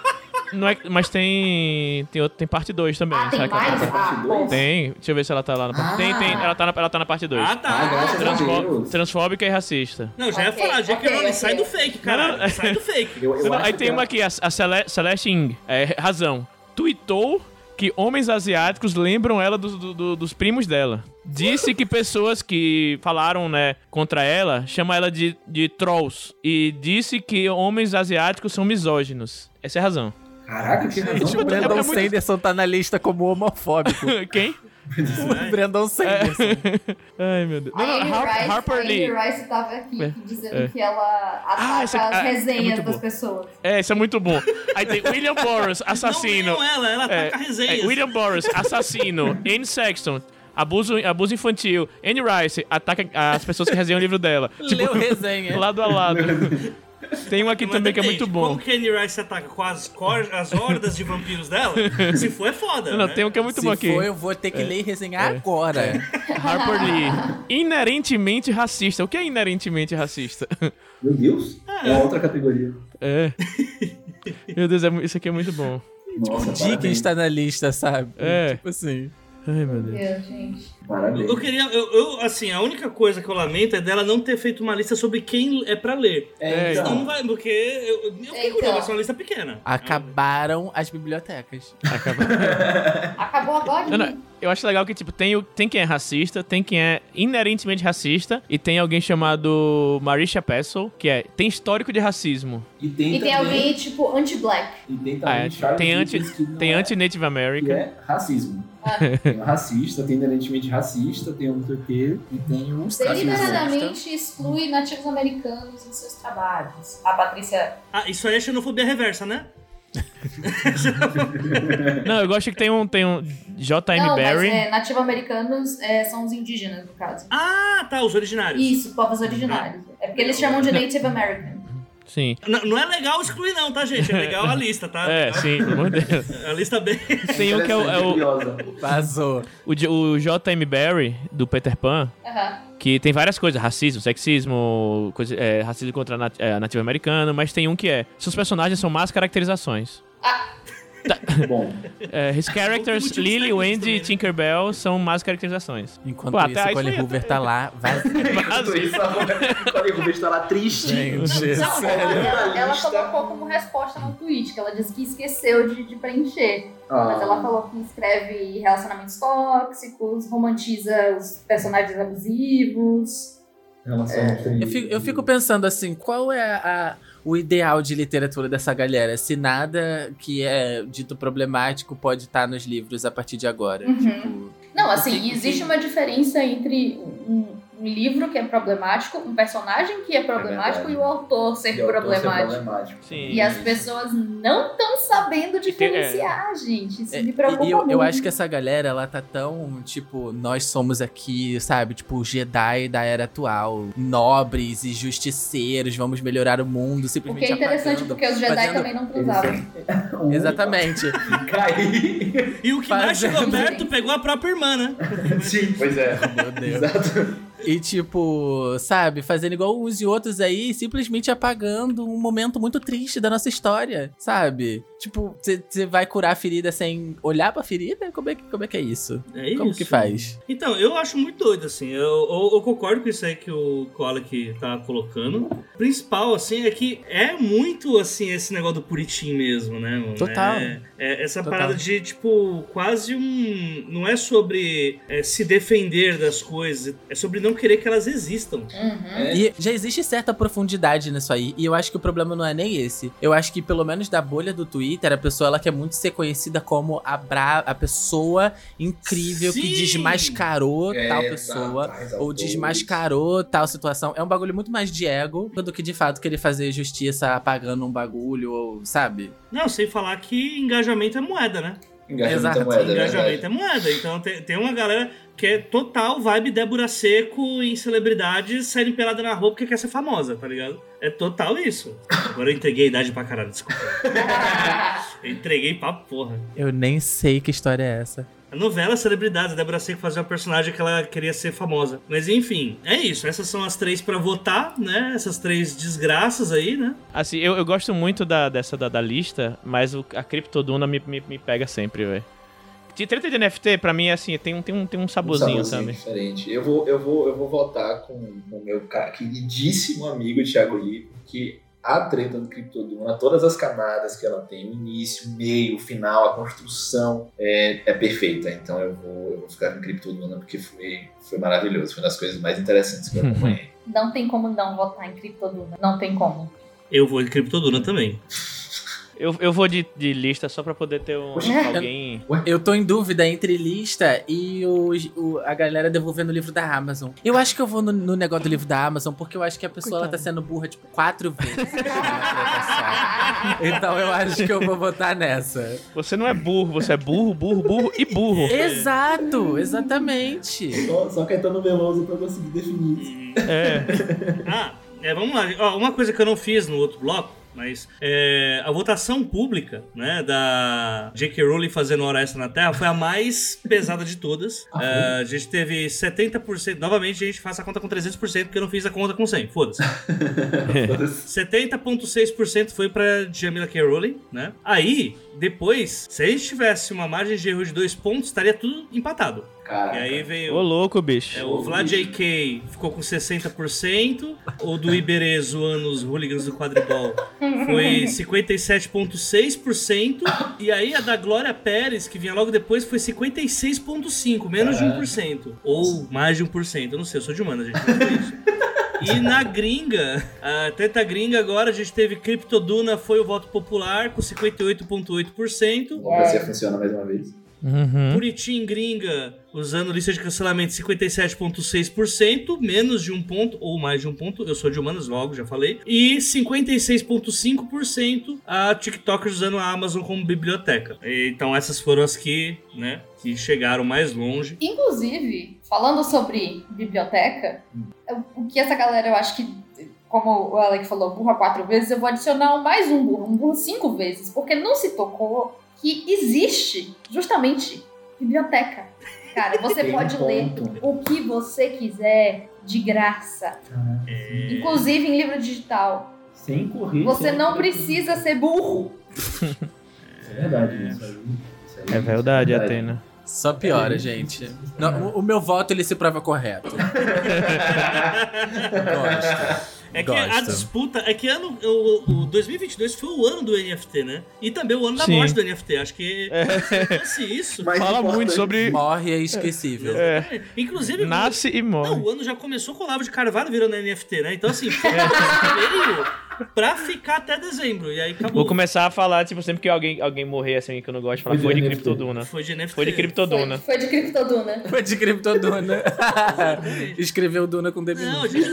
não é, mas tem, tem, outro- tem parte 2 também. Ah, tem que mais? tá Ah, dois? Tem. Deixa eu ver se ela tá lá na parte. Tem, tem. Ela tá na, ela tá na parte 2. Ah, tá. Ah, Transfó- transfóbica e racista. Não, já ia Ok, falar, J.K. ok, Rowling, ok. sai do fake. Não, Sai do fake. eu, eu Não, aí que tem a- uma aqui, a, a Cele- Celeste Ing. É, razão. Tweetou que homens asiáticos lembram ela dos- do- do- dos primos dela. Disse que pessoas que falaram, né, contra ela, chamam ela de, de trolls. E disse que homens asiáticos são misóginos. Essa é a razão. Caraca, que razão. Tipo, o pra- Brandon é muito- Sanderson tá na lista como homofóbico. Quem? o Brandon Sanderson. Ai, meu Deus. Não, não, Amy Har- Rice, Harper a Amy Lee. Rice tava aqui É, dizendo é. que ela ataca Ah, essa- as ah, é resenhas muito das bom. pessoas. É, isso é muito bom. Aí tem William Burroughs, assassino. Não, ela, ela É, ataca resenhas. é, William Burroughs, assassino. Anne Sexton, abuso, abuso infantil. Anne Rice, ataca as pessoas que resenham o livro dela. Leu resenha. lado a lado. Tem um aqui Mas também que é depende, muito bom. Como que a Annie Rice ataca com as, cor, as hordas de vampiros dela? Se for, é foda. Não, né? tem um que é muito Se bom aqui. for, eu vou ter que ler e resenhar agora. Harper Lee. Inerentemente racista. O que é inerentemente racista? Meu Deus. É outra categoria. É. Meu Deus, é isso aqui é muito bom. Nossa, Dickens parabéns. tá na lista, sabe? É. Tipo assim. Ai, meu Deus. Deus, gente. Parabéns. Eu queria, eu, eu, assim, a única coisa que eu lamento é dela não ter feito uma lista sobre quem é pra ler. É, É, Senão não então. vai, porque eu, eu fiquei Então. curioso, vai ser uma lista pequena. Acabaram as bibliotecas. Acabou agora? Não, não, eu acho legal que, tipo, tem, tem quem é racista, tem quem é inerentemente racista, e tem alguém chamado Marisha Pessel, que é, tem histórico de racismo. E tem, E tem também, alguém, tipo, anti-black. E tem Ah, também é, Charles tem anti- Tem é- anti-Native que American. é racismo. Ah. Tem racista, tem inerentemente racista, tem o não sei o quê, e tem o. Deliberadamente exclui nativos americanos em seus trabalhos. A Patrícia. Ah, isso aí é xenofobia reversa, né? Não, eu gosto que tem um, tem um J.M. Não, Barry. mas é, nativos americanos é, são os indígenas, no caso. Ah, tá, os originários. Isso, povos originários. É porque eles chamam de Native American. Sim. Não, não é legal excluir, não, tá, gente? É legal a lista, tá? É, Legal. sim, pelo amor de Deus. A lista bem. Tem um que é o, é o. Vazou. o, o J.M. Barry, do Peter Pan, Aham. que tem várias coisas, racismo, sexismo, coisa, é, racismo contra nat é, nativo americano, mas tem um que é, seus personagens são más caracterizações. Bom, É, his characters, motivos Lily, Wendy e né? Tinkerbell são más caracterizações. Enquanto Pô, até isso, aí Colin Hoover tá lá vazio. enquanto isso, a Colin Hoover está lá triste. Gente, Não, Sério? ela, ela colocou como resposta no tweet, que ela disse que esqueceu de, de preencher. Mas ela Ah, falou que escreve relacionamentos tóxicos, romantiza os personagens abusivos. relação Eu fico, eu fico pensando assim, qual é a- o ideal de literatura dessa galera? Se nada que é dito problemático pode estar nos livros a partir de agora. Uhum. Tipo, Não, assim, existe uma diferença entre um, um livro que é problemático, um personagem que é problemático verdade. e o autor ser o autor ser problemático. problemático. Sim. E as pessoas não estão sabendo diferenciar, gente. Isso É, me preocupa e eu, muito. eu acho que essa galera, ela tá tão, tipo, nós somos aqui, sabe? Tipo, Jedi da era atual. Nobres e justiceiros, vamos melhorar o mundo, O que simplesmente é interessante, apagando, porque os Jedi fazendo- também não transavam. Exatamente. Caí. E o que mais Fazendo- chegou perto pegou a própria irmã, né? Sim, pois é. Meu Deus. Exato. E tipo, sabe, fazendo igual uns e outros aí, simplesmente apagando um momento muito triste da nossa história, sabe? Tipo, você vai curar a ferida sem olhar pra ferida? Como é que, como é, que é isso? É Como isso. que faz? Então, eu acho muito doido, assim. Eu, eu, eu concordo com isso aí que o Kolik tá colocando. O principal, assim, é que é muito, assim, esse negócio do puritim mesmo, né? mano? Total. É, é essa Total. parada de, tipo, quase um... Não é sobre é, se defender das coisas, é sobre não querer que elas existam. Uhum. E já existe certa profundidade nisso aí. E eu acho que o problema não é nem esse. Eu acho que, pelo menos da bolha do Twitter, a pessoa ela quer muito ser conhecida como a, bra a pessoa incrível que Sim! desmascarou É, tal pessoa. Ou desmascarou tal situação. É um bagulho muito mais de ego do que de fato querer fazer justiça apagando um bagulho, ou, sabe? Não, sem falar que engajamento é moeda, né? Engajamento Exato. é moeda, é Engajamento verdade. é moeda. Então tem, tem uma galera que é total vibe Débora Seco em celebridades saindo pelada na roupa porque quer ser famosa, tá ligado? É total isso. Agora eu entreguei a idade pra caralho, desculpa. Eu entreguei pra porra. Eu nem sei que história é essa. A novela Celebridades, a Débora Seco fazia uma personagem que ela queria ser famosa. Mas enfim, é isso. Essas são as três pra votar, né? Essas três desgraças aí, né? Assim, eu, eu gosto muito da, dessa da, da lista, mas o- a Criptoduna me, me, me pega sempre, velho. De treta de NFT, pra mim, é assim, tem um, tem um, tem um saborzinho, Um saborzinho sabe? diferente. Eu vou, eu vou, eu vou votar com o meu queridíssimo amigo Thiago Lee, porque a treta do Criptoduna, todas as camadas que ela tem, o início, o meio, o final, a construção, é, é perfeita. Então eu vou, eu vou ficar com Criptoduna porque foi, foi maravilhoso. Foi uma das coisas mais interessantes que eu acompanhei. Não tem como não votar em Criptoduna. Não tem como. Eu vou de Criptoduna também. Eu, eu vou de, de lista só pra poder ter um, alguém. Eu tô em dúvida entre lista e os- o, a galera devolvendo o livro da Amazon. Eu acho que eu vou no, no negócio do livro da Amazon, porque eu acho que a pessoa ela tá sendo burra, tipo, quatro vezes. então eu acho que eu vou votar nessa. Você não é burro, você é burro, burro, burro e burro. Exato, exatamente. Só, só Caetano Veloso pra conseguir definir isso. É. Ah, é, vamos lá. Ó, uma coisa que eu não fiz no outro bloco, mas é, a votação pública, né, da J.K. Rowling fazendo Hora Extra na Terra foi a mais pesada de todas. É, a gente teve 70%. Novamente, a gente faz a conta com 300%, porque eu não fiz a conta com 100. Foda-se. 70,6% foi pra Jamila K. Rowling, né? Aí, depois, se a gente tivesse uma margem de erro de dois pontos, estaria tudo empatado. Caraca. E aí veio. Ô, louco, bicho. É, o Vlad JK ficou com 60%, o do Iberê zoando os hooligans do quadribol foi 57,6%, e aí a da Glória Pérez, que vinha logo depois, foi 56,5%, menos de 1%. Ou mais de 1%, eu não sei, eu sou de humana, gente, não sei isso. E na gringa, a treta gringa agora, a gente teve Criptoduna, foi o voto popular, com 58,8%. A democracia funciona mais uma vez. Uhum. Bonitinho gringa, usando lista de cancelamento 57,6%, menos de um ponto ou mais de um ponto. Eu sou de humanas logo, já falei. E 56,5% a TikTokers usando a Amazon como biblioteca. Então essas foram as que, né, que chegaram mais longe. Inclusive, falando sobre biblioteca, o que essa galera, eu acho que, como o Alec falou, burra quatro vezes, eu vou adicionar mais um burro, um burro cinco vezes, porque não se tocou que existe justamente biblioteca. Cara, você Tem um pode ler ponto. o que você quiser de graça, inclusive em livro digital. Sem correr. Você sem- não precisa ser burro. Isso é verdade, isso aí. isso aí É verdade, é Atena. Só piora, gente. Não, o, o meu voto ele se prova correto. Gosto. É que a Gosto. disputa. É que ano, o, o 2022 foi o ano do NFT, né? E também o ano da Sim. morte do NFT. Acho que se fosse isso. Mais Fala muito sobre. Morre é esquecível. É, Inclusive, nasce e morre. Não, o ano já começou com o Olavo de Carvalho virando NFT, né? Então, assim, foi veio pra ficar até dezembro. E aí acabou. Vou começar a falar, tipo, sempre que alguém, alguém morrer assim que eu não gosto, falar Foi de de. Criptoduna. Foi de NFT. Foi de Criptoduna. Foi, foi de Criptoduna. Foi de Criptoduna. Escreveu Duna com D Não, gente.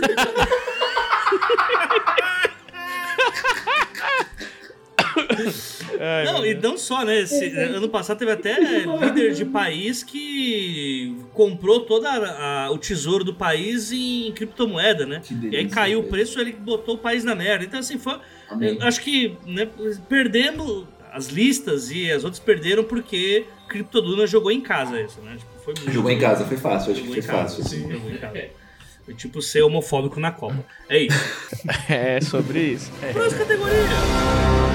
Ai, Não, e não só, né? Esse, ano passado teve até líder de país que comprou todo o tesouro do país em criptomoeda, né? Que E aí delícia, caiu o preço, ele botou o país na merda. Então, assim, foi. Acho que né, perdemos. As listas e as outras perderam porque Criptoduna jogou em casa isso, né? Tipo, foi muito- Jogou em casa, foi fácil, acho que Jogou foi em casa, fácil. sim, Assim. jogou em casa. Foi tipo ser homofóbico na Copa. É isso. É sobre isso. É. Próxima categoria.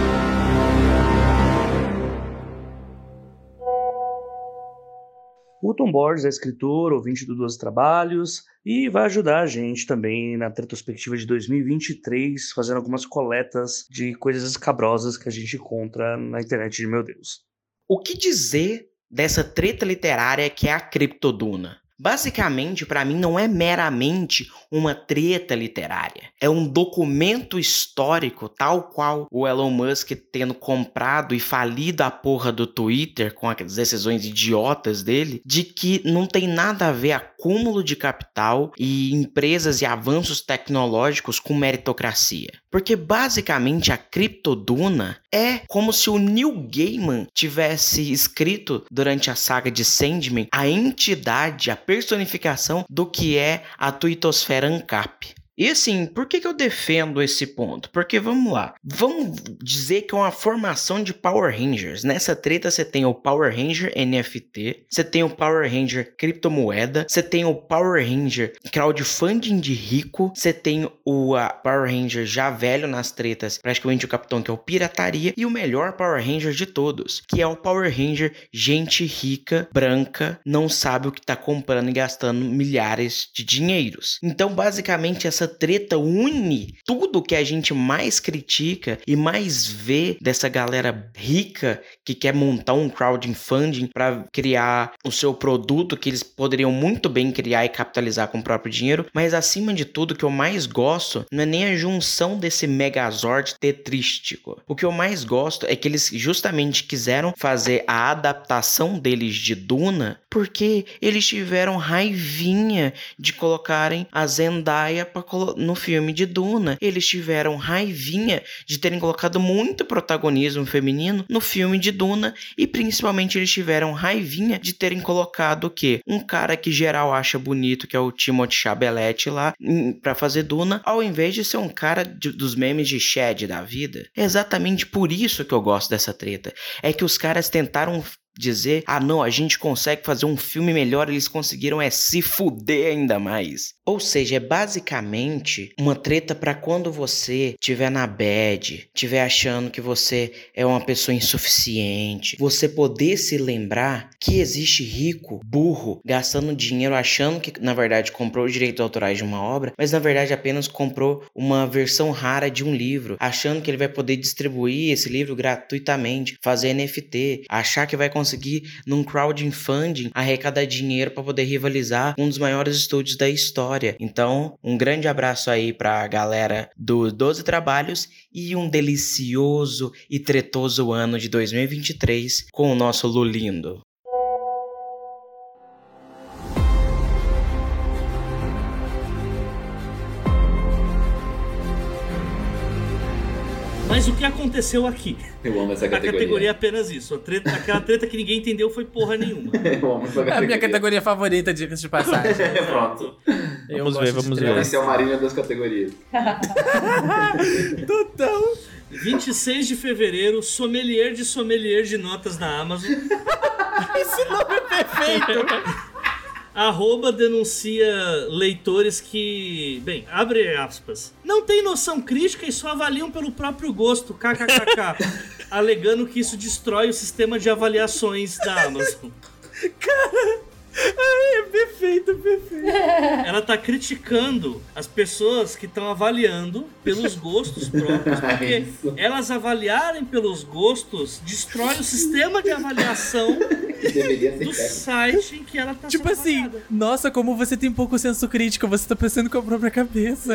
O Tom Borges é escritor, ouvinte do 12 Trabalhos e vai ajudar a gente também na retrospectiva de 2023, fazendo algumas coletas de coisas escabrosas que a gente encontra na internet de meu Deus. O que dizer dessa treta literária que é a Criptoduna? Basicamente, para mim, não é meramente uma treta literária. É um documento histórico, tal qual o Elon Musk tendo comprado e falido a porra do Twitter com as decisões idiotas dele, de que não tem nada a ver acúmulo de capital e empresas e avanços tecnológicos com meritocracia. Porque basicamente a Criptoduna é como se o Neil Gaiman tivesse escrito durante a saga de Sandman a entidade, a personificação do que é a tuitosfera ANCAP. E assim, por que, que eu defendo esse ponto? Porque vamos lá, vamos dizer que é uma formação de Power Rangers. Nessa treta você tem o Power Ranger NFT, você tem o Power Ranger criptomoeda, você tem o Power Ranger crowdfunding de rico, você tem o Power Ranger já velho nas tretas, praticamente o capitão que é o pirataria, e o melhor Power Ranger de todos, que é o Power Ranger gente rica, branca, não sabe o que tá comprando e gastando milhares de dinheiros. Então, basicamente, essa treta une tudo que a gente mais critica e mais vê dessa galera rica que quer montar um crowdfunding para criar o seu produto que eles poderiam muito bem criar e capitalizar com o próprio dinheiro, mas acima de tudo o que eu mais gosto não é nem a junção desse megazord tetrístico. O que eu mais gosto é que eles justamente quiseram fazer a adaptação deles de Duna porque eles tiveram raivinha de colocarem a Zendaya para no filme de Duna. Eles tiveram raivinha de terem colocado muito protagonismo feminino no filme de Duna e principalmente eles tiveram raivinha de terem colocado o quê? Um cara que geral acha bonito, que é o Timothée Chalamet lá, para fazer Duna, ao invés de ser um cara de, dos memes de Shed da vida. É exatamente por isso que eu gosto dessa treta. É que os caras tentaram dizer, ah não, a gente consegue fazer um filme melhor, eles conseguiram é se fuder ainda mais. Ou seja, é basicamente uma treta para quando você tiver na bad, tiver achando que você é uma pessoa insuficiente, você poder se lembrar que existe rico, burro, gastando dinheiro achando que na verdade comprou os direitos autorais de uma obra, mas na verdade apenas comprou uma versão rara de um livro, achando que ele vai poder distribuir esse livro gratuitamente, fazer NFT, achar que vai conseguir conseguir, num crowdfunding, arrecadar dinheiro para poder rivalizar um dos maiores estúdios da história. Então, um grande abraço aí pra galera do 12 Trabalhos e um delicioso e tretoso ano de 2023 com o nosso Lulindo. Mas o que aconteceu aqui? Eu amo essa A categoria. categoria é apenas isso. A treta- aquela treta que ninguém entendeu foi porra nenhuma. Eu amo essa É a minha categoria favorita, dicas de passagem. Pronto. Eu Vamos ver, vamos ver. Esse é o Marinha das categorias. Total. 26 de fevereiro, sommelier de sommelier de notas na Amazon. Esse nome é perfeito. Arroba denuncia leitores que, bem, abre aspas, não tem noção crítica e só avaliam pelo próprio gosto, kkkk, alegando que isso destrói o sistema de avaliações da Amazon. Cara, ai, é perfeito, perfeito. Ela tá criticando as pessoas que estão avaliando pelos gostos próprios, porque Isso. elas avaliarem pelos gostos destrói o sistema de avaliação do site em que ela tá Tipo assim, avaliada. nossa, como você tem pouco senso crítico, você tá pensando com a própria cabeça.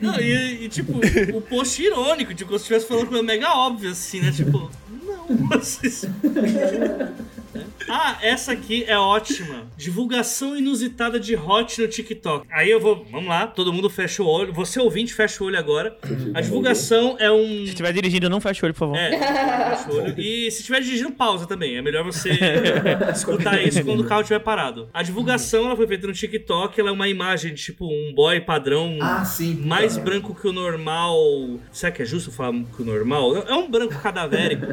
Não, e, e, tipo, o post irônico, tipo, como se estivesse falando coisa mega óbvia, assim, né? Tipo, não, vocês. Ah, essa aqui é ótima. Divulgação inusitada de hot no TikTok. Aí eu vou, vamos lá, todo mundo fecha o olho. Você ouvinte, fecha o olho agora. A divulgação é um. Se estiver dirigindo, não fecha o olho, por favor. É, fecha o olho. E se estiver dirigindo, pausa também. É melhor você escutar isso quando o carro estiver parado. A divulgação ela foi feita no TikTok. Ela é uma imagem de tipo um boy padrão Ah, sim. mais branco que o normal. Será que é justo falar que o normal? É um branco cadavérico,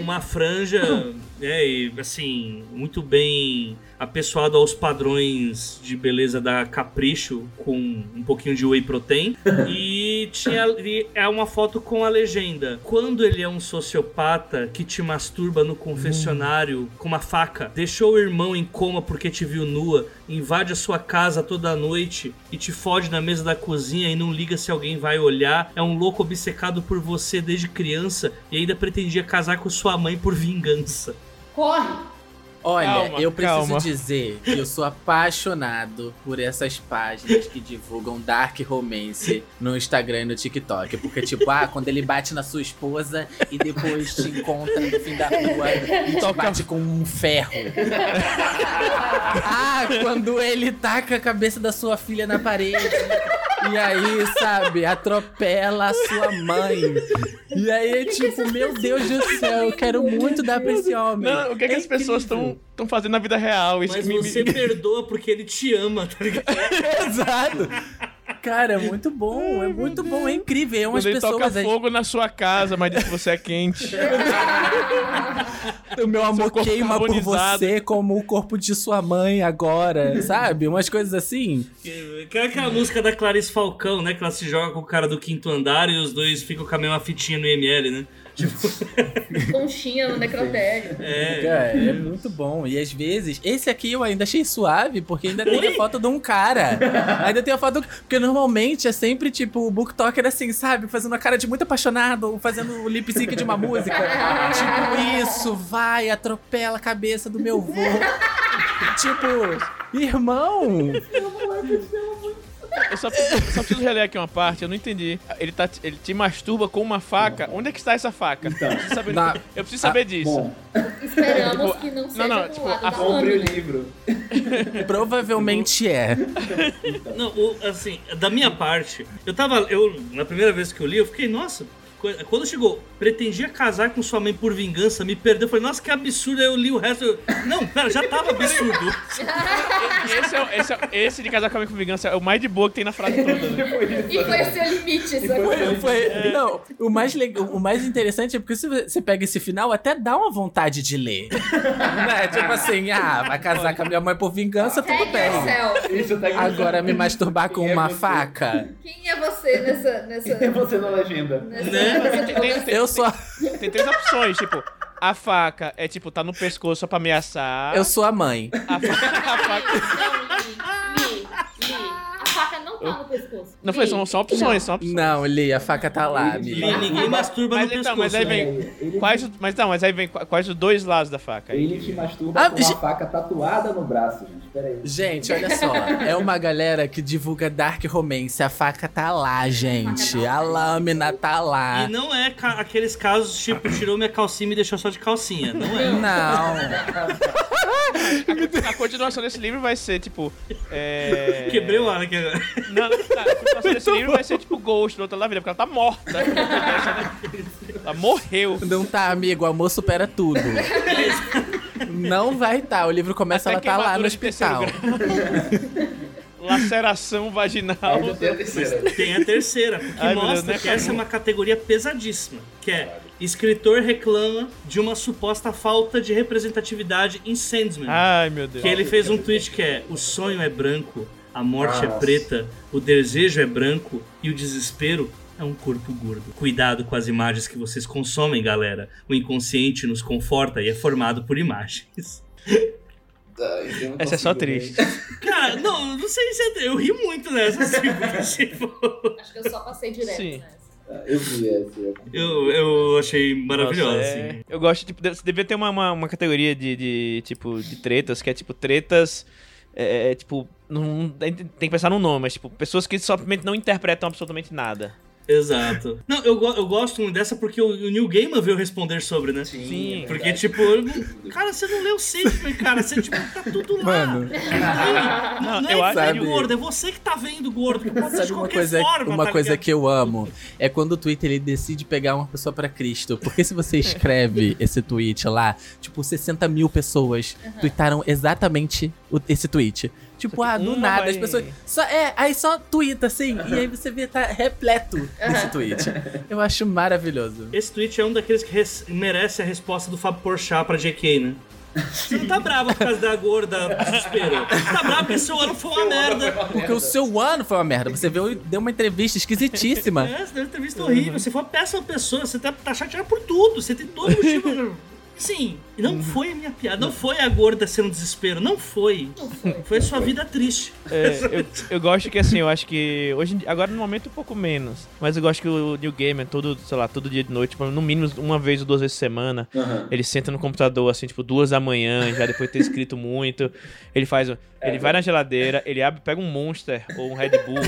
uma franja, né, e assim, muito bem apessoado aos padrões de beleza da Capricho, com um pouquinho de whey protein. E tinha ali é uma foto com a legenda: Quando ele é um sociopata que te masturba no confessionário com uma faca, deixou o irmão em coma porque te viu nua, invade a sua casa toda noite e te fode na mesa da cozinha e não liga se alguém vai olhar, é um louco obcecado por você desde criança e ainda pretendia casar com sua mãe por vingança. Corre! Olha, Calma, eu preciso calma. dizer que eu sou apaixonado por essas páginas que divulgam dark romance no Instagram e no TikTok. Porque, tipo, ah, quando ele bate na sua esposa e depois te encontra no fim da rua e te bate com um ferro. ah, quando ele taca a cabeça da sua filha na parede. E aí, sabe, atropela a sua mãe. E aí, tipo, meu Deus do céu, eu quero muito dar pra esse homem. Não, o que, é que as pessoas estão fazendo na vida real? Isso Mas me- você perdoa porque ele te ama, tá ligado? Exato. Cara, é muito bom, é muito bom, é incrível. É umas Quando ele toca pessoas. fogo na sua casa, mas diz que você é quente. O meu amor queima por você como o corpo de sua mãe agora, sabe? Umas coisas assim. Que é aquela música da Clarice Falcão, né? Que ela se joga com o cara do quinto andar e os dois ficam com a mesma fitinha no ML, né? Tipo, Conchinha no necrotério. é. Cara, é muito bom. E às vezes, esse aqui eu ainda achei suave, porque ainda tem a foto de um cara. Ainda tem a foto. do- Porque normalmente é sempre tipo o booktoker assim, sabe? Fazendo a cara de muito apaixonado, ou fazendo o lip sync de uma música. tipo, isso, vai, atropela a cabeça do meu vô. tipo, irmão! Eu só, eu só preciso reler aqui uma parte, eu não entendi. Ele, tá, ele te masturba com uma faca. Onde é que está essa faca? Eu preciso saber, Na- eu preciso saber disso. Bom, Esperamos Tipo, que não não, seja não, do tipo, a- da compre o livro. Provavelmente é. Não, o- assim, da minha parte, eu tava. Eu, na primeira vez que eu li, eu fiquei, nossa. Quando chegou, pretendia casar com sua mãe por vingança, me perdeu. Eu falei, nossa, que absurdo. Aí eu li o resto. eu- não, pera, já tava absurdo. Esse, é, esse, é, esse de casar com a com vingança é o mais de boa que tem na frase toda. Né? E foi o seu limite, sabe? Foi, foi- não, o mais, legal, o mais interessante é porque se você pega esse final, até dá uma vontade de ler. né? Tipo assim, ah, vai casar com a minha mãe por vingança, tudo Tag bem. yourself. Isso tá. Agora me masturbar com Quem é uma você? faca. Quem é você nessa. nessa, Quem é você na legenda? nessa, Tem, Eu sou, tem três opções, tipo, a faca é tipo, tá no pescoço só pra ameaçar. eu sou a mãe. A, fa- a faca. Não, Li, Li. A faca não tá no pescoço. Não foi, são, são opções, são opções. Não, Li, a faca tá lá, Li, ninguém masturba Mas no então, pescoço. mas aí né? vem. Ele, Quais, os- mas não, mas aí vem qu- quais os dois lados da faca? Aí. ele te masturba Ah, com ge- uma faca tatuada no braço, gente. Pera aí. Gente, olha só. É uma galera que divulga Dark Romance. A faca tá lá, gente. A lâmina tá lá. E não é ca- aqueles casos tipo, tirou minha calcinha e me deixou só de calcinha. Não é. Não. A continuação desse livro vai ser tipo. É... Quebrei o ar aqui agora. Não, não, a continuação desse livro vai ser tipo Ghost do outro lado da vida, porque ela tá morta. Ela morreu. Não tá, amigo. O amor supera tudo. Não vai tá. O livro começa, Até ela tá lá no hospital. Laceração vaginal. Tem a terceira. Tem a terceira, porque Ai, meu Deus, mostra né, que essa é uma categoria pesadíssima, que é escritor reclama de uma suposta falta de representatividade em Sandman. Ai, meu Deus. Que ele fez um tweet que é: o sonho é branco, a morte é Nossa. preta, o desejo é branco e o desespero é um corpo gordo. Cuidado com as imagens que vocês consomem, galera. O inconsciente nos conforta e é formado por imagens. Essa é só triste. Cara, não, não sei se é, eu ri muito nessa, assim, porque, tipo, Acho que eu só passei direto Sim. nessa. Ah, Eu vi essa. eu- eu, achei maravilhosa, Nossa, é- assim. Eu gosto, tipo, de- devia ter uma, uma, uma categoria de, de, tipo, de tretas, que é tipo, tretas. É, é, tipo, não, tem que pensar no nome, mas tipo, pessoas que simplesmente não interpretam absolutamente nada. Exato. Não, eu, eu gosto muito dessa porque o, o Neil Gaiman veio responder sobre, né? Sim. é Porque, verdade. tipo, eu não- cara, você não leu Sandman, cara. Você, tipo, tá tudo lá. Mano. Não, não eu é acho- Sabe- gordo, é você que tá vendo gordo. Que pode ser de Sabe uma qualquer coisa, forma, uma tá coisa ligado? que eu amo? É quando o Twitter ele decide pegar uma pessoa pra Cristo. Porque se você escreve esse tweet lá, tipo, 60 mil pessoas tweetaram exatamente o- esse tweet. Tipo, ah, do nada, vai- as pessoas. Só, é, aí só twitta assim, e aí você vê, tá repleto esse tweet. Eu acho maravilhoso. Esse tweet é um daqueles que res- merece a resposta do Fábio Porchat pra JK, né? Você não tá bravo por causa da gorda desespero. Você tá bravo porque seu ano foi uma merda. Porque o seu ano foi uma merda. Você viu, deu uma entrevista esquisitíssima. É, você deu uma entrevista horrível. Você foi uma péssima pessoa. Você tá, tá chateado por tudo. Você tem todo motivo. Sim, não foi a minha piada, não foi a gorda sendo desespero, não foi. Não foi. Foi a sua vida triste. É, eu, eu gosto que assim, eu acho que hoje agora no momento um pouco menos, mas eu gosto que o New Gamer todo, sei lá, todo dia de noite, tipo, no mínimo uma vez ou duas vezes por semana, Aham. ele senta no computador assim, tipo, duas da manhã, já depois de ter escrito muito, ele faz, um- ele vai na geladeira, ele abre, pega um Monster ou um Red Bull,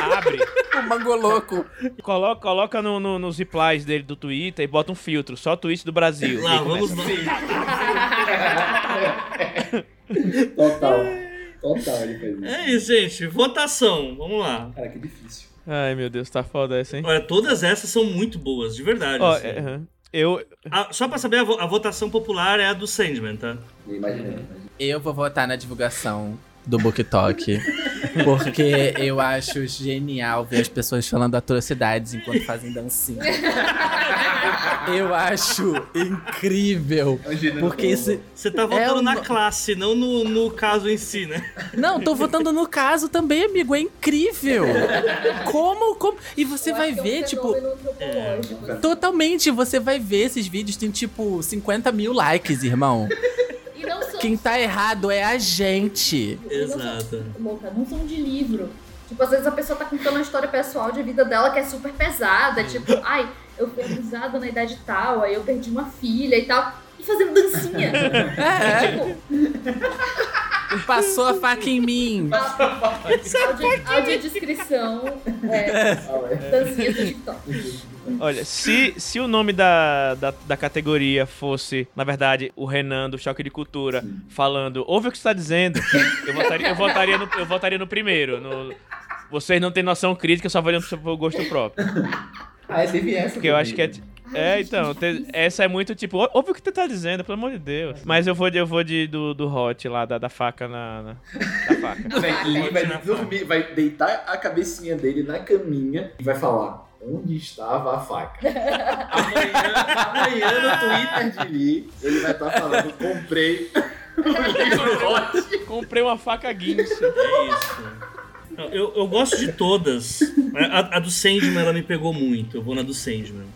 abre, O mangoloco. coloca, coloca no, no, nos replies dele do Twitter e bota um filtro, só tweet do Brasil. Lá, vamos Total. Total, ele fez isso. É isso, gente. Votação. Vamos lá. Cara, que difícil. Ai, meu Deus, tá foda essa, hein? Olha, todas essas são muito boas, de verdade. Ó, assim. é, aham. eu, Ah, só pra saber, a, vo- a votação popular é a do Sandman, tá? Imaginei. Eu vou votar na divulgação do Book Talk. Porque eu acho genial ver as pessoas falando atrocidades enquanto fazem dancinha. Eu acho incrível. Porque esse. Você tá É votando o na no- classe, não no, no caso em si, né? Não, tô votando no caso também, amigo. É incrível. Como? como? E você vai ver, tipo. Totalmente, você vai ver esses vídeos, tem tipo 50 mil likes, irmão. Quem tá errado é a gente. Exato. louca, não são de livro. Tipo, às vezes a pessoa tá contando uma história pessoal de vida dela que é super pesada. Tipo, ai, eu fui abusada na idade tal, aí eu perdi uma filha e tal. E fazendo dancinha. É. tipo, Passou a faca em mim. audio, audiodescrição, é, dancinha do TikTok. Olha, se, se o nome da, da, da categoria fosse, na verdade, o Renan do Choque de Cultura falando, ouve o que você tá dizendo, eu votaria, eu votaria, no, eu votaria no primeiro. No, vocês não têm noção crítica, só variam pro seu gosto próprio. Ah, teve essa. Porque eu acho que é. É, então, te- essa é muito tipo, "Ó, ouve o que tu tá dizendo, pelo amor de Deus. Mas eu vou de, eu vou de, do, do hot lá, da, da faca na. na- da faca. Vai, ele vai dormir, vai deitar a cabecinha dele na caminha e vai falar: Onde estava a faca? amanhã, amanhã no Twitter de Lee, ele vai estar falando: Comprei um. Comprei uma faca guincho. É isso. Eu, eu gosto de todas. A, a do Sandman, ela me pegou muito. Eu vou na do Sandman.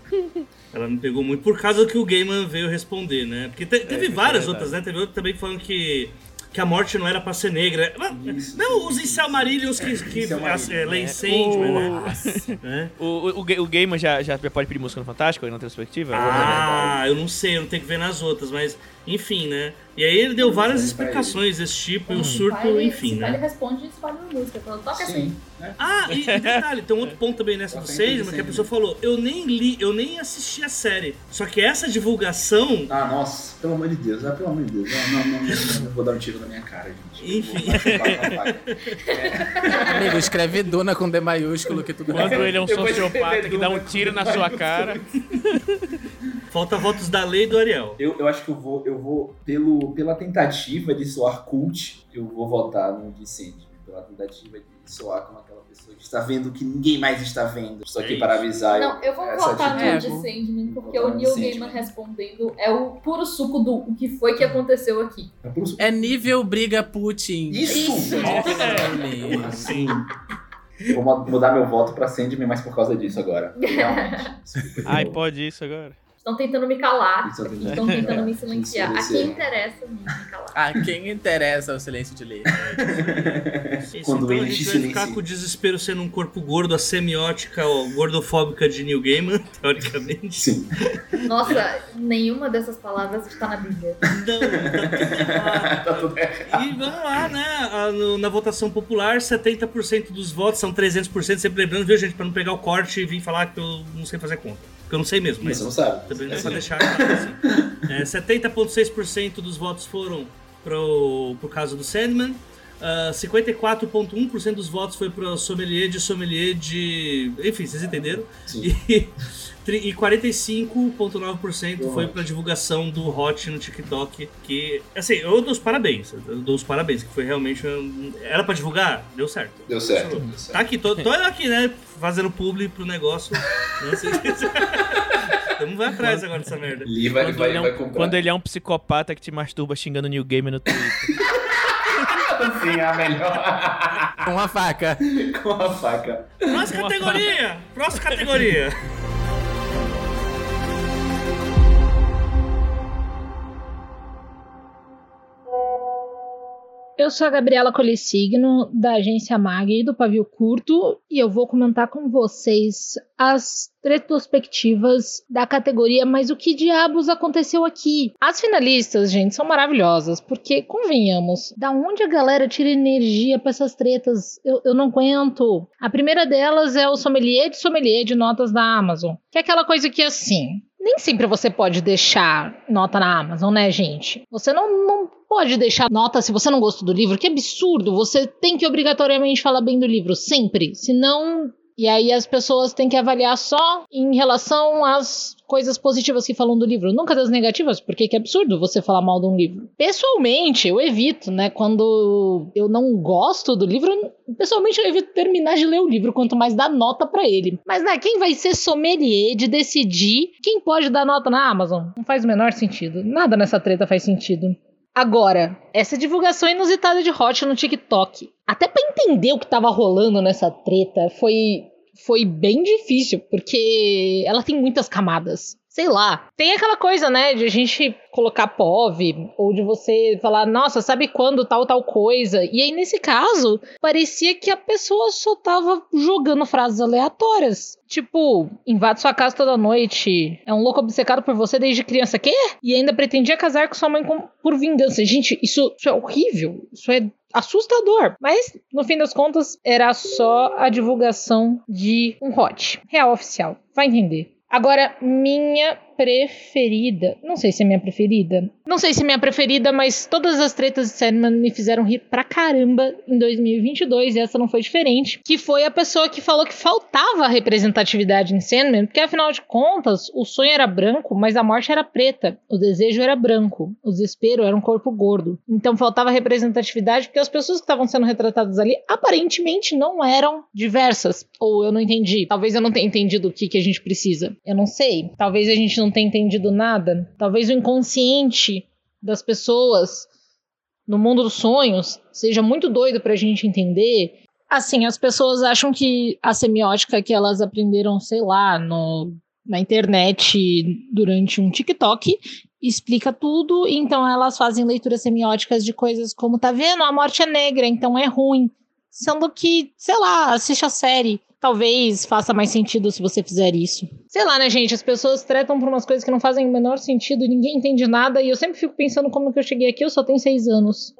Ela me pegou muito por causa que o Gaiman veio responder, né? Porque te- teve isso é várias verdade. outras, né? Teve outra também falando que, que a morte não era pra ser negra. Mas- Não, os Incel que, que Incel-marillions, é, né? Sandman, né? né? O, o, o, ga- o Gamer já, já pode pedir música no Fantástico, aí na perspectiva? Ah, eu não sei, eu não tenho que ver nas outras, mas enfim, né? E aí ele deu várias explicações desse tipo e o surto, ele- enfim, pai, ele né? responde e escolhe uma música. Fala, toca assim. Ah, e, e detalhe, tem um outro ponto também nessa do Sandman, que a pessoa falou, eu nem li, eu nem assisti a série. Só que essa divulgação. Ah, nossa, pelo amor de Deus, ah, pelo amor de Deus. Não, não, não, não, não, vou dar um tiro na minha cara, gente. Enfim. Amigo, escreve Duna com D maiúsculo que tudo Quando ele é um sociopata que dá um tiro na sua cara. Falta votos da lei do Ariel. Eu, eu acho que eu vou, eu vou pelo, pela tentativa de soar cult, eu vou votar no de Sandman. Pela tentativa de soar como aquela pessoa que está vendo o que ninguém mais está vendo. Estou aqui É para avisar. Não, eu vou votar no atitude. de Sandman, porque o Neil. Gaiman respondendo é o puro suco do o que foi que aconteceu aqui. É nível briga Putin. Isso! Isso. É, Sim. Vou mu- mudar meu voto para Sandman, mas por causa disso agora. Realmente. Ai, pode isso agora. Estão tentando me calar. Estão tentando- Estão tentando me silenciar. A quem interessa me calar. A quem interessa o silêncio de lei? Quando então a ele gente te vai ficar com o desespero sendo um corpo gordo, a semiótica ou gordofóbica de Neil Gaiman, teoricamente. Sim. Nossa, nenhuma dessas palavras está na Bíblia. Não, tá tudo errado. E vamos lá, né? A- no- Na votação popular, 70% dos votos são 300%. Sempre lembrando, viu, gente, pra não pegar o corte e vir falar que eu não sei fazer conta. Porque eu não sei mesmo, mas Você não sabe. também não é pra deixar claro assim. É, 70,6% dos votos foram pro, pro caso do Sandman. Ah, 54,1% dos votos foi pro sommelier de sommelier de. Enfim, vocês entenderam? Sim. E, e 45,9% foi pra divulgação do Hot no TikTok. Que, assim, eu dou os parabéns. Eu dou os parabéns, que foi realmente. um- Era pra divulgar? Deu certo. Deu certo. Deu certo. Tá aqui, tô, tô eu aqui, né? Fazendo publi pro negócio. Não sei se- Vamos ver atrás agora dessa merda. Lee vai, Quando vai, ele, é vai um, comprar. quando ele é um psicopata que te masturba xingando New Game no Twitter. Sim, a melhor. Com a faca. Com a faca. Próxima categoria! Próxima categoria! Eu sou a Gabriela Colissigno, da agência MAG e do Pavio Curto, e eu vou comentar com vocês as retrospectivas da categoria Mas o que diabos aconteceu aqui? As finalistas, gente, são maravilhosas, porque, convenhamos, da onde a galera tira energia pra essas tretas, eu, eu não aguento. A primeira delas é o sommelier de sommelier de notas da Amazon, que é aquela coisa que, assim, nem sempre você pode deixar nota na Amazon, né, gente? Você não, não pode deixar nota se você não gostou do livro. Que absurdo! Você tem que obrigatoriamente falar bem do livro, sempre. Senão. E aí as pessoas têm que avaliar só em relação às coisas positivas que falam do livro, nunca das negativas, porque que absurdo você falar mal de um livro. Pessoalmente, eu evito, né, quando eu não gosto do livro, pessoalmente eu evito terminar de ler o livro, quanto mais dar nota para ele. Mas, né, quem vai ser sommelier de decidir quem pode dar nota na Amazon? Não faz o menor sentido. Nada nessa treta faz sentido. Agora, essa divulgação inusitada de Hot no TikTok, até para entender o que tava rolando nessa treta, foi foi bem difícil, porque ela tem muitas camadas. Sei lá. Tem aquela coisa, né, de a gente colocar POV, ou de você falar, nossa, sabe quando tal, tal coisa. E aí, nesse caso, parecia que a pessoa só tava jogando frases aleatórias. Tipo, invade sua casa toda noite. É um louco obcecado por você desde criança. Quê? E ainda pretendia casar com sua mãe por vingança. Gente, isso, isso é horrível. Isso é assustador. Mas, no fim das contas, era só a divulgação de um hot. Real oficial. Vai entender. Agora, minha preferida. Não sei se é minha preferida. Não sei se é minha preferida, mas todas as tretas de Sandman me fizeram rir pra caramba em 2022 e essa não foi diferente. Que foi a pessoa que falou que faltava representatividade em Sandman, porque afinal de contas, o sonho era branco, mas a morte era preta. O desejo era branco. O desespero era um corpo gordo. Então faltava representatividade porque as pessoas que estavam sendo retratadas ali aparentemente não eram diversas. Ou eu não entendi. Talvez eu não tenha entendido o que, que a gente precisa. Eu não sei. Talvez a gente não tenha entendido nada. Talvez o inconsciente das pessoas no mundo dos sonhos seja muito doido pra gente entender. Assim, as pessoas acham que a semiótica que elas aprenderam, sei lá, no, na internet durante um TikTok explica tudo, então elas fazem leituras semióticas de coisas como tá vendo, a morte é negra, então é ruim. Sendo que, sei lá, assiste a série talvez faça mais sentido se você fizer isso. Sei lá, né, gente? As pessoas tretam por umas coisas que não fazem o menor sentido ninguém entende nada. E eu sempre fico pensando como que eu cheguei aqui, eu só tenho seis anos.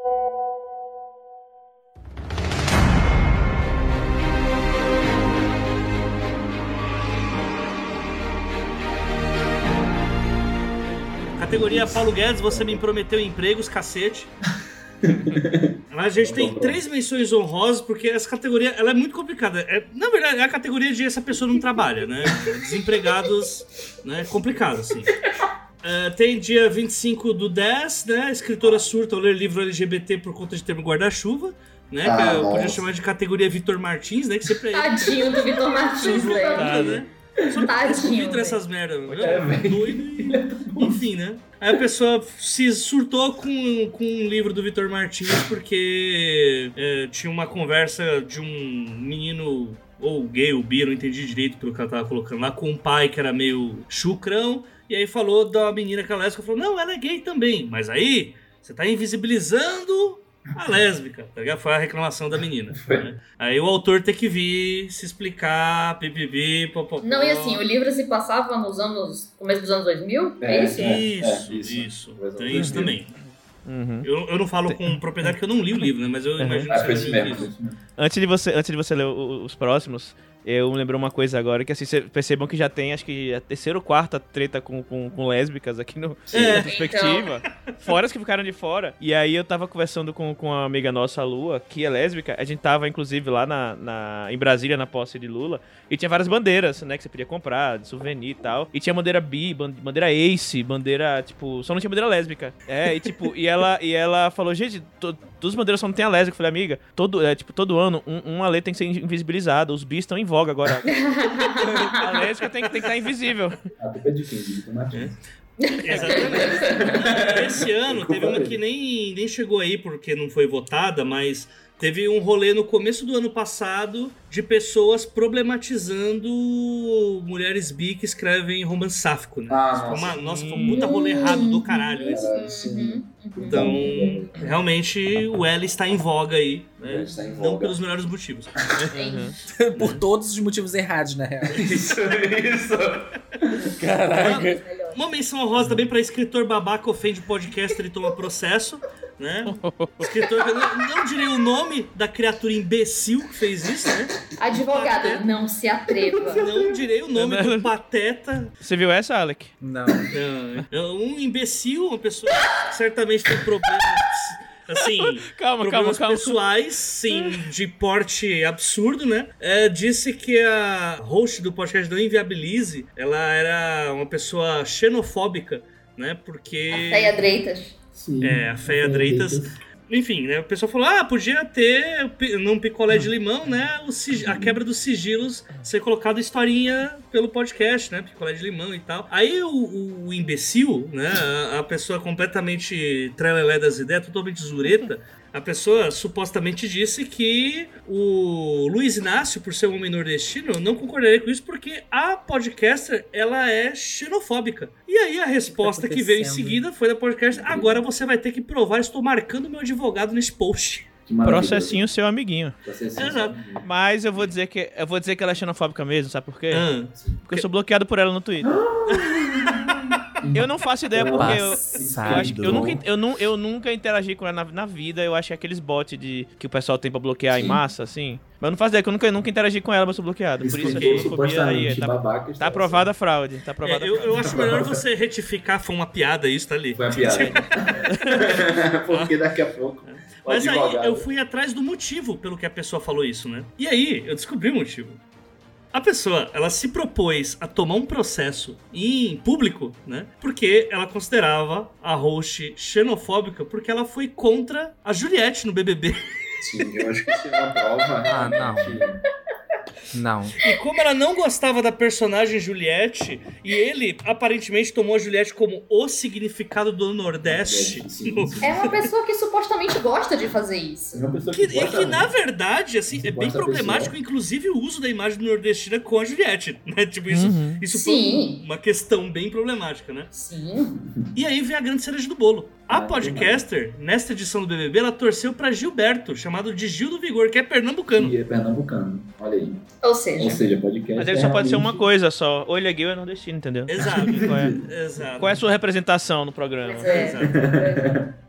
Categoria Paulo Guedes, você me prometeu empregos, cacete. A gente tem três menções honrosas, porque essa categoria ela é muito complicada. É, na verdade, é a categoria de essa pessoa não trabalha, né? Desempregados, né? Complicado, assim. Uh, tem dia 25 do 10, né? Escritora surta ao ler livro LGBT por conta de ter um guarda-chuva. Né? Ah, que eu podia chamar de categoria Vitor Martins, né? Que sempre é Tadinho do Vitor Martins, velho. né? Só Tadinho. Só essas merdas. É, doido e... Enfim, né? Aí a pessoa se surtou com, com um livro do Vitor Martins porque é, tinha uma conversa de um menino ou gay ou bi, não entendi direito pelo que ela tava colocando lá, com um pai que era meio chucrão, e aí falou da menina que é lésbica, falou, não, ela é gay também, mas aí você tá invisibilizando a lésbica, tá ligado? Foi a reclamação da menina. Né? Aí o autor tem que vir se explicar, pipipi, popopó. Não, e assim, o livro se passava nos anos. começo dos anos 2000? É, é isso? É, isso, é, isso, isso. Tem isso também. Uhum. Eu, eu não falo com propriedade porque eu não li o livro, né? Mas eu uhum. imagino que você mesmo. Antes de você, antes de você ler os próximos, eu me lembrei uma coisa agora, que assim, percebam que já tem, acho que a terceira ou quarta treta com, com, com lésbicas aqui no, é, na perspectiva. Então. Fora as que ficaram de fora. E aí eu tava conversando com, com uma amiga nossa, a Lua, que é lésbica. A gente tava, inclusive, lá na, na, em Brasília, na posse de Lula. E tinha várias bandeiras, né, que você podia comprar, de souvenir e tal. E tinha bandeira bi, bandeira ace, bandeira, tipo, só não tinha bandeira lésbica. É, e tipo, e ela, e ela falou, gente, to, todas as bandeiras só não tem a lésbica. Eu falei, amiga, todo, é, tipo, todo ano um, uma lei tem que ser invisibilizada. Os bis estão em voga agora. a lésbica tem, tem que estar invisível. A culpa é de quem? De Martins. Exatamente. Esse ano teve uma que nem, nem chegou aí porque não foi votada, mas teve um rolê no começo do ano passado de pessoas problematizando mulheres bi que escrevem romance sáfico, né? Ah, Foi uma- nossa. nossa, foi um puta rolê errado do caralho esse. Então, realmente, o L está em voga aí. Né? está em Não voga. pelos melhores motivos. Por todos os motivos errados, na real. Isso, isso. Caraca. Uma menção honrosa também para escritor babaca ofende podcaster e toma processo. Né? Escritor, eu não, não direi o nome da criatura imbecil que fez isso, né? Advogada, não se atreva. Não direi o nome do pateta. Você viu essa, Alec? Não. Não, Um imbecil, uma pessoa que certamente tem problemas. Assim, Calma, problemas calma, calma. pessoais, sim, de porte absurdo, né? É, disse que a host do podcast do Inviabilize, ela era uma pessoa xenofóbica, né? Porque... Feia Dreitas. É, a Feia Dreitas. Enfim, né? O pessoal falou: ah, podia ter num picolé de limão, né? O sig- a quebra dos sigilos ser colocado historinha pelo podcast, né? Picolé de limão e tal. Aí o, o imbecil, né? A, a pessoa completamente trelelé das ideias, totalmente zureta. A pessoa supostamente disse que o Luiz Inácio, por ser um homem nordestino, não concordaria com isso porque a podcaster, ela é xenofóbica. E aí a resposta que veio em seguida foi da podcaster, agora você vai ter que provar, estou marcando meu advogado nesse post. Processinho seu amiguinho. Exato. Mas eu vou dizer que eu vou dizer que ela é xenofóbica mesmo, sabe por quê? Ah. Porque eu sou bloqueado por ela no Twitter. Eu não faço ideia porque eu, eu, acho, eu, nunca, eu, nu- eu nunca interagi com ela na, na vida. Eu acho que aqueles bots de, que o pessoal tem pra bloquear em Sim. massa, assim. Mas eu não faço ideia, que eu nunca, nunca interagi com ela, mas sou bloqueado. Por isso a porque, xenofobia aí. supostamente, Tá, babaca tá está aprovada a fraude. Tá aprovada É, eu, fraude. eu acho melhor você retificar, foi uma piada isso, tá ali. Foi uma piada. Porque daqui a pouco. o Mas aí eu fui atrás do motivo pelo que a pessoa falou isso, né? E aí eu descobri o motivo. A pessoa, ela se propôs a tomar um processo em público, né? Porque ela considerava a host xenofóbica porque ela foi contra a Juliette no BBB. Sim, eu acho que isso é uma prova. Ah, não. Não. E como ela não gostava da personagem Juliette, e ele aparentemente tomou a Juliette como o significado do Nordeste. no- É uma pessoa que supostamente gosta de fazer isso. É uma pessoa Que, que, e gosta que, na verdade, assim, é bem problemático, inclusive, o uso da imagem do nordestina com a Juliette, né? Tipo, isso, Uhum. isso foi Sim. uma questão bem problemática, né? Sim. E aí vem a grande cereja do bolo. A podcaster, nesta edição do BBB, ela torceu pra Gilberto, chamado de Gil do Vigor, que é pernambucano. E é pernambucano. Olha aí. Ou seja, Ou seja, podcast. Mas ele é só pode ser realmente- uma coisa só. Ou ele é gay ou é nordestino, entendeu? Exato. Qual é, Exato. qual é a sua representação no programa? É. Exato.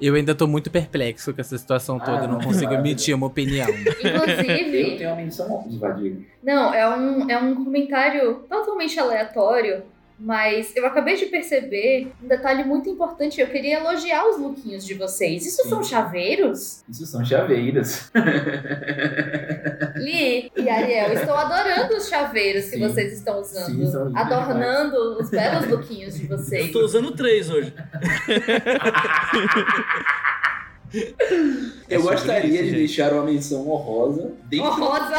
Eu ainda tô muito perplexo com essa situação toda. Ah, eu não não, consigo emitir uma opinião. Eu inclusive, tenho uma menção não, é um, é um comentário totalmente aleatório, mas eu acabei de perceber um detalhe muito importante. Eu queria elogiar os lookinhos de vocês. Isso são chaveiros? Isso são chaveiras. Li e Ariel, estou adorando os chaveiros que Sim. vocês estão usando. Sim, são adornando os belos lookinhos de Eu vocês. tô usando três hoje. Eu sobre gostaria isso, de gente. deixar uma menção honrosa. Dentro Honrosa.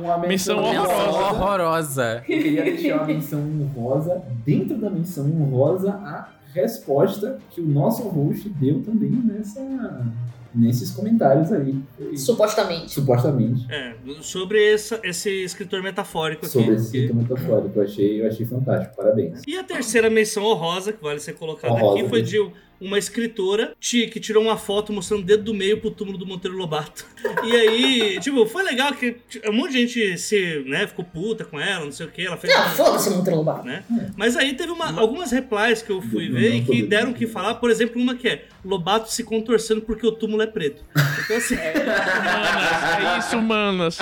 Uma Menção menção honrosa. Horrorosa. Eu queria deixar uma menção honrosa. Dentro da menção honrosa, a resposta que o nosso host deu também nessa, nesses comentários aí. Supostamente. Supostamente. É, sobre essa- esse escritor metafórico aqui. Sobre esse sintoma metafórico. Eu achei, eu achei fantástico. Parabéns. E a terceira menção honrosa, que vale ser colocada Honrosa, aqui, foi de uma escritora que tirou uma foto mostrando o dedo do meio pro túmulo do Monteiro Lobato. E aí, tipo, foi legal que um monte de gente se, né, ficou puta com ela, não sei o que. Ela fez. Não, foda-se, Monteiro Lobato. Né? Mas aí teve uma- algumas replies que eu fui ver e que deram o que falar. Por exemplo, uma que é Lobato se contorcendo porque o túmulo é preto. Então, assim, Manas, é isso, manas.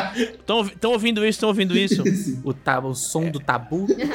Estão ouvindo isso? Estão ouvindo isso? O, ta- o som do tabu. Quebrando.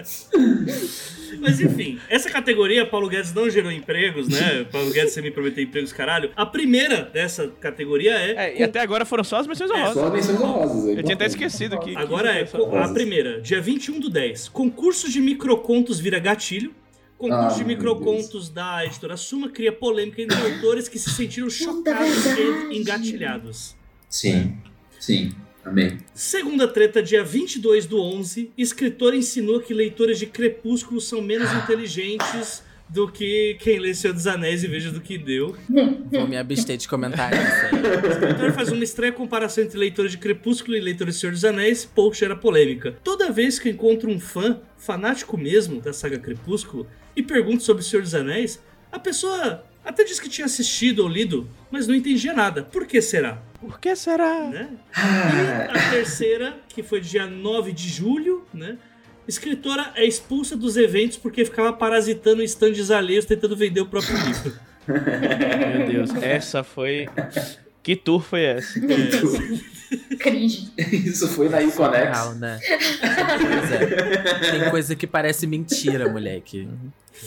Mas enfim, essa categoria, Paulo Guedes não gerou empregos, né? Paulo Guedes você me prometeu empregos, caralho. A primeira dessa categoria é. É, e até agora foram só as menções É, honrosas. Só menções honrosas. é Eu tinha até esquecido que. Agora é que- co- a primeira, dia 21 do 10. Concurso de microcontos vira gatilho. Concurso Ah, de microcontos da editora Suma cria polêmica entre autores que se sentiram chocados e engatilhados. Sim, sim. Amém. Segunda treta, dia 22 do 11, escritor ensinou que leitores de Crepúsculo são menos inteligentes do que quem lê Senhor dos Anéis e veja do que deu. Vou me abster de comentários. O escritor faz uma estranha comparação entre leitores de Crepúsculo e leitores de Senhor dos Anéis, post era polêmica. Toda vez que eu encontro um fã, fanático mesmo da saga Crepúsculo, e pergunto sobre o Senhor dos Anéis, a pessoa até diz que tinha assistido ou lido, mas não entendia nada. Por que será? Por que será? Né? E a terceira, que foi dia 9 de julho, né? Escritora é expulsa dos eventos porque ficava parasitando em stands alheios tentando vender o próprio livro. Meu Deus, essa foi. Que tour foi essa? Cringe. Isso foi na Iconex. Real, né? Pois é. Tem coisa que parece mentira, moleque.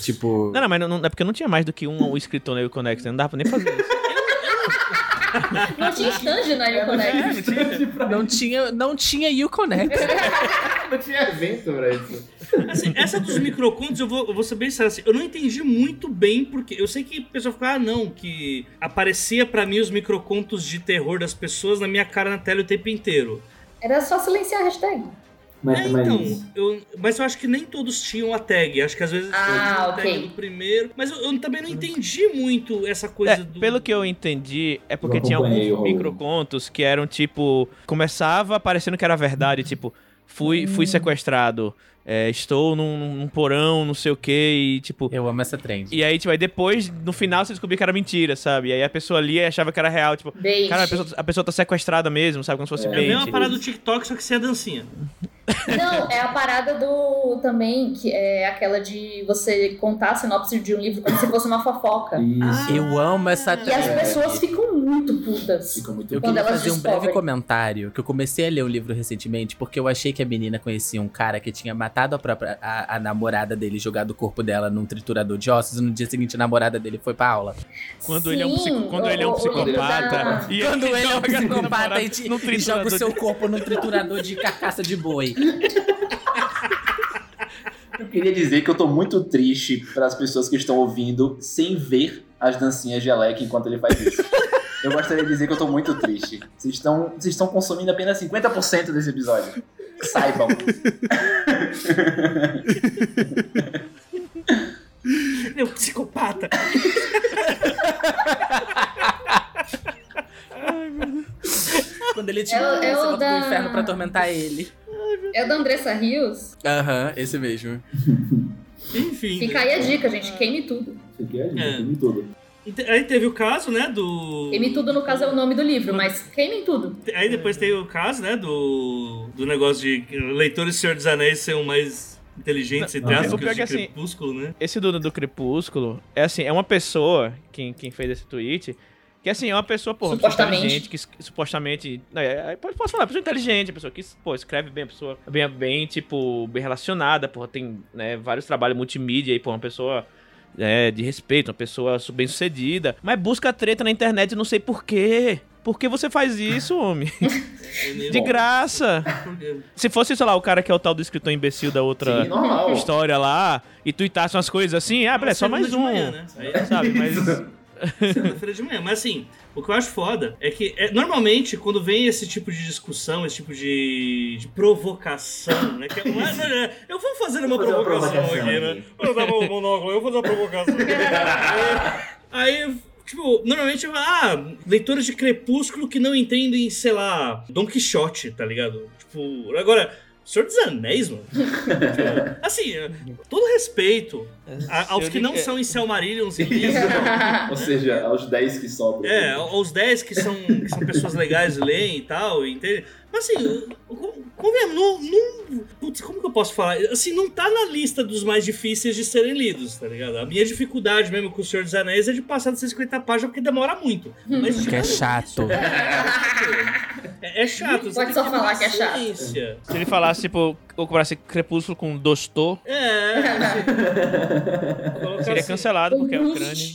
Tipo. Não, não, mas não, não- é porque não tinha mais do que um escritor na Uconex, né? não dava pra nem fazer isso. Não tinha stand na Uconex. Não tinha, não tinha Uconnect. Não tinha evento pra isso. Assim, essa dos microcontos, eu vou, eu vou ser bem sincero, assim, eu não entendi muito bem, porque eu sei que o pessoal fica, ah, não, que aparecia pra mim os microcontos de terror das pessoas na minha cara na tela o tempo inteiro. Era só silenciar a hashtag. Mas, É, mas- então, eu, mas eu acho que nem todos tinham a tag. Acho que às vezes Ah, tinha a tag do primeiro. Mas eu, eu também não entendi muito essa coisa É, do. pelo que eu entendi, é porque tinha alguns microcontos que eram tipo. Começava parecendo que era verdade, tipo, fui, fui sequestrado, é, estou num, num porão, não sei o que, e tipo. Eu amo essa trend. E aí, tipo, aí depois, no final, você descobriu que era mentira, sabe? E aí a pessoa lia e achava que era real, tipo, Bait. cara, a pessoa, a pessoa tá sequestrada mesmo, sabe? Como se fosse É a bait. mesma parada do TikTok, só que sem a dancinha. Não, é a parada do também, que é aquela de você contar a sinopse de um livro como se fosse uma fofoca. Isso. Eu amo essa E as pessoas ficam muito putas. Fica muito Eu quando queria elas fazer um descobrem. breve comentário, que eu comecei a ler um livro recentemente, porque eu achei que a menina conhecia um cara que tinha matado a própria a, a namorada dele, jogado o corpo dela num triturador de ossos, e no dia seguinte a namorada dele foi pra aula. Quando ele é um, psico- Sim, quando ele é um o- o psicopata. da- e Quando ele é um psicopata e, te- e joga o seu corpo num triturador de carcaça de boi. Eu queria dizer que eu tô muito triste para as pessoas que estão ouvindo sem ver as dancinhas de Alec enquanto ele faz isso. Eu gostaria de dizer que eu tô muito triste. Vocês estão, vocês estão consumindo apenas 50% desse episódio. Saibam. Um psicopata. Quando ele É tinha o- é o você volta da- do inferno pra atormentar ele. É o da Andressa Rios. Aham, esse mesmo. Enfim. Fica aí a dica, gente. Queime tudo. Isso aqui é, É. é. tudo. E te- Aí teve o caso, né, do. Queime tudo, no caso, é o nome do livro, mas queimem tudo. Aí depois teve o caso, né, do, do negócio de leitores do Senhor dos Anéis ser um mais inteligentes, entre Não, aspas, o que os é de assim- Crepúsculo, né? Esse do, do Crepúsculo, é assim, é uma pessoa, quem, quem fez esse tweet, que assim, é uma pessoa, porra, Supostamente. inteligente, que supostamente. É, é, posso falar, pessoa inteligente, pessoa que, pô, escreve bem, pessoa bem, bem, tipo, bem relacionada, porra, tem né, vários trabalhos multimídia aí, pô, uma pessoa. é, de respeito, uma pessoa bem sucedida, mas busca treta na internet, não sei porquê. Por que você faz isso, homem? De graça. Se fosse, sei lá, o cara que é o tal do escritor imbecil da outra Sim, história lá, e tuitasse umas coisas assim, ah, beleza, só mais um. manhã, né? Aí- Sabe, mas. Segunda-feira de manhã. Mas assim, o que eu acho foda é que é, normalmente quando vem esse tipo de discussão, esse tipo de, de provocação, né? É, não, é, eu vou fazer uma fazer uma provocação, provocação aqui, né? Vou dar monóculo, eu vou fazer uma provocação. Aí, tipo, normalmente, ah, leitores de Crepúsculo que não entendem, sei lá, Don Quixote, tá ligado? Tipo, agora, Senhor dos Anéis, mano. Tipo, assim, todo respeito a- aos que não são em Selmarillons e Lisa. Ou seja, aos 10 que sobram. É, aos 10 que são, que são pessoas legais e leem e tal, entende? Mas assim, con- convenhamos, não, não. Putz, como que eu posso falar? Assim, não tá na lista dos mais difíceis de serem lidos, tá ligado? A minha dificuldade mesmo com o Senhor dos Anéis é de passar de 150 páginas porque demora muito. Mas, Que é chato. é, é chato. Pode só falar que é chato. Se ele falasse, tipo, ou comprasse Crepúsculo com Dostô, É, colocar seria assim, cancelado, porque é o crânio.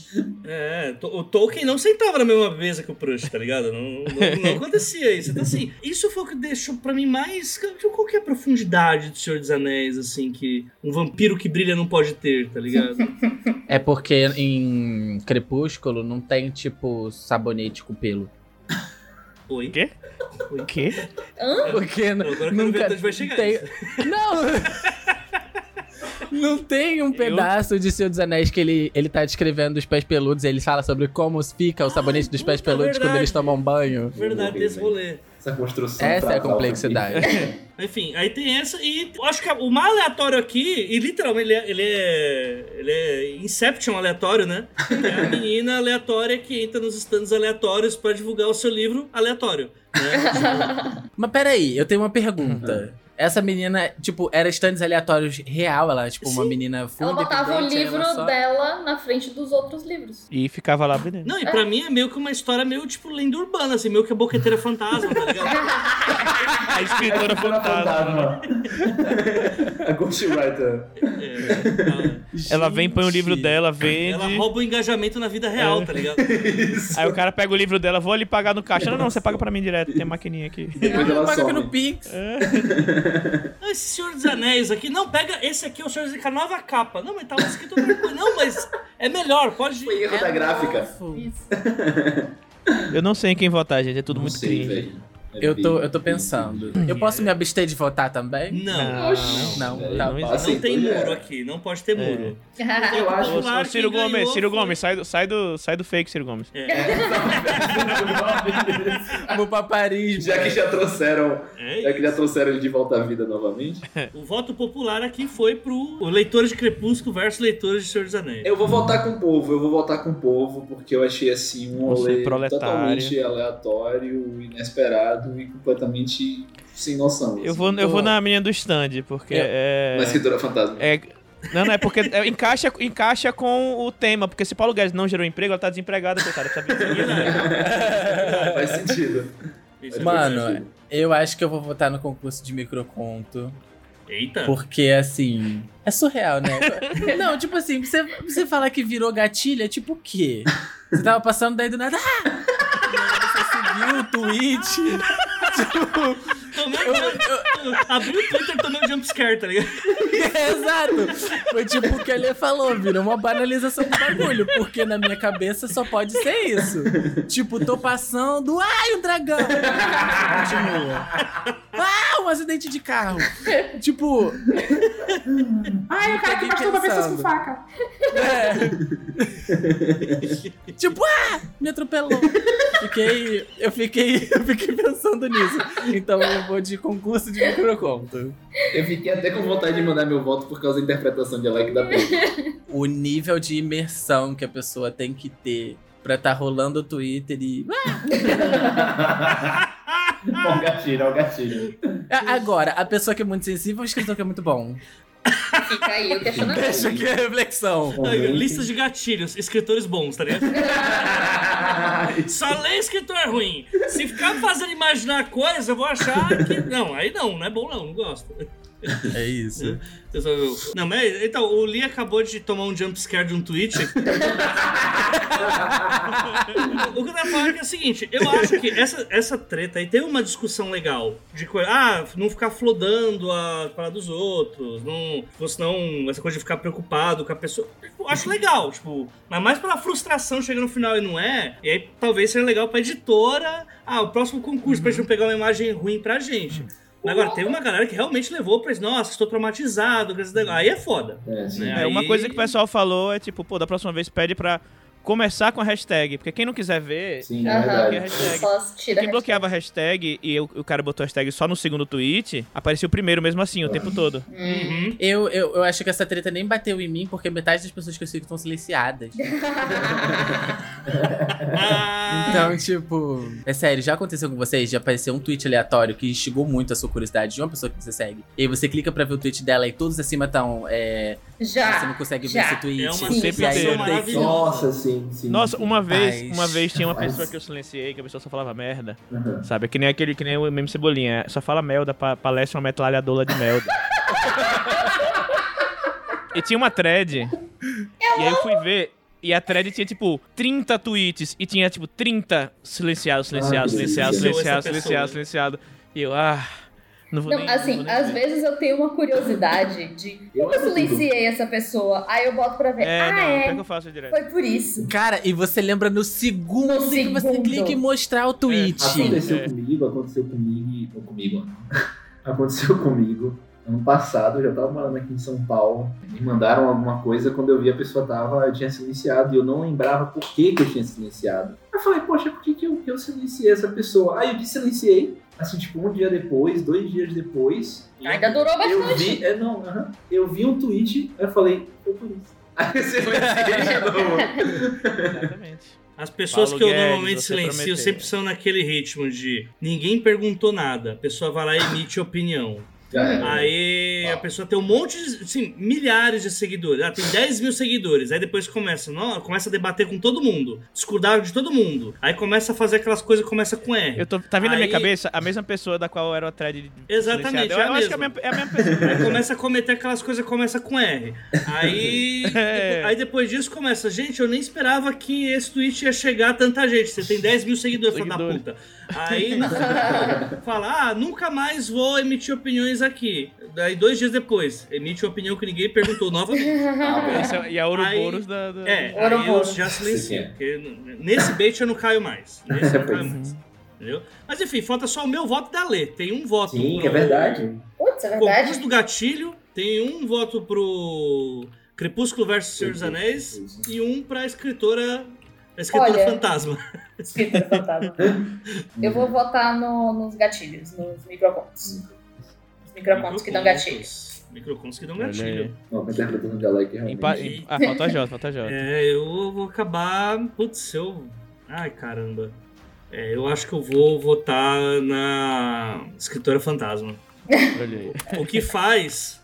É, o Tolkien não sentava na mesma mesa que o Prush, tá ligado? Não, não, não acontecia isso. Então, assim, isso foi o que deixou pra mim mais. Qual que é a profundidade do Senhor dos Anéis, assim, que um vampiro que brilha não pode ter, tá ligado? É porque em Crepúsculo não tem, tipo, sabonete com pelo. Oi. O quê? O quê? Hã? Porque n- Agora eu nunca onde vai chegar tem... Não! Não tem um pedaço de Senhor dos Anéis que ele, ele tá descrevendo os pés peludos e ele fala sobre como fica o sabonete dos pés peludos quando verdade. eles tomam banho. Verdade, desse rolê. Essa construção. Essa é a complexidade. Enfim, aí tem essa e eu acho que o mais aleatório aqui, e literalmente ele é, ele é, ele é Inception aleatório, né? É a menina aleatória que entra nos stands aleatórios pra divulgar o seu livro aleatório. Né? Mas peraí, eu tenho uma pergunta. Essa menina, tipo, era stands aleatórios real? Ela, tipo, uma menina full Ela botava o livro ela só- dela na frente dos outros livros. E ficava lá vendendo. Não, e pra mim é meio que uma história meio tipo lenda urbana, assim, meio que a boqueteira fantasma, tá ligado? A escritora fantasma. A Ghostwriter. Ela vem, põe o livro dela, vende. Ela rouba o engajamento na vida real, tá ligado? Aí o cara pega o livro dela, vou ali pagar no caixa. Não, não, você paga pra mim direto, tem maquininha aqui. Depois ela Paga no Pix. Ah, Esse Senhor dos Anéis aqui, não, pega esse aqui, é o Senhor dos Anéis, com a nova capa. Não, mas tava escrito outra coisa. Não, mas é melhor, pode Foi erro é da gráfica. Eu não sei em quem votar, gente. É tudo muito sei, cringe. velho. É Eu tô, eu tô pensando. Eu posso me abster de votar também? Não, Não, É, tá não não tem muro aqui, não pode ter muro. Eu acho ô, Ciro Gomes, ganhou Ciro Gomes, sai do, sai, do, sai do fake, Ciro Gomes. No paparismo. Já que já trouxeram. É Já que já trouxeram ele de volta à vida novamente. O voto popular aqui foi pro Leitores de Crepúsculo versus Leitores de Senhor dos Anéis. Eu vou votar com o povo, eu vou votar com o povo, porque eu achei assim um rolê totalmente aleatório, inesperado e completamente sem noção. Eu assim. vou, eu vou na menina do stand, porque é. Na escritora fantasma. É. Não, não, é porque é, encaixa, encaixa com o tema, porque se Paulo Guedes não gerou emprego, ela tá desempregada, coitada. Sabe? Faz sentido. Isso é Mano, eu acho que eu vou votar no concurso de microconto. Eita. Porque, assim, é surreal, né? Não, tipo assim, você, você falar que virou gatilho, é tipo o quê? Você tava passando daí do nada. Ah! Você seguiu o tweet. Tipo, um jump- Abri o Twitter e tomei um jumpscare, tá ligado? exato. Foi tipo o que ele falou, virou uma banalização do bagulho. Porque na minha cabeça só pode ser isso. Tipo, tô passando. Ai, um dragão! Continua. Ah, um acidente de carro. Tipo. Ai, o cara que masturba pessoas com faca. É. tipo, ah, me atropelou. Fiquei, eu fiquei, eu fiquei pensando nisso. Então eu vou de concurso de Eu fiquei até com vontade de mandar meu voto por causa da interpretação de Alec da Penha. O nível de imersão que a pessoa tem que ter pra tá rolando o Twitter e. Ó o gatilho, ó o gatilho. Agora, a pessoa que é muito sensível é um escritor que é muito bom. Fica aí o questionamento. Deixa aqui a reflexão. Aí, Listas de gatilhos, escritores bons, tá ligado? Só lê escritor ruim. Se ficar fazendo imaginar coisa, eu vou achar que. Não, aí não, não é bom não, não gosto. É isso. Eu só- Não, mas então, o Lee acabou de tomar um jumpscare de um tweet. o que eu tava falando é, que é o seguinte, eu acho que essa, essa treta aí tem uma discussão legal. De coisa, ah, não ficar flodando a parada dos outros, não. Senão, essa coisa de ficar preocupado com a pessoa. Tipo, acho legal, tipo, mas mais pela frustração chega no final e não é. E aí talvez seja legal pra editora. Ah, o próximo concurso pra gente não pegar uma imagem ruim pra gente. Agora, teve uma galera que realmente levou pra isso. Nossa, estou traumatizado. Aí é foda. É, né? É, uma Aí- coisa que o pessoal falou é tipo, pô, da próxima vez pede pra começar com a hashtag. Porque quem não quiser ver, Sim, é bloqueia a hashtag. Só tira Quem bloqueava a hashtag e o, o cara botou a hashtag só no segundo tweet, apareceu o primeiro mesmo assim, o tempo todo. Uhum. Eu, eu, eu acho que essa treta nem bateu em mim, porque metade das pessoas que eu sigo estão silenciadas. Então, tipo. É sério, já aconteceu com vocês? Já apareceu um tweet aleatório que instigou muito a sua curiosidade de uma pessoa que você segue. E aí você clica pra ver o tweet dela e todos acima estão. É, você Já. não consegue ver já. esse tweet. É uma e aí. Nossa, sim, sim. Nossa, uma vez, uma vez tinha uma Paz. pessoa que eu silenciei, que a pessoa só falava merda. Uhum. Sabe? Que nem aquele, que nem o meme Cebolinha. Só fala melda, pa, palestra uma metralhadora de melda. e tinha uma thread. e aí eu fui ver. E a thread tinha, tipo, 30 tweets. E tinha, tipo, 30 silenciado, silenciado, Ah, que silenciado, delícia. silenciado, Essa pessoa. silenciado, silenciado. E eu, ah. Não vou Não, nem- assim, não vou nem às ver. vezes eu tenho uma curiosidade de como eu tudo. silenciei essa pessoa, aí eu boto pra ver. É, ah, não, é. que eu faço direto. Foi por isso. Cara, e você lembra no segundo No que você segundo. clica em mostrar o tweet. Aconteceu É. comigo, aconteceu comigo, ou comigo, ó. aconteceu comigo. Ano passado, eu já tava morando aqui em São Paulo. Me mandaram alguma coisa quando eu vi a pessoa tava, tinha silenciado e eu não lembrava por que, que eu tinha silenciado. Eu falei, poxa, por que, que, eu, que eu silenciei essa pessoa? Aí eu silenciei, assim, tipo, um dia depois, dois dias depois. Ainda durou Eu bastante. vi, é, não, aham. eu vi um tweet, aí eu falei, foi por isso. Aí eu novo. Exatamente. As pessoas Paulo que eu Guedes, normalmente você silencio prometeu. sempre são naquele ritmo de ninguém perguntou nada, a pessoa vai lá e emite opinião. Aí a pessoa tem um monte de, assim, milhares de seguidores. Ah, tem 10 mil seguidores. Aí depois começa, não, começa a debater com todo mundo, discordar de todo mundo. Aí começa a fazer aquelas coisas que começa com R. Eu tô, tá vindo na minha Aí- cabeça a mesma pessoa da qual era o thread de Exatamente. Eu é a acho que é a mesma. mesma, é a mesma pessoa. Aí começa a cometer aquelas coisas que começa com R. Aí, É. aí depois disso começa, gente, eu nem esperava que esse tweet ia chegar a tanta gente. Você tem 10 mil seguidores, filho da puta. Aí fala, ah, nunca mais vou emitir opiniões aqui. Daí dois dias depois, emite uma opinião que ninguém perguntou novamente. Esse é- e a Ouroboros Aí- da, da- É, Ouroboros. já silencio. É. Nesse bait eu não caio mais. Nesse eu não caio mais. Entendeu? Mas enfim, falta só o meu voto da Lê. Tem um voto Sim, pro é verdade. Putz, é verdade. Concurso do Gatilho, tem um voto pro Crepúsculo versus Senhor dos Anéis e um pra escritora. A escritora Olha. fantasma. Escritor fantasma. Eu vou votar no- nos gatilhos, nos microcontos. Os microcontos que dão gatilho. Microcontos que dão gatilho. Não, realmente. Em- Ah, falta a Jota, falta a Jota. É, eu vou acabar. Putz, eu. Ai, caramba. É, eu acho que eu vou votar na escritora fantasma. Olha aí. O que faz,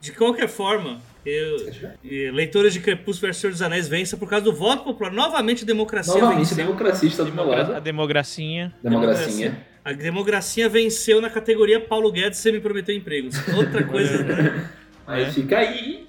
de qualquer forma, eu, e leitores de Crepúsculo versus Senhor dos Anéis vença por causa do voto popular. Novamente a democracia Novamente, a venceu. democracia está do meu A lado. democracia. Democracia. A democracia venceu na categoria Paulo Guedes, você me prometeu empregos. Outra coisa, né? Aí É. fica aí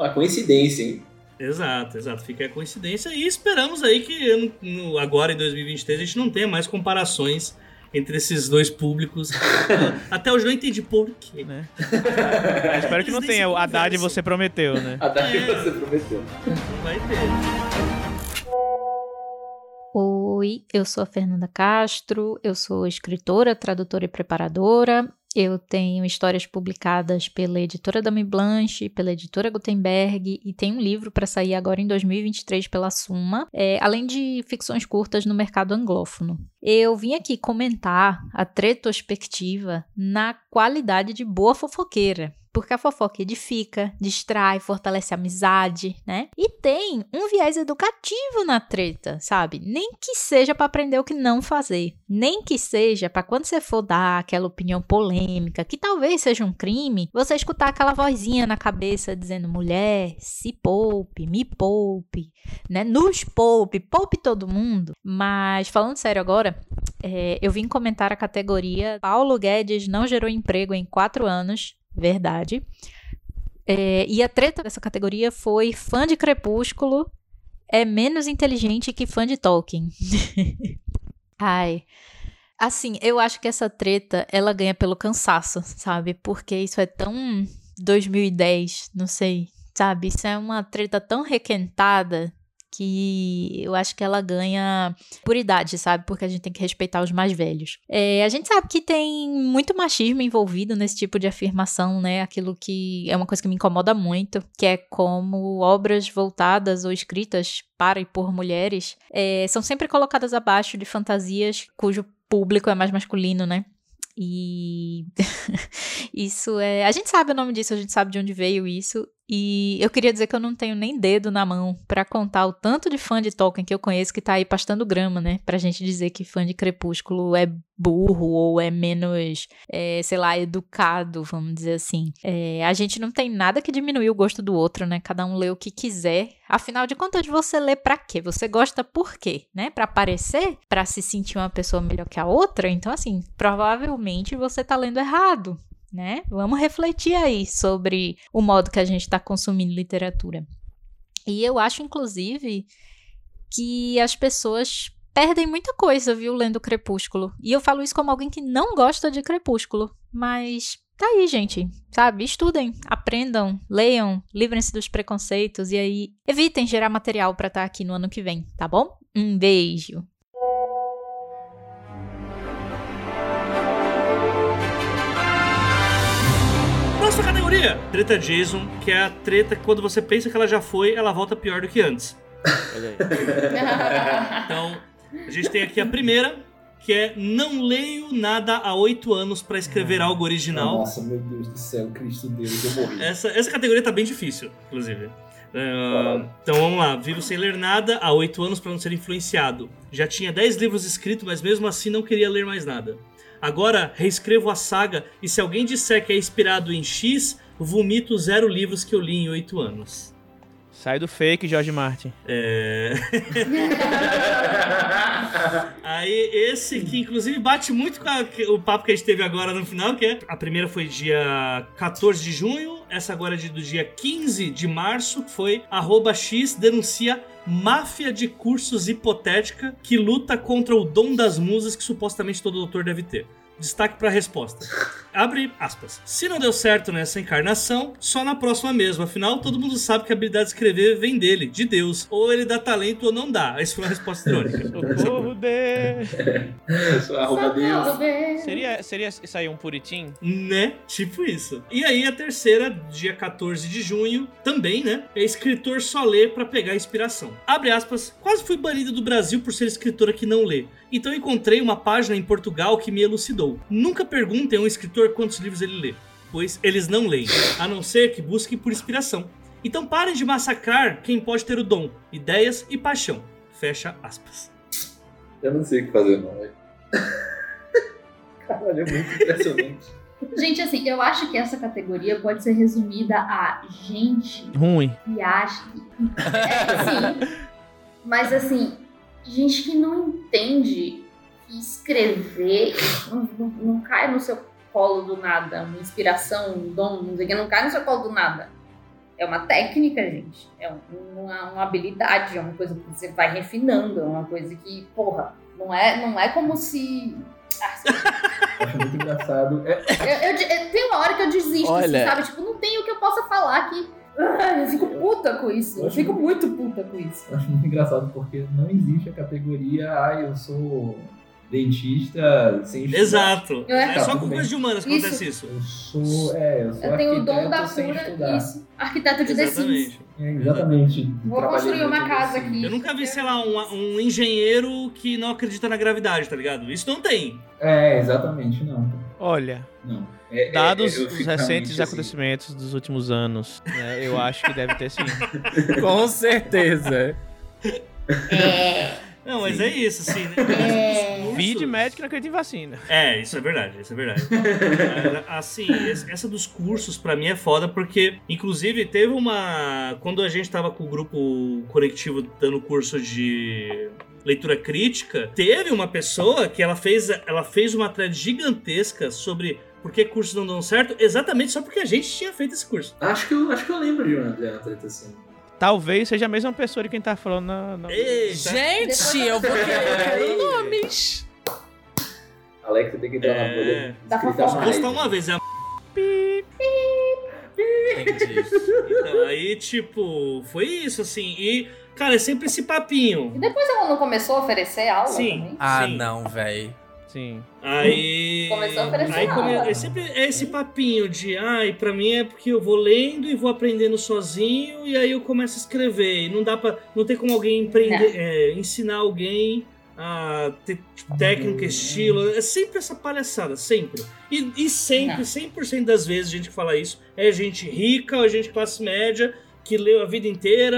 a coincidência, hein? Exato, exato. Fica a coincidência e esperamos aí que no- agora em 2023 a gente não tenha mais comparações entre esses dois públicos. Até hoje eu não entendi por quê. Né? Eu espero que não Eles tenha o Haddad você prometeu, né? Que É. você prometeu. Não vai ter. Oi, eu sou a Fernanda Castro, eu sou escritora, tradutora e preparadora. Eu tenho histórias publicadas pela editora Dame Blanche, pela editora Gutenberg e tem um livro para sair agora em 2023 pela Suma, é, além de ficções curtas no mercado anglófono. Eu vim aqui comentar a retrospectiva na qualidade de boa fofoqueira. Porque a fofoca edifica, distrai, fortalece a amizade, né? E tem um viés educativo na treta, sabe? Nem que seja para aprender o que não fazer. Nem que seja para quando você for dar aquela opinião polêmica, que talvez seja um crime, você escutar aquela vozinha na cabeça dizendo: mulher, se poupe, me poupe, né? Nos poupe, poupe todo mundo. Mas falando sério agora, é, eu vim comentar a categoria Paulo Guedes não gerou emprego em quatro anos. Verdade. É, e a treta dessa categoria foi fã de Crepúsculo é menos inteligente que fã de Tolkien. Ai. Assim, eu acho que essa treta, ela ganha pelo cansaço, sabe? Porque isso é tão 2010, não sei, sabe? Isso é uma treta tão requentada que eu acho que ela ganha por idade, sabe? Porque a gente tem que respeitar os mais velhos. É, a gente sabe que tem muito machismo envolvido nesse tipo de afirmação, né? Aquilo que é uma coisa que me incomoda muito, que é como obras voltadas ou escritas para e por mulheres é, são sempre colocadas abaixo de fantasias cujo público é mais masculino, né? E isso é. A gente sabe o nome disso, a gente sabe de onde veio isso. E eu queria dizer que eu não tenho nem dedo na mão pra contar o tanto de fã de Tolkien que eu conheço que tá aí pastando grama, né? Pra gente dizer que fã de Crepúsculo é burro ou é menos, é, sei lá, educado, vamos dizer assim. É, a gente não tem nada que diminuir o gosto do outro, né? Cada um lê o que quiser. Afinal de contas, você lê pra quê? Você gosta por quê? Né? Pra aparecer? Pra se sentir uma pessoa melhor que a outra? Então, assim, provavelmente você tá lendo errado né? Vamos refletir aí sobre o modo que a gente está consumindo literatura. E eu acho, inclusive, que as pessoas perdem muita coisa, viu, lendo Crepúsculo. E eu falo isso como alguém que não gosta de Crepúsculo. Mas tá aí, gente. Sabe? Estudem, aprendam, leiam, livrem-se dos preconceitos e aí evitem gerar material para estar tá aqui no ano que vem, tá bom? Um beijo. Categoria, treta Jason, que é a treta que quando você pensa que ela já foi, ela volta pior do que antes. então, a gente tem aqui a primeira, que é não leio nada há oito anos para escrever Hum. algo original. Nossa, meu Deus do céu, Cristo Deus, eu morri. Essa, essa categoria tá bem difícil, inclusive. É, então vamos lá. Vivo sem ler nada há oito anos para não ser influenciado. Já tinha dez livros escritos, mas mesmo assim não queria ler mais nada. Agora reescrevo a saga e se alguém disser que é inspirado em X, vomito zero livros que eu li em oito anos. Sai do fake, George Martin. É. Aí, esse que inclusive bate muito com a- o papo que a gente teve agora no final, que é. A primeira foi dia 14 de junho, essa agora é de- do dia 15 de março, foi arroba X denuncia máfia de cursos hipotética que luta contra o dom das musas que supostamente todo doutor deve ter. Destaque para a resposta. Abre aspas. Se não deu certo nessa encarnação, só na próxima mesmo. Afinal, todo mundo sabe que a habilidade de escrever vem dele, de Deus. Ou ele dá talento ou não dá. Essa foi uma resposta irônica. Socorro, Deus. Só arroba Deus. Seria, seria isso aí um puritim? Né? Tipo isso. E aí a terceira, dia 14 de junho, também, né? É escritor só lê pra pegar inspiração. Abre aspas. Quase fui banido do Brasil por ser escritora que não lê. Então encontrei uma página em Portugal que me elucidou. Nunca perguntem a um escritor quantos livros ele lê, pois eles não leem, a não ser que busquem por inspiração. Então parem de massacrar quem pode ter o dom, ideias e paixão. Fecha aspas. Eu não sei o que fazer, não, velho. Caralho, é muito impressionante. Gente, assim, eu acho que essa categoria pode ser resumida a gente Ruim. que acha. É, sim. Mas assim, gente que não entende que escrever não, não, não cai no seu colo do nada. Uma inspiração, um dom, não sei o que, não cai no seu colo do nada. É uma técnica, gente. É um- uma, uma habilidade, é uma coisa que você vai refinando, é uma coisa que, porra, não é, não é como se. Eu acho muito engraçado. É, Eu, eu, eu- tem uma hora que eu desisto, Olha. assim, sabe? Tipo, não tem o que eu possa falar que. Ah, eu fico puta com isso. Eu fico muito puta com isso. eu acho muito engraçado porque não existe a categoria, ah, eu sou dentista sem estudar. Exato. É. É, só Tá, com tudo coisa bem. de humanas que Isso. acontece isso. Eu sou, é, eu sou Eu tenho o dom da cura. Isso. Arquiteto de The Sims. Exatamente. É, exatamente. Vou construir uma casa assim. aqui. Eu nunca vi, sei lá, um, um engenheiro que não acredita na gravidade, tá ligado? Isso não tem. É, exatamente, não. Olha, Não. É, é, dados é, os recentes assim. acontecimentos dos últimos anos, né, eu acho que deve ter sim. Com certeza. Não, mas é isso, assim, né? Vide cursos- médico não acredita em vacina. É, isso é verdade, isso é verdade. É, assim, essa dos cursos pra mim é foda porque, inclusive, teve uma. Quando a gente tava com o grupo conectivo dando curso de leitura crítica, teve uma pessoa que ela fez, ela fez uma thread gigantesca sobre por que cursos não dão certo, exatamente só porque a gente tinha feito esse curso. Acho que eu, acho que eu lembro de uma, de uma treta assim. Talvez seja a mesma pessoa de quem tá falando na. na... Gente, eu vou querer eu quero nomes. Alex, você tem que entrar na É. bolha. Dá pra falar. Postar uma vez, é a Entendi. Então, aí, tipo, foi isso, assim. E, cara, é sempre esse papinho. E depois ela não começou a oferecer aula Sim. também? Ah, Sim. não, véi. Sim. Aí. Começou a Aí come- é sempre é esse papinho de, ai, pra mim é porque eu vou lendo e vou aprendendo sozinho e aí eu começo a escrever. E não dá para não tem como alguém empreender, é, ensinar alguém a ter tipo, técnica, estilo. É sempre essa palhaçada, sempre. E, e sempre, Não. 100% das vezes, gente que fala isso é gente rica ou gente classe média que leu a vida inteira,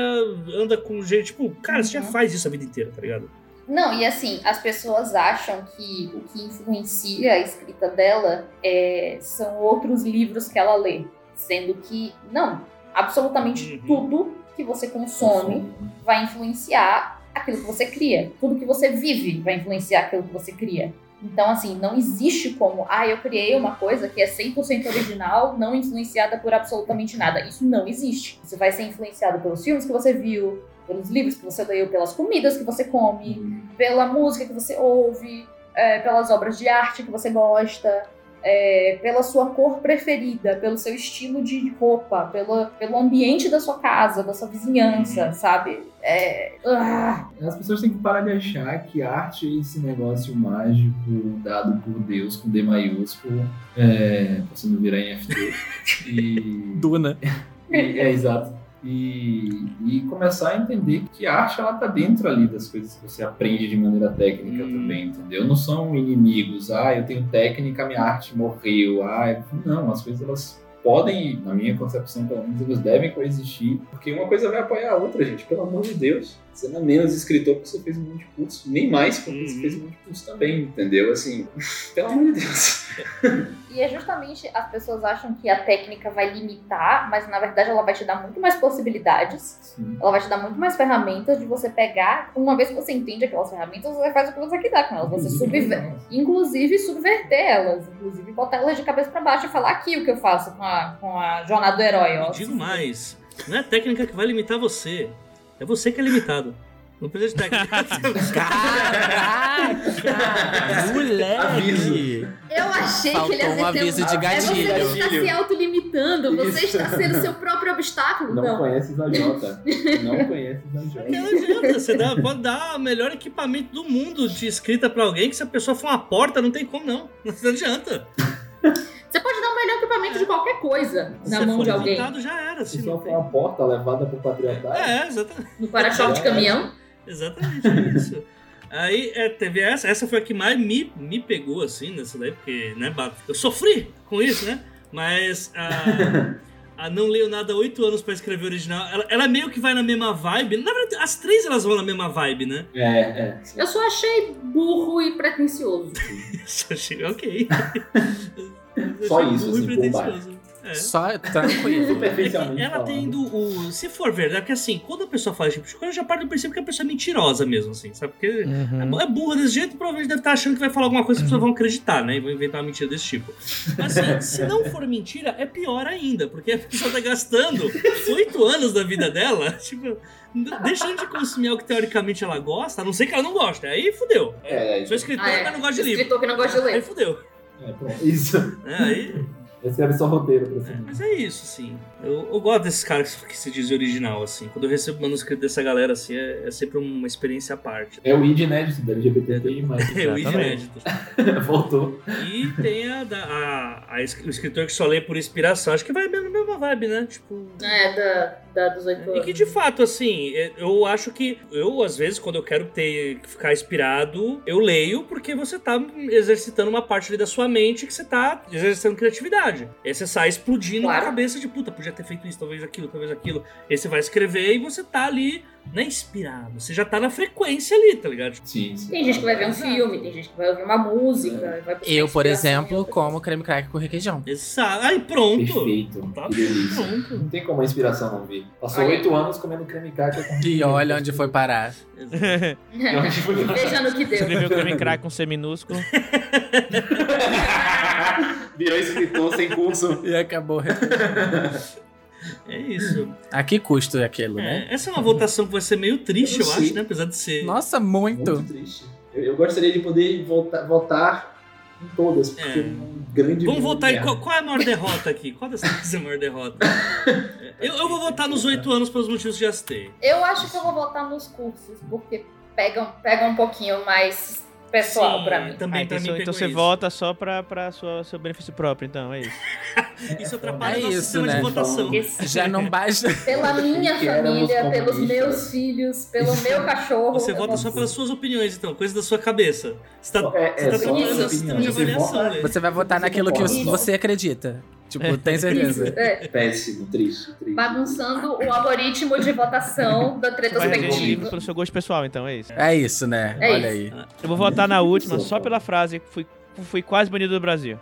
anda com gente, tipo, cara, você já Uhum. faz isso a vida inteira, tá ligado? Não, e assim, as pessoas acham que o que influencia a escrita dela é, são outros livros que ela lê. Sendo que, não, absolutamente Uhum. tudo que você consome vai influenciar aquilo que você cria. Tudo que você vive vai influenciar aquilo que você cria. Então, assim, não existe como, ah, eu criei uma coisa que é 100% original, não influenciada por absolutamente nada. Isso não existe. Você vai ser influenciado pelos filmes que você viu, pelos livros que você leu, pelas comidas que você come, pela música que você ouve, é, pelas obras de arte que você gosta, é, pela sua cor preferida, pelo seu estilo de roupa, pela, pelo ambiente da sua casa, da sua vizinhança, sabe? É, ah. As pessoas têm que parar de achar que arte é esse negócio mágico dado por Deus com D maiúsculo, é, você não virar em FT. E, Duna. e- é, exato. E, e começar a entender que a arte ela tá dentro ali das coisas que você aprende de maneira técnica também, entendeu? Não são inimigos. Ah, eu tenho técnica, minha arte morreu. Ah, não, as coisas elas podem, na minha concepção pelo menos, elas devem coexistir, porque uma coisa vai apoiar a outra, gente. Pelo amor de Deus. Você não é menos escritor porque você fez um monte de curso, nem mais porque você fez um monte de curso também, entendeu? Assim, pelo amor de Deus. E é justamente as pessoas acham que a técnica vai limitar, mas na verdade ela vai te dar muito mais possibilidades. Ela vai te dar muito mais ferramentas de você pegar. Uma vez que você entende aquelas ferramentas, você faz o que você quiser com elas. Você subver... Inclusive subverter elas. Inclusive botar elas de cabeça pra baixo e falar aqui o que eu faço com a, com a jornada do herói. Ó. Digo mais, não é a técnica que vai limitar você. É você que é limitado. Não precisa de técnica. Moleque! Eu achei Faltou que ele ia um aviso de É gatilho. você está se autolimitando, você está sendo seu próprio obstáculo. Não, Não. conheces a Jota. Não conheces a Jota. Não adianta, você dá- pode dar o melhor equipamento do mundo de escrita pra alguém que se a pessoa for uma porta, não tem como não. Não adianta. Você pode dar o melhor equipamento de qualquer coisa na Se mão for de alguém. já era. Se Assim, só não for uma porta levada pro patriotário. É, exatamente. No para-choque de caminhão. Exatamente é isso. Aí é, teve essa, essa foi a que mais me, me pegou, assim, nessa daí, porque, né, eu sofri com isso, né? Mas a, a Não Leio Nada há oito anos pra escrever original, ela, ela meio que vai na mesma vibe. Na verdade, as três elas vão na mesma vibe, né? É, é. Eu só achei burro e pretencioso. Só achei, ok. Só Achei isso, burro e assim, por pretencioso. É. Só tranquilo. Superficialmente Ela falando. tendo o. Se for verdade, porque assim, quando a pessoa fala tipo de coisa, eu já parto do princípio que a pessoa é mentirosa mesmo, assim, sabe? Porque Uhum. é burra desse jeito, provavelmente deve estar achando que vai falar alguma coisa que as pessoas vão acreditar, né? E vão inventar uma mentira desse tipo. Mas assim, se não for mentira, é pior ainda, porque a pessoa tá gastando oito anos da vida dela, tipo, deixando de consumir algo que teoricamente ela gosta, a não ser que ela não gosta. Aí fudeu. É, Sou escritor, Ah, é. mas não gosto de livro. Escritor que não gosta de ler. Aí fudeu. É, pronto. Isso. É, aí. Escreve só roteiro pra você. Mas é isso, assim. Eu, eu gosto desses caras que se dizem original, assim. Quando eu recebo manuscrito dessa galera, assim, é, é sempre uma experiência à parte. É o id inédito da LGBT+. É o id inédito. Voltou. E tem a, a- a o escritor que só lê por inspiração. Acho que vai mesmo na mesma vibe, né? Tipo. É, da, da dos oito E anos. que de fato, assim, é- eu acho que eu, às vezes, quando eu quero ter ficar inspirado, eu leio porque você tá exercitando uma parte ali da sua mente que você tá exercitando criatividade. Aí você sai explodindo na Claro. cabeça de puta, podia ter feito isso, talvez aquilo, talvez aquilo. Aí você vai escrever e você tá ali, não é inspirado, você já tá na frequência ali, tá ligado? Sim, sim. Tem gente que vai ver um filme, tem gente que vai ouvir uma música. Vai buscar Eu, por exemplo, como creme cracker com requeijão. Exato. Aí pronto. Perfeito. Tá pronto. Não tem como a inspiração não vir. Passou oito anos comendo creme cracker com E olha onde foi parar. E onde foi parar? Veja no que deu. Escreveu creme crack com C minúsculo. Virou escritor sem curso. E acabou. É isso. A que custo é aquilo, É, né? essa é uma votação que vai ser meio triste, Eu eu, acho, né? Apesar de ser. Nossa, muito. Muito triste. Eu, eu gostaria de poder voltar, votar em todas, porque É. é um grande. Vamos votar em qual, qual é a maior derrota aqui? Qual dessas três é a maior derrota? Eu, eu vou votar nos oito anos pelos motivos que já citei. Eu acho que eu vou votar nos cursos, porque pegam, pegam um pouquinho mais pessoal Sim, pra mim. Também Ah, pra então, mim então você isso. vota só pra, pra sua, seu benefício próprio, então, é isso. Isso atrapalha É o nosso isso, sistema né? de votação. Já não basta. Pela minha família, pelos meus filhos, pelo meu cachorro. Você vota não- só pelas suas opiniões, então, coisa da sua cabeça. Você tá, É, é tá só trabalhando as no sistema de opiniões. Você né? Você vai votar naquilo que você acredita. Tipo, tem certeza. É, Péssimo, triste, triste. bagunçando o algoritmo de votação da retrospectiva. pelo seu gosto pessoal, então, é isso. É isso, né? É Olha isso. aí. Eu vou votar na última só pela frase fui, fui quase banido do Brasil.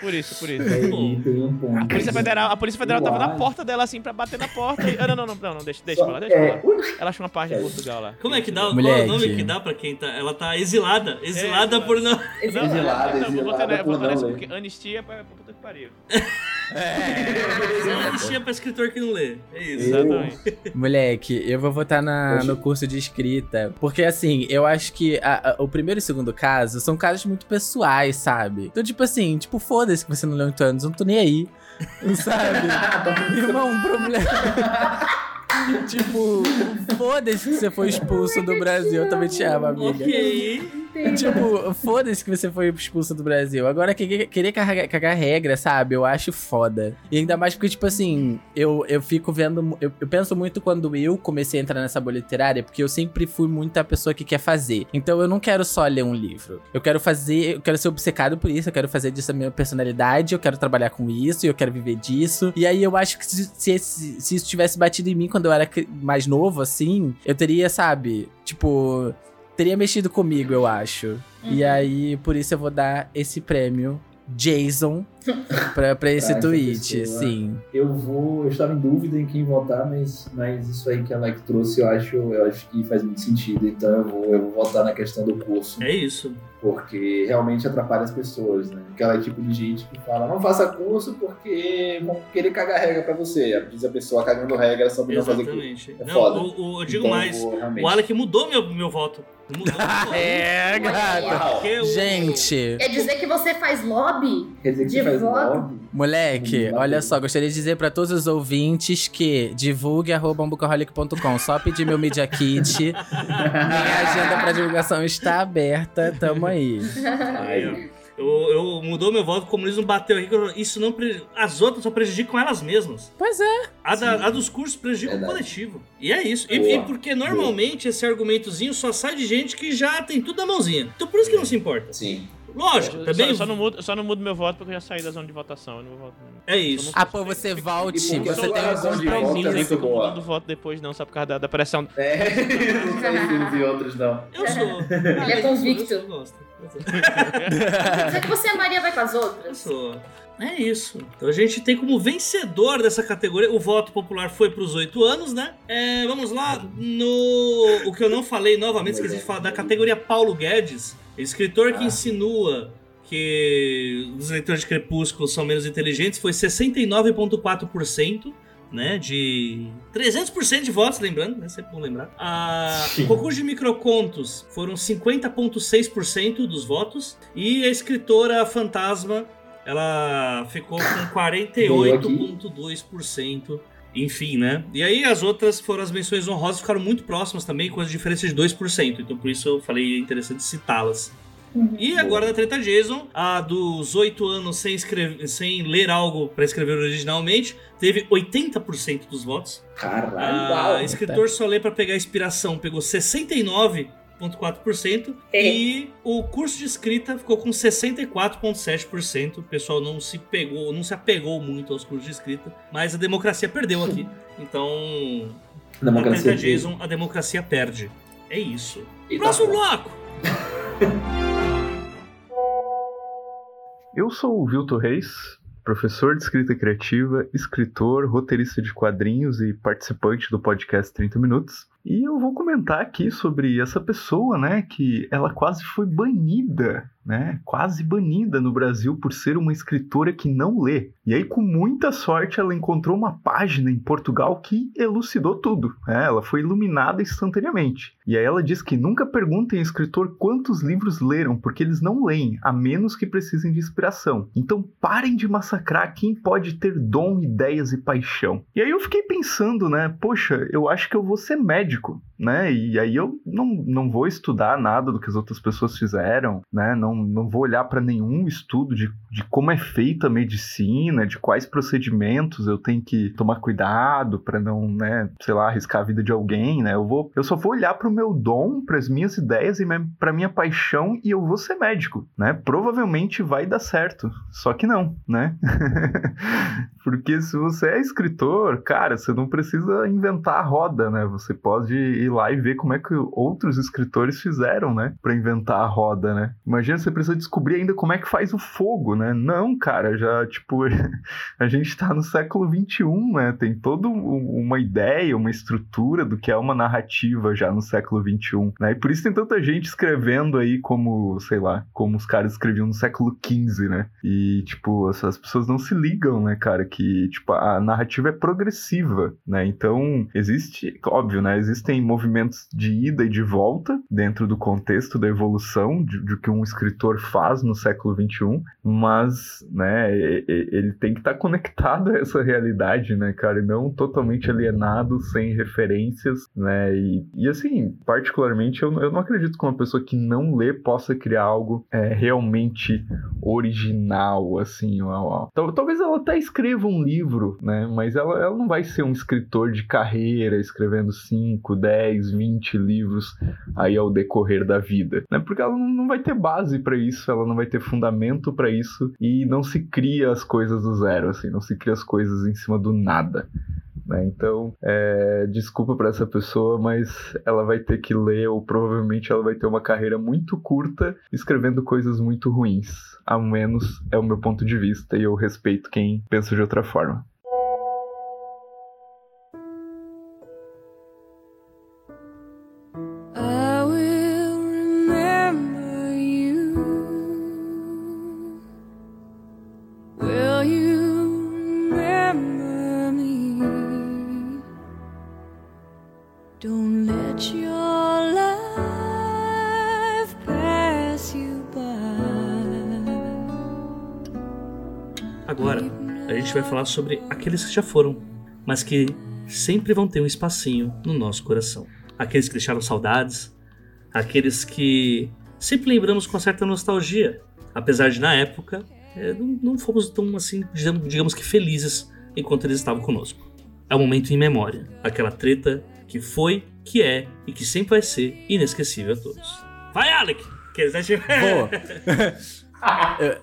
Por isso, por isso. Aí tem um ponto. A Polícia Federal, a Polícia Federal tava na porta dela assim pra bater na porta e. Ah, não, não, não, não, não deixa, deixa pra lá, deixa é, pra lá. Ela achou uma parte de Portugal lá. Como é que dá? Qual é o nome que dá pra quem tá. Ela tá exilada. Exilada É, por não. Não, Exilada, não, vou exilada votar nessa, por vou nessa porque anistia pra pra puta que pariu. É uma listinha pra escritor que não lê. É isso. Exatamente. Moleque, eu vou votar na, no curso de escrita. Porque, assim, eu acho que a- a- o primeiro e o segundo caso são casos muito pessoais, sabe? Então, tipo assim, tipo, foda-se que você não leu em anos, eu não tô nem aí. Sabe? Irmão, um problema. tipo, foda-se que você foi expulso do Brasil. Eu também te amo, amiga. Ok. Tipo, foda-se que você foi expulso do Brasil. Agora, que- querer cagar, cagar regra, sabe? Eu acho foda. E ainda mais porque, tipo assim, eu, eu fico vendo. Eu, eu penso muito quando eu comecei a entrar nessa bolha literária, porque eu sempre fui muito a pessoa que quer fazer. Então eu não quero só ler um livro. Eu quero fazer. Eu quero ser obcecado por isso. Eu quero fazer disso a minha personalidade. Eu quero trabalhar com isso. Eu quero viver disso. E aí eu acho que se, se, se isso tivesse batido em mim quando eu era mais novo, assim, eu teria, sabe? Tipo teria mexido comigo, eu acho. E aí, por isso eu vou dar esse prêmio Jason pra, pra esse Pra tweet, pessoa. sim. Eu vou. Eu estava em dúvida em quem votar, mas, mas isso aí que a Like trouxe, eu acho, eu acho que faz muito sentido. Então eu vou, eu vou votar na questão do curso. É isso. Porque realmente atrapalha as pessoas, né? Aquela tipo de gente que fala, não faça curso porque vão querer cagar regra pra você. Diz a pessoa cagando regra só pra não fazer curso. Exatamente. É Não, foda. o- o- eu digo Então, mais. vou realmente- O Alec mudou meu, meu voto. Mudou. É, gata. Porque o- Gente, Quer dizer que você faz lobby? Quer dizer que de você faz lobby? moleque, olha só, gostaria de dizer pra todos os ouvintes que divulgue arroba umbucaholic.com. Só pedir meu Media Kit. Minha agenda pra divulgação está aberta. Tamo aí. Aí, ó. Eu, eu mudou meu voto, o comunismo bateu aqui. Isso não pre- As outras só prejudicam elas mesmas. Pois é. A, da- a dos cursos prejudica o coletivo. E é isso. E, Boa. e porque normalmente esse argumentozinho só sai de gente que já tem tudo na mãozinha. Então por isso que não se importa. Sim. Lógico, Eu também. Só, só não mudo, só não mudo meu voto porque eu já saí da zona de votação. Eu não vou votar. É isso. Ah, pô, você volte. Você tem um razão de voto é muito boa. Não voto depois, não, só por causa da, da pressão. É, não sei se uns e outros não. Eu sou. Ele é convicto. Eu gosto. Quer dizer que você e a Maria vai com as Eu outras? sou. É isso. Então a gente tem como vencedor dessa categoria. O voto popular foi para os 8 anos, né? É, vamos lá. No. O que eu não falei novamente, esqueci de falar, da categoria Paulo Guedes, escritor que insinua que os leitores de Crepúsculo são menos inteligentes, foi 69,4%. Né, de 300% de votos, lembrando, né, sempre bom lembrar. Ah, o concurso de microcontos foram 50,6% dos votos. E a escritora Fantasma ela ficou com 48,2%. Enfim, né? E aí as outras foram as menções honrosas, ficaram muito próximas também, com as diferenças de 2%. Então por isso eu falei é interessante citá-las. E agora na Treta Jason, a dos 8 anos sem, escrever, sem ler algo para escrever originalmente, teve 80% dos votos. Caralho, A uau. escritor só lê para pegar inspiração pegou 69,4%. E o curso de escrita ficou com 64,7%. O pessoal não se pegou, não se apegou muito aos cursos de escrita, mas a democracia perdeu aqui. Então, A democracia. Jason, a democracia perde. É isso. E tá Próximo bom. bloco! Eu sou o Vilto Reis, professor de escrita criativa, escritor, roteirista de quadrinhos e participante do podcast 30 Minutos. E eu vou comentar aqui sobre essa pessoa, né, que ela quase foi banida, né, quase banida no Brasil por ser uma escritora que não lê. E aí, com muita sorte, ela encontrou uma página em Portugal que elucidou tudo. né? Ela foi iluminada instantaneamente. E aí ela diz que nunca perguntem ao escritor quantos livros leram, porque eles não leem, a menos que precisem de inspiração. Então parem de massacrar quem pode ter dom, ideias e paixão. E aí eu fiquei pensando, né, poxa, eu acho que eu vou ser médico, né? E aí eu não, não vou estudar nada do que as outras pessoas fizeram, né? Não, não vou olhar para nenhum estudo de, de como é feita a medicina, de quais procedimentos eu tenho que tomar cuidado para não, né, sei lá, arriscar a vida de alguém, né? Eu vou, eu só vou olhar para o meu dom, para as minhas ideias e para minha paixão e eu vou ser médico, né? Provavelmente vai dar certo, só que não, né? Porque se você é escritor, cara, você não precisa inventar a roda, né? Você pode ir lá e ver como é que outros escritores fizeram, né? Pra inventar a roda, né? Imagina você precisa descobrir ainda como é que faz o fogo, né? Não, cara, já, tipo, a gente tá no século XXI, né? Tem toda uma ideia, uma estrutura do que é uma narrativa já no século XXI, né? E por isso tem tanta gente escrevendo aí como, sei lá, como os caras escreviam no século XV, né? E, tipo, as pessoas não se ligam, né, cara, que, tipo, a narrativa é progressiva, né? Então, existe, óbvio, né? Existem movimentos de ida e de volta dentro do contexto da evolução de, de que um escritor faz no século XXI, mas, né, ele tem que estar tá conectado a essa realidade, né, cara, e não totalmente alienado, sem referências, né, e, e assim, particularmente, eu, eu não acredito que uma pessoa que não lê possa criar algo é, realmente original, assim, ó, ó. talvez ela até escreva um livro, né, mas ela, ela não vai ser um escritor de carreira, escrevendo 5, 10, 20 livros aí ao decorrer da vida, né, porque ela não vai ter base para isso, ela não vai ter fundamento para isso e não se cria as coisas do zero, assim, não se cria as coisas em cima do nada. Né? Então, é, desculpa para essa pessoa, mas ela vai ter que ler, ou provavelmente ela vai ter uma carreira muito curta escrevendo coisas muito ruins. Ao menos é o meu ponto de vista e eu respeito quem pensa de outra forma. Falar sobre aqueles que já foram, mas que sempre vão ter um espacinho no nosso coração. Aqueles que deixaram saudades, aqueles que sempre lembramos com certa nostalgia, apesar de na época é, não, fomos tão assim, digamos, que felizes enquanto eles estavam conosco. É um momento em memória, aquela treta que foi, que é e que sempre vai ser inesquecível a todos. Vai, Alec! Que eles Boa!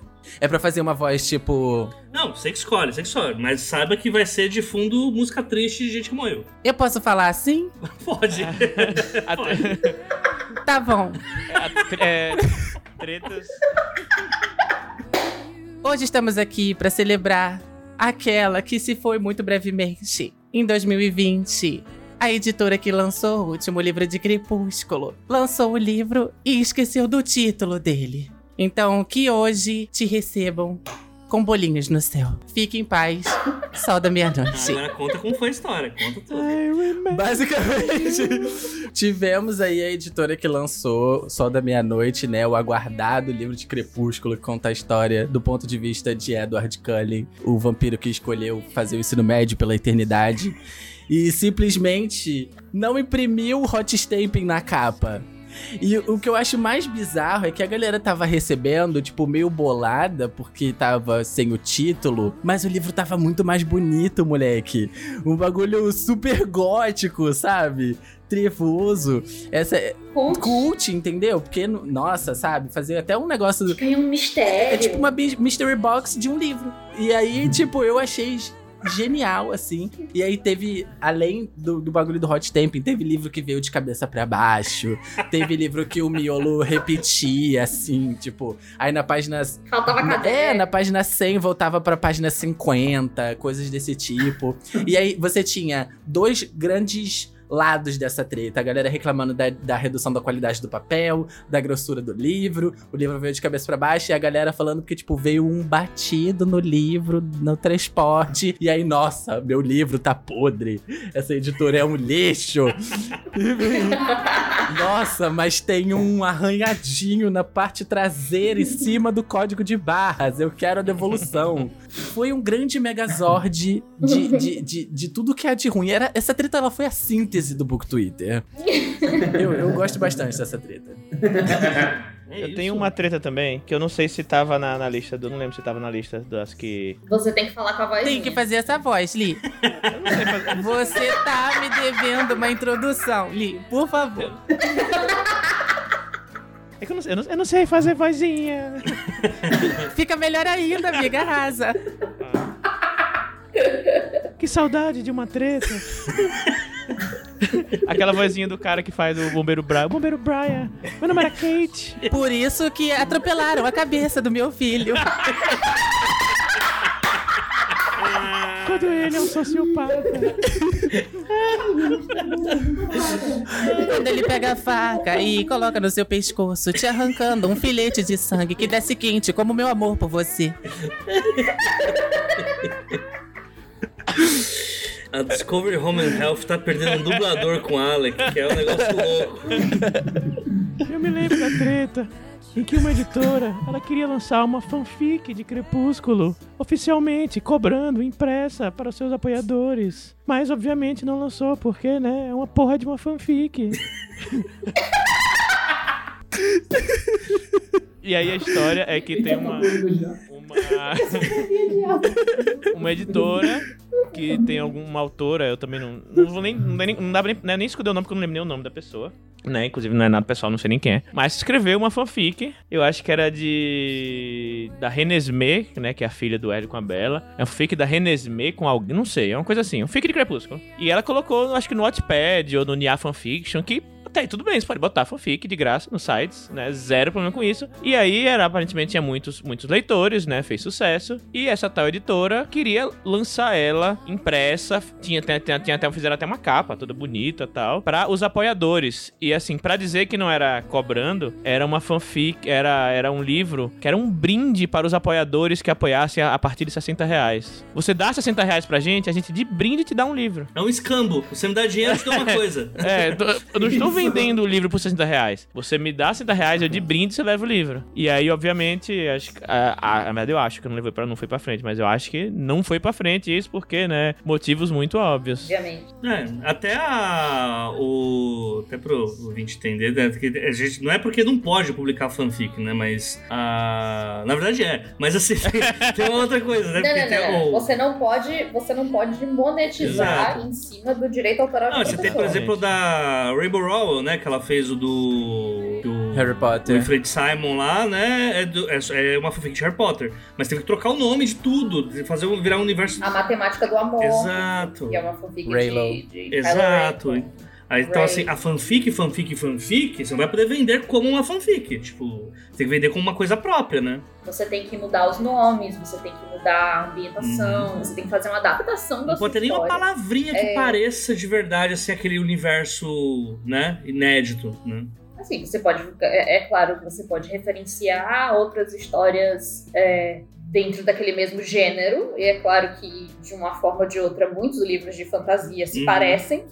É pra fazer uma voz tipo. Não, você que escolhe, você que escolhe. Mas saiba que vai ser de fundo música triste de gente que morreu. Eu posso falar assim? Pode. Pode. Tá bom. É, tretas. Hoje estamos aqui para celebrar aquela que se foi muito brevemente em 2020. A editora que lançou o último livro de Crepúsculo lançou o livro e esqueceu do título dele. Então, que hoje te recebam com bolinhos no céu. Fique em paz, sol da meia-noite. Agora conta como foi a história, conta tudo. Basicamente, tivemos aí a editora que lançou Sol da Meia-Noite, né? O aguardado livro de Crepúsculo que conta a história do ponto de vista de Edward Cullen, o vampiro que escolheu fazer o ensino médio pela eternidade. E simplesmente não imprimiu o hot stamping na capa. E o que eu acho mais bizarro é que a galera tava recebendo, tipo, meio bolada, porque tava sem o título, mas o livro tava muito mais bonito, moleque. Um bagulho super gótico, sabe? trevoso. Essa é cult. cult, entendeu? Porque, nossa, sabe? Fazer até um negócio. Tem um mistério. É, é tipo uma mystery box de um livro. E aí, tipo, eu achei genial, assim. E aí teve, além do, do bagulho do hot stamping, teve livro que veio de cabeça para baixo. teve livro que o miolo repetia, assim, tipo. Aí na página. Faltava na, É, na página 100 voltava pra página 50, coisas desse tipo. e aí você tinha dois grandes lados dessa treta. A galera reclamando da, da redução da qualidade do papel, da grossura do livro. O livro veio de cabeça para baixo e a galera falando que, tipo, veio um batido no livro, no transporte. E aí, nossa, meu livro tá podre. Essa editora é um lixo. nossa, mas tem um arranhadinho na parte traseira, em cima do código de barras. Eu quero a devolução. Foi um grande megazord de, de, de, de, tudo que é de ruim. Era, essa treta ela foi a síntese síntese do Book Twitter. eu, eu gosto bastante dessa treta. É eu tenho uma treta também, que eu não sei se tava na, na lista, do, não lembro se tava na lista das que. Você tem que falar com a voz. Tem que fazer essa voz, Li. fazer... Você tá me devendo uma introdução, Li, por favor. É que eu não, eu não, eu não sei fazer vozinha. Fica melhor ainda, amiga, arrasa. Que saudade de uma treta. Aquela vozinha do cara que faz o bombeiro Brian. Bombeiro Brian, meu nome era Kate. Por isso que atropelaram a cabeça do meu filho. Quando ele é um sociopata. Quando ele pega a faca e coloca no seu pescoço, te arrancando um filete de sangue que desce quente como meu amor por você. A Discovery Home and Health tá perdendo um dublador com Alec, que é um negócio louco. Eu me lembro da treta em que uma editora ela queria lançar uma fanfic de Crepúsculo oficialmente, cobrando impressa para os seus apoiadores. Mas obviamente não lançou porque, né, é uma porra de uma fanfic. E aí a história é que tem uma uma, uma editora que tem alguma autora, eu também não. Não vou nem. Não, nem, não dá nem, é nem esconder o nome, porque eu não lembro nem o nome da pessoa. Né? Inclusive não é nada pessoal, não sei nem quem é. Mas escreveu uma fanfic. Eu acho que era de. Da Renesmee, né? Que é a filha do Hélio com a Bela. É um fanfic da Renesmee com alguém. Não sei, é uma coisa assim. Um fic de crepúsculo. E ela colocou, acho que no Wattpad ou no Nia Fanfiction, que até aí tudo bem, você pode botar fanfic de graça nos sites, né? Zero problema com isso. E aí, era, aparentemente, tinha muitos, muitos leitores, né? Fez sucesso. E essa tal editora queria lançar ela impressa. Tinha, tinha, tinha, até, fizeram até uma capa toda bonita e tal, para os apoiadores. E assim, para dizer que não era cobrando, era uma fanfic, era, era um livro que era um brinde para os apoiadores que apoiassem a, a partir de 60 reais. Você dá 60 reais pra gente, a gente de brinde te dá um livro. É um escambo. Você me dá dinheiro, eu te dou uma coisa. É, eu não estou vendendo o livro por 60 reais. Você me dá 60 reais, eu de brinde você leva o livro. E aí, obviamente, acho que. A, verdade, eu acho que não levou para não foi pra frente, mas eu acho que não foi pra frente isso porque, né? Motivos muito óbvios. Obviamente. É, até a. O. Até pro ouvinte entender, né, porque a gente, não é porque não pode publicar fanfic, né? Mas. A, na verdade é. Mas assim, tem, uma outra coisa, né? Não, Porque não, tem não, o- Você não pode, você não pode monetizar Exato. em cima do direito autoral Não, você tem, por exemplo, da Rainbow Rowell, né? Que ela fez o do. do Harry Potter. O Wilfred Simon lá, né? É, do- é- é uma fanfic de Harry Potter. Mas teve que trocar o nome de tudo, fazer um- virar um universo. A matemática do amor. Exato. Que é uma fanfic Raylo. de, de Exato. Kylo Ren. Aí, então, Ray. assim, a fanfic, fanfic, fanfic, você não vai poder vender como uma fanfic. Tipo, você tem que vender como uma coisa própria, né? Você tem que mudar os nomes, você tem que mudar a ambientação, você tem que fazer uma adaptação da Uhum. Não sua pode ter nenhuma palavrinha que É, pareça de verdade, assim, aquele universo, né? Inédito, né? Assim, você pode. É, é claro que você pode referenciar outras histórias é, dentro daquele mesmo gênero. E é claro que, de uma forma ou de outra, muitos livros de fantasia se Uhum. parecem.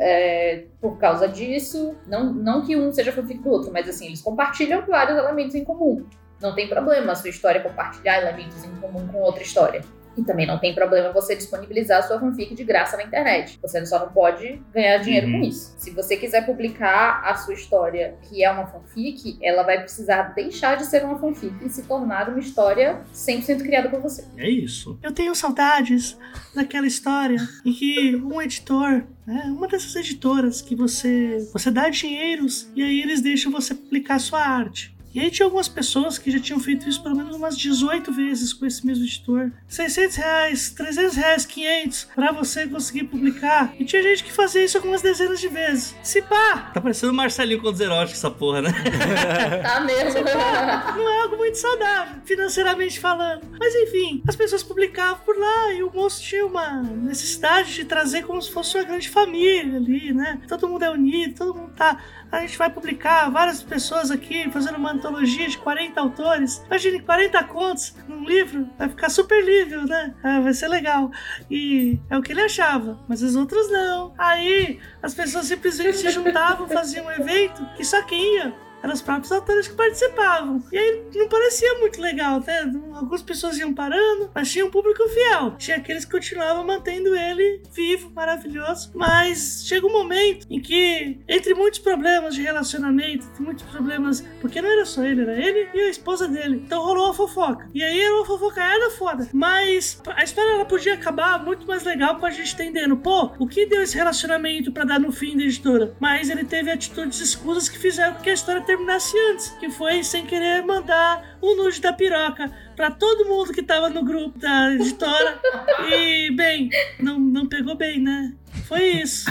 é, por causa disso. Não, não que um seja fanfic do outro, mas assim, eles compartilham vários elementos em comum. Não tem problema a sua história compartilhar elementos em comum com outra história. E também não tem problema você disponibilizar a sua fanfic de graça na internet. Você só não pode ganhar dinheiro Uhum. com isso. Se você quiser publicar a sua história, que é uma fanfic, ela vai precisar deixar de ser uma fanfic e se tornar uma história 100% criada por você. É isso. Eu tenho saudades daquela história em que um editor, né, uma dessas editoras que você você dá dinheiros e aí eles deixam você publicar sua arte. E aí tinha algumas pessoas que já tinham feito isso pelo menos umas 18 vezes com esse mesmo editor. 600 reais, 300 reais, 500 pra você conseguir publicar. E tinha gente que fazia isso algumas dezenas de vezes. Se pá! Tá parecendo o Marcelinho com eróticos, essa porra, né? Tá mesmo. Pá, não é algo muito saudável, financeiramente falando. Mas enfim, as pessoas publicavam por lá e o moço tinha uma necessidade de trazer como se fosse uma grande família ali, né? Todo mundo é unido, todo mundo tá. A gente vai publicar várias pessoas aqui fazendo uma antologia de 40 autores. Imagine 40 contos num livro, vai ficar super livre, né? Ah, vai ser legal. E é o que ele achava, mas os outros não. Aí as pessoas simplesmente se juntavam, faziam um evento e só quem ia eram os próprios autores que participavam. E aí não parecia muito legal, né? Algumas pessoas iam parando, mas tinha um público fiel. Tinha aqueles que continuavam mantendo ele vivo, maravilhoso. Mas chega um momento em que, entre muitos problemas de relacionamento, muitos problemas, porque não era só ele, era ele e a esposa dele. Então rolou a fofoca. E aí era uma fofocaiada foda. Mas a história ela podia acabar muito mais legal com a gente entendendo, pô, o que deu esse relacionamento pra dar no fim da editora? Mas ele teve atitudes escusas que fizeram com que a história terminasse antes, que foi sem querer mandar o nude da piroca pra todo mundo que tava no grupo da editora. E, bem, não, não pegou bem, né? Foi isso.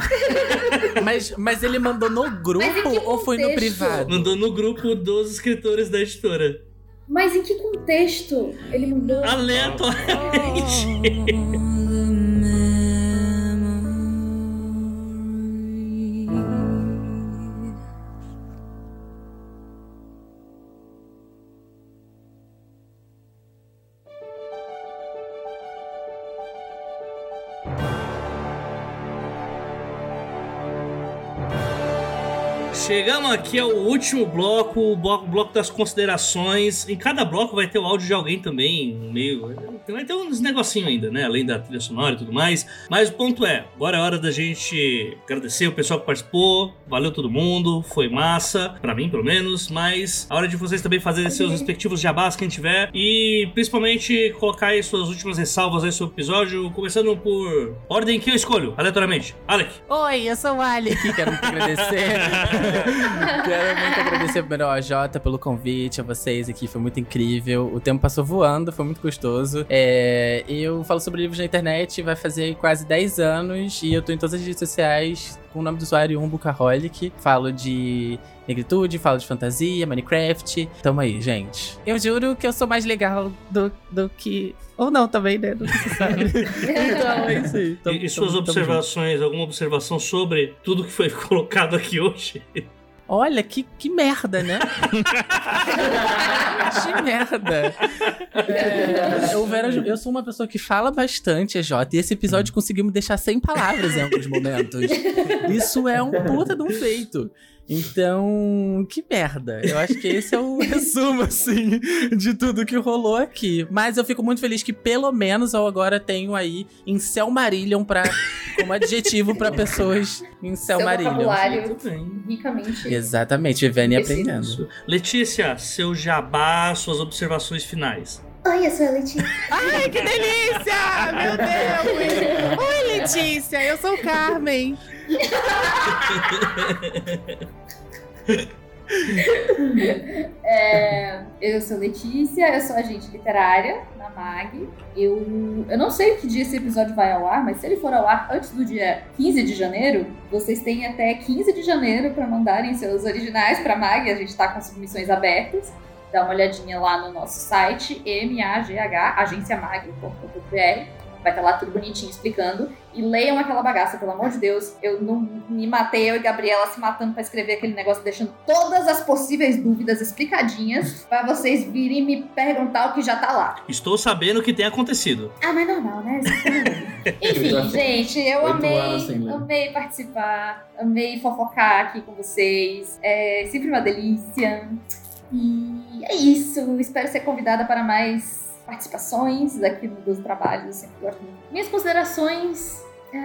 Mas, mas ele mandou no grupo ou foi no privado? Mandou no grupo dos escritores da editora. Mas em que contexto ele mandou? Aleatoriamente. Chegamos aqui ao último bloco, o bloco, bloco das considerações. Em cada bloco vai ter o áudio de alguém também, no meio. Vai ter uns negocinhos ainda, né? Além da trilha sonora e tudo mais. Mas o ponto é, agora é hora da gente agradecer o pessoal que participou. Valeu todo mundo, foi massa, pra mim pelo menos. Mas a hora de vocês também fazerem seus respectivos jabás, quem tiver. E principalmente colocar aí suas últimas ressalvas aí sobre o episódio. Começando por ordem que eu escolho, aleatoriamente. Alec. Oi, eu sou o Alec, quero muito agradecer. quero muito agradecer primeiro ao AJ pelo convite, a vocês aqui, foi muito incrível. O tempo passou voando, foi muito gostoso. É, eu falo sobre livros na internet, vai fazer quase 10 anos e eu tô em todas as redes sociais com o nome do usuário Umbucaholic. Falo de negritude, falo de fantasia, Minecraft. Tamo aí, gente. Eu juro que eu sou mais legal do, do que. Ou não também, né? Do que você sabe. então é isso aí. Tamo- e, e suas tamo- tamo observações, alguma observação sobre tudo que foi colocado aqui hoje? Olha, que, que merda, né? que merda. É, o Vera, eu sou uma pessoa que fala bastante, Jota, e esse episódio conseguiu me deixar sem palavras em alguns momentos. Isso é um puta de um feito. Então, que merda. Eu acho que esse é o resumo, assim, de tudo que rolou aqui. Mas eu fico muito feliz que, pelo menos, eu agora tenho aí em Marillion pra, como adjetivo pra pessoas em Seu Marillion. vocabulário ricamente. Exatamente, vivendo e Preciso. aprendendo. Letícia, seu jabá, suas observações finais. Oi, eu sou a Letícia. Ai, que delícia! Meu Deus! Oi, Letícia, eu sou o Carmen. É, eu sou Letícia, eu sou agente literária na MAG. Eu, eu não sei que dia esse episódio vai ao ar, mas se ele for ao ar antes do dia 15 de janeiro, vocês têm até 15 de janeiro para mandarem seus originais para MAG. A gente tá com submissões abertas. Dá uma olhadinha lá no nosso site, magh, agenciamag.com.br. Vai estar lá tudo bonitinho explicando. E leiam aquela bagaça, pelo amor de Deus. Eu não me matei, eu e Gabriela se matando pra escrever aquele negócio, deixando todas as possíveis dúvidas explicadinhas pra vocês virem me perguntar o que já tá lá. Estou sabendo o que tem acontecido. Ah, mas normal, né? Enfim, gente, eu amei, amei participar, amei fofocar aqui com vocês. É sempre uma delícia. E é isso. Espero ser convidada para mais participações aqui dos trabalhos. Eu sempre gosto muito. Minhas considerações é,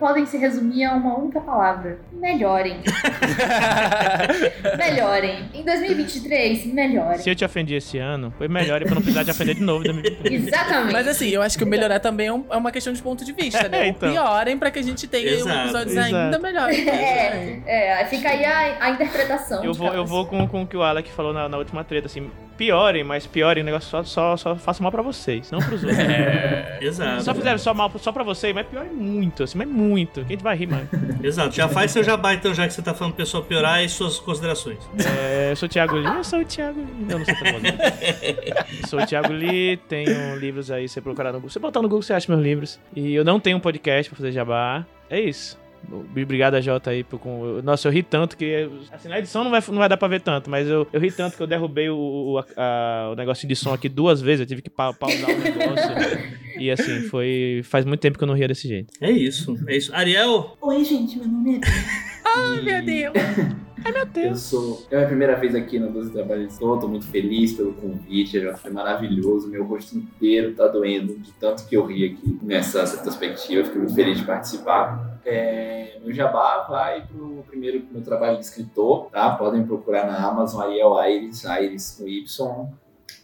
podem se resumir a uma única palavra: melhorem. melhorem. Em 2023, melhorem. Se eu te ofendi esse ano, foi melhor pra não precisar te ofender de novo em 2023. Exatamente. Mas assim, eu acho que o melhorar também é, um- é uma questão de ponto de vista, né? É, então. Piorem pra que a gente tenha um Exato, episódios exato. ainda melhores. É, é, fica aí a, a interpretação. Eu vou, eu vou com, com o que o Alec falou na, na última treta, assim, piorem, mas piorem, o negócio só, só, só faça mal pra vocês, não pros outros. É, exato. Só fizeram só mal só pra vocês, mas piorem muito, assim, mas muito. Que a gente vai rir, mano. Exato, já faz seu jabá então, já que você tá falando pessoal piorar e suas considerações. É, eu sou o Thiago Lee, eu sou o Thiago Lee. Eu não sou não. Eu Sou o Thiago Lee, tenho livros aí, você procurar no Google. Você botar no Google, você acha meus livros. E eu não tenho um podcast pra fazer jabá. É isso. Obrigado a Jota aí por com. Nossa, eu ri tanto que. Assim, na edição não vai, não vai dar pra ver tanto, mas eu, eu ri tanto que eu derrubei o, o, a- a- o negocinho de som aqui duas vezes. Eu tive que pa pausar o negócio. e assim, foi. Faz muito tempo que eu não ria desse jeito. É isso, é isso. Ariel, Oi, gente, meu nome é Ai, meu Deus. Ai, meu Eu sou. É a minha primeira vez aqui no 12 Trabalhos Estou, tô muito feliz pelo convite, já foi maravilhoso. Meu rosto inteiro tá doendo de tanto que eu ri aqui nessa retrospectiva. Fiquei muito feliz de participar. É, meu jabá vai pro primeiro pro meu trabalho de escritor, tá? Podem procurar na Amazon Ariel Aires, Aires com Y.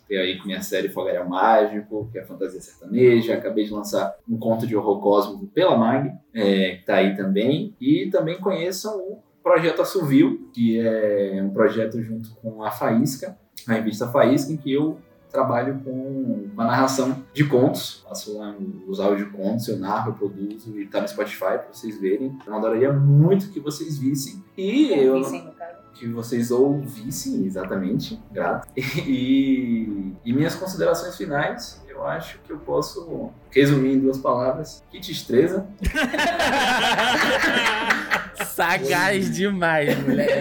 Tem aí com minha série Fogaréu Mágico, que é fantasia sertaneja. Acabei de lançar um conto de horror cósmico pela Mag, é, que tá aí também. E também conheçam o Projeto Assovio, que é um projeto junto com a Faísca, a revista Faísca, em que eu trabalho com a narração de contos. Faço lá os audiocontos, eu narro, eu produzo e tá no Spotify pra vocês verem. Eu adoraria muito que vocês vissem. E eu. Ouvissem, no caso. Que vocês ouvissem, exatamente, grato. E, e minhas considerações finais, eu acho que eu posso resumir em duas palavras. Que destreza. Sagaz demais, moleque.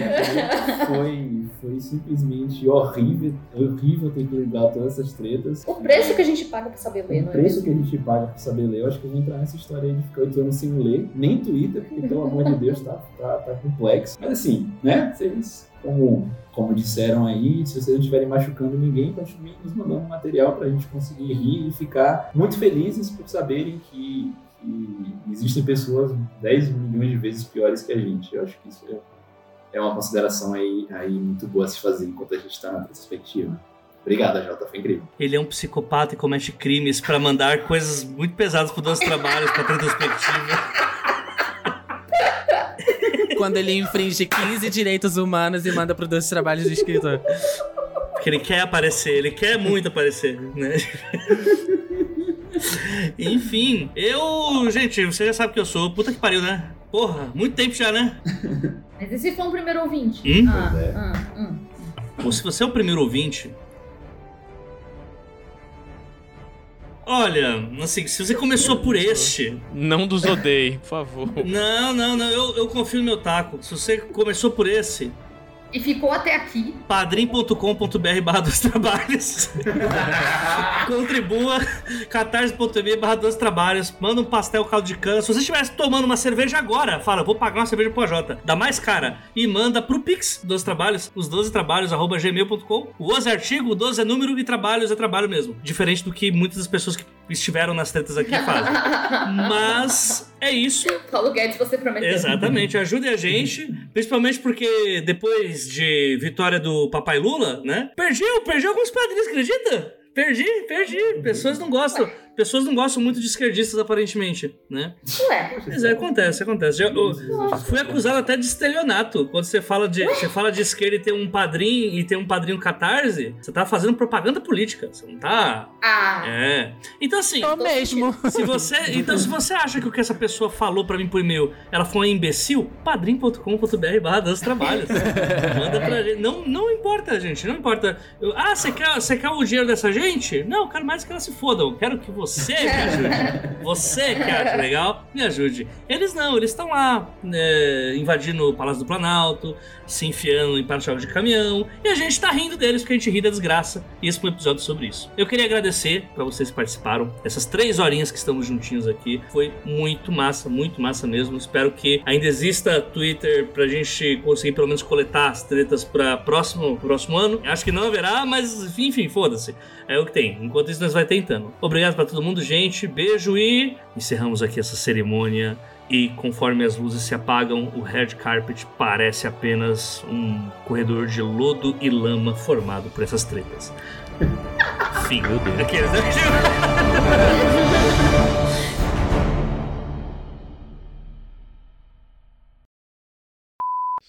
Foi, foi simplesmente horrível, horrível ter que lidar com todas essas tretas. O preço que a gente paga pra saber ler, O não é preço mesmo? que a gente paga pra saber ler, eu acho que eu vou entrar nessa história aí de ficar oito anos sem ler, nem Twitter, porque pelo amor de Deus tá, tá, tá complexo. Mas assim, né? Vocês, como, como disseram aí, se vocês não estiverem machucando ninguém, continuem nos mandando material pra gente conseguir rir e ficar muito felizes por saberem que, que existem pessoas 10 milhões de vezes piores que a gente. Eu acho que isso é, é uma consideração aí, aí muito boa a se fazer enquanto a gente tá na perspectiva. Obrigado, Jota, foi incrível. Ele é um psicopata e comete crimes pra mandar coisas muito pesadas pro Dois Trabalhos, pra retrospectiva. Quando ele infringe 15 direitos humanos e manda pro dois trabalhos de escritor. Porque ele quer aparecer, ele quer muito aparecer, né? Enfim, eu. Gente, você já sabe que eu sou. Puta que pariu, né? Porra, muito tempo já, né? Mas e se for um primeiro ouvinte? Hum? Ah, é. ah, hum. Ou se você é o primeiro ouvinte. Olha, assim, se você começou por este. Não dos odeie, por favor. Não, não, não, eu, eu confio no meu taco. Se você começou por esse, E ficou até aqui. padrim.com.br barra dos trabalhos. Contribua, catarse.me barra dos trabalhos. Manda um pastel caldo de cana. Se você estivesse tomando uma cerveja agora, fala, vou pagar uma cerveja pro AJ. Dá mais cara. E manda pro Pix dos trabalhos, os 12 trabalhos, arroba gmail.com. O 12 é artigo, o 12 é número e trabalhos é trabalho mesmo. Diferente do que muitas das pessoas que estiveram nas tretas aqui fazem. Mas é isso. Paulo Guedes, você prometeu. Exatamente, ajude a gente, principalmente porque depois de vitória do Papai Lula, né? Perdi, eu perdi alguns padrinhos, acredita? Perdi, perdi. Pessoas não gostam. Pessoas não gostam muito de esquerdistas, aparentemente, né? Ué. Mas é, acontece, acontece. Eu, eu fui acusado até de estelionato. Quando você fala de, você fala de esquerda e tem um padrinho e tem um padrinho catarse, você tá fazendo propaganda política. Você não tá. Ah. É. Então assim. Tô mesmo. Se você, então, se você acha que o que essa pessoa falou pra mim por e-mail, ela foi um imbecil, padrim.com.br barra dos trabalhos. Manda pra gente. Não, não importa, gente. Não importa. Eu- ah, você quer, você quer o dinheiro dessa gente? Não, eu quero mais que ela se foda. Eu quero que você me ajude. Você que acha legal, me ajude. Eles não, eles estão lá é, invadindo o Palácio do Planalto, se enfiando em para-choque de caminhão, e a gente tá rindo deles porque a gente ri da desgraça. E esse foi um episódio sobre isso. Eu queria agradecer pra vocês que participaram. Essas três horinhas que estamos juntinhos aqui. Foi muito massa, muito massa mesmo. Espero que ainda exista Twitter pra gente conseguir pelo menos coletar as tretas pra próximo, próximo ano. Acho que não haverá, mas enfim, enfim foda-se. É o que tem. Enquanto isso, nós vai tentando. Obrigado pra todo mundo, gente. Beijo e encerramos aqui essa cerimônia. E conforme as luzes se apagam, o red carpet parece apenas um corredor de lodo e lama formado por essas tretas. Fim. Meu Deus. Aqueles, né?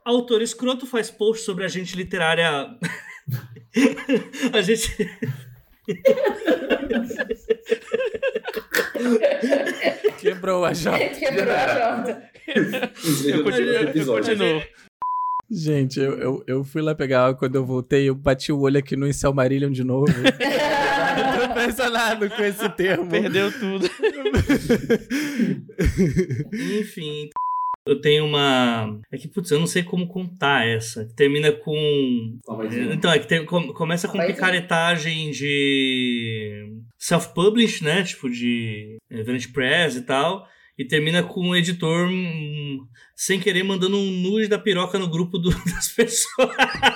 Autor escroto faz post sobre a gente literária. a gente. Quebrou a Jota. Quebrou a Jota. Eu continuo. Eu continuo. Gente, eu, eu, eu fui lá pegar água quando eu voltei, eu bati o olho aqui no Incelmarillion de novo. eu tô impressionado com esse termo. Perdeu tudo. Enfim. Eu tenho uma. É que, putz, eu não sei como contar essa. Termina com. Então, é que tem- com- começa com Vai picaretagem de self-publish, né? Tipo, de Event Press e tal. E termina com o editor, hum, sem querer, mandando um nude da piroca no grupo do- das pessoas.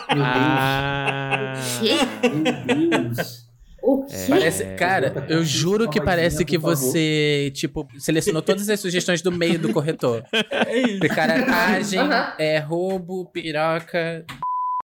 Ah. Meu Deus. O quê? Parece, cara, eu juro que parece que você, tipo, selecionou todas as sugestões do meio do corretor. É isso. Picaretagem, Aham. é roubo, piroca.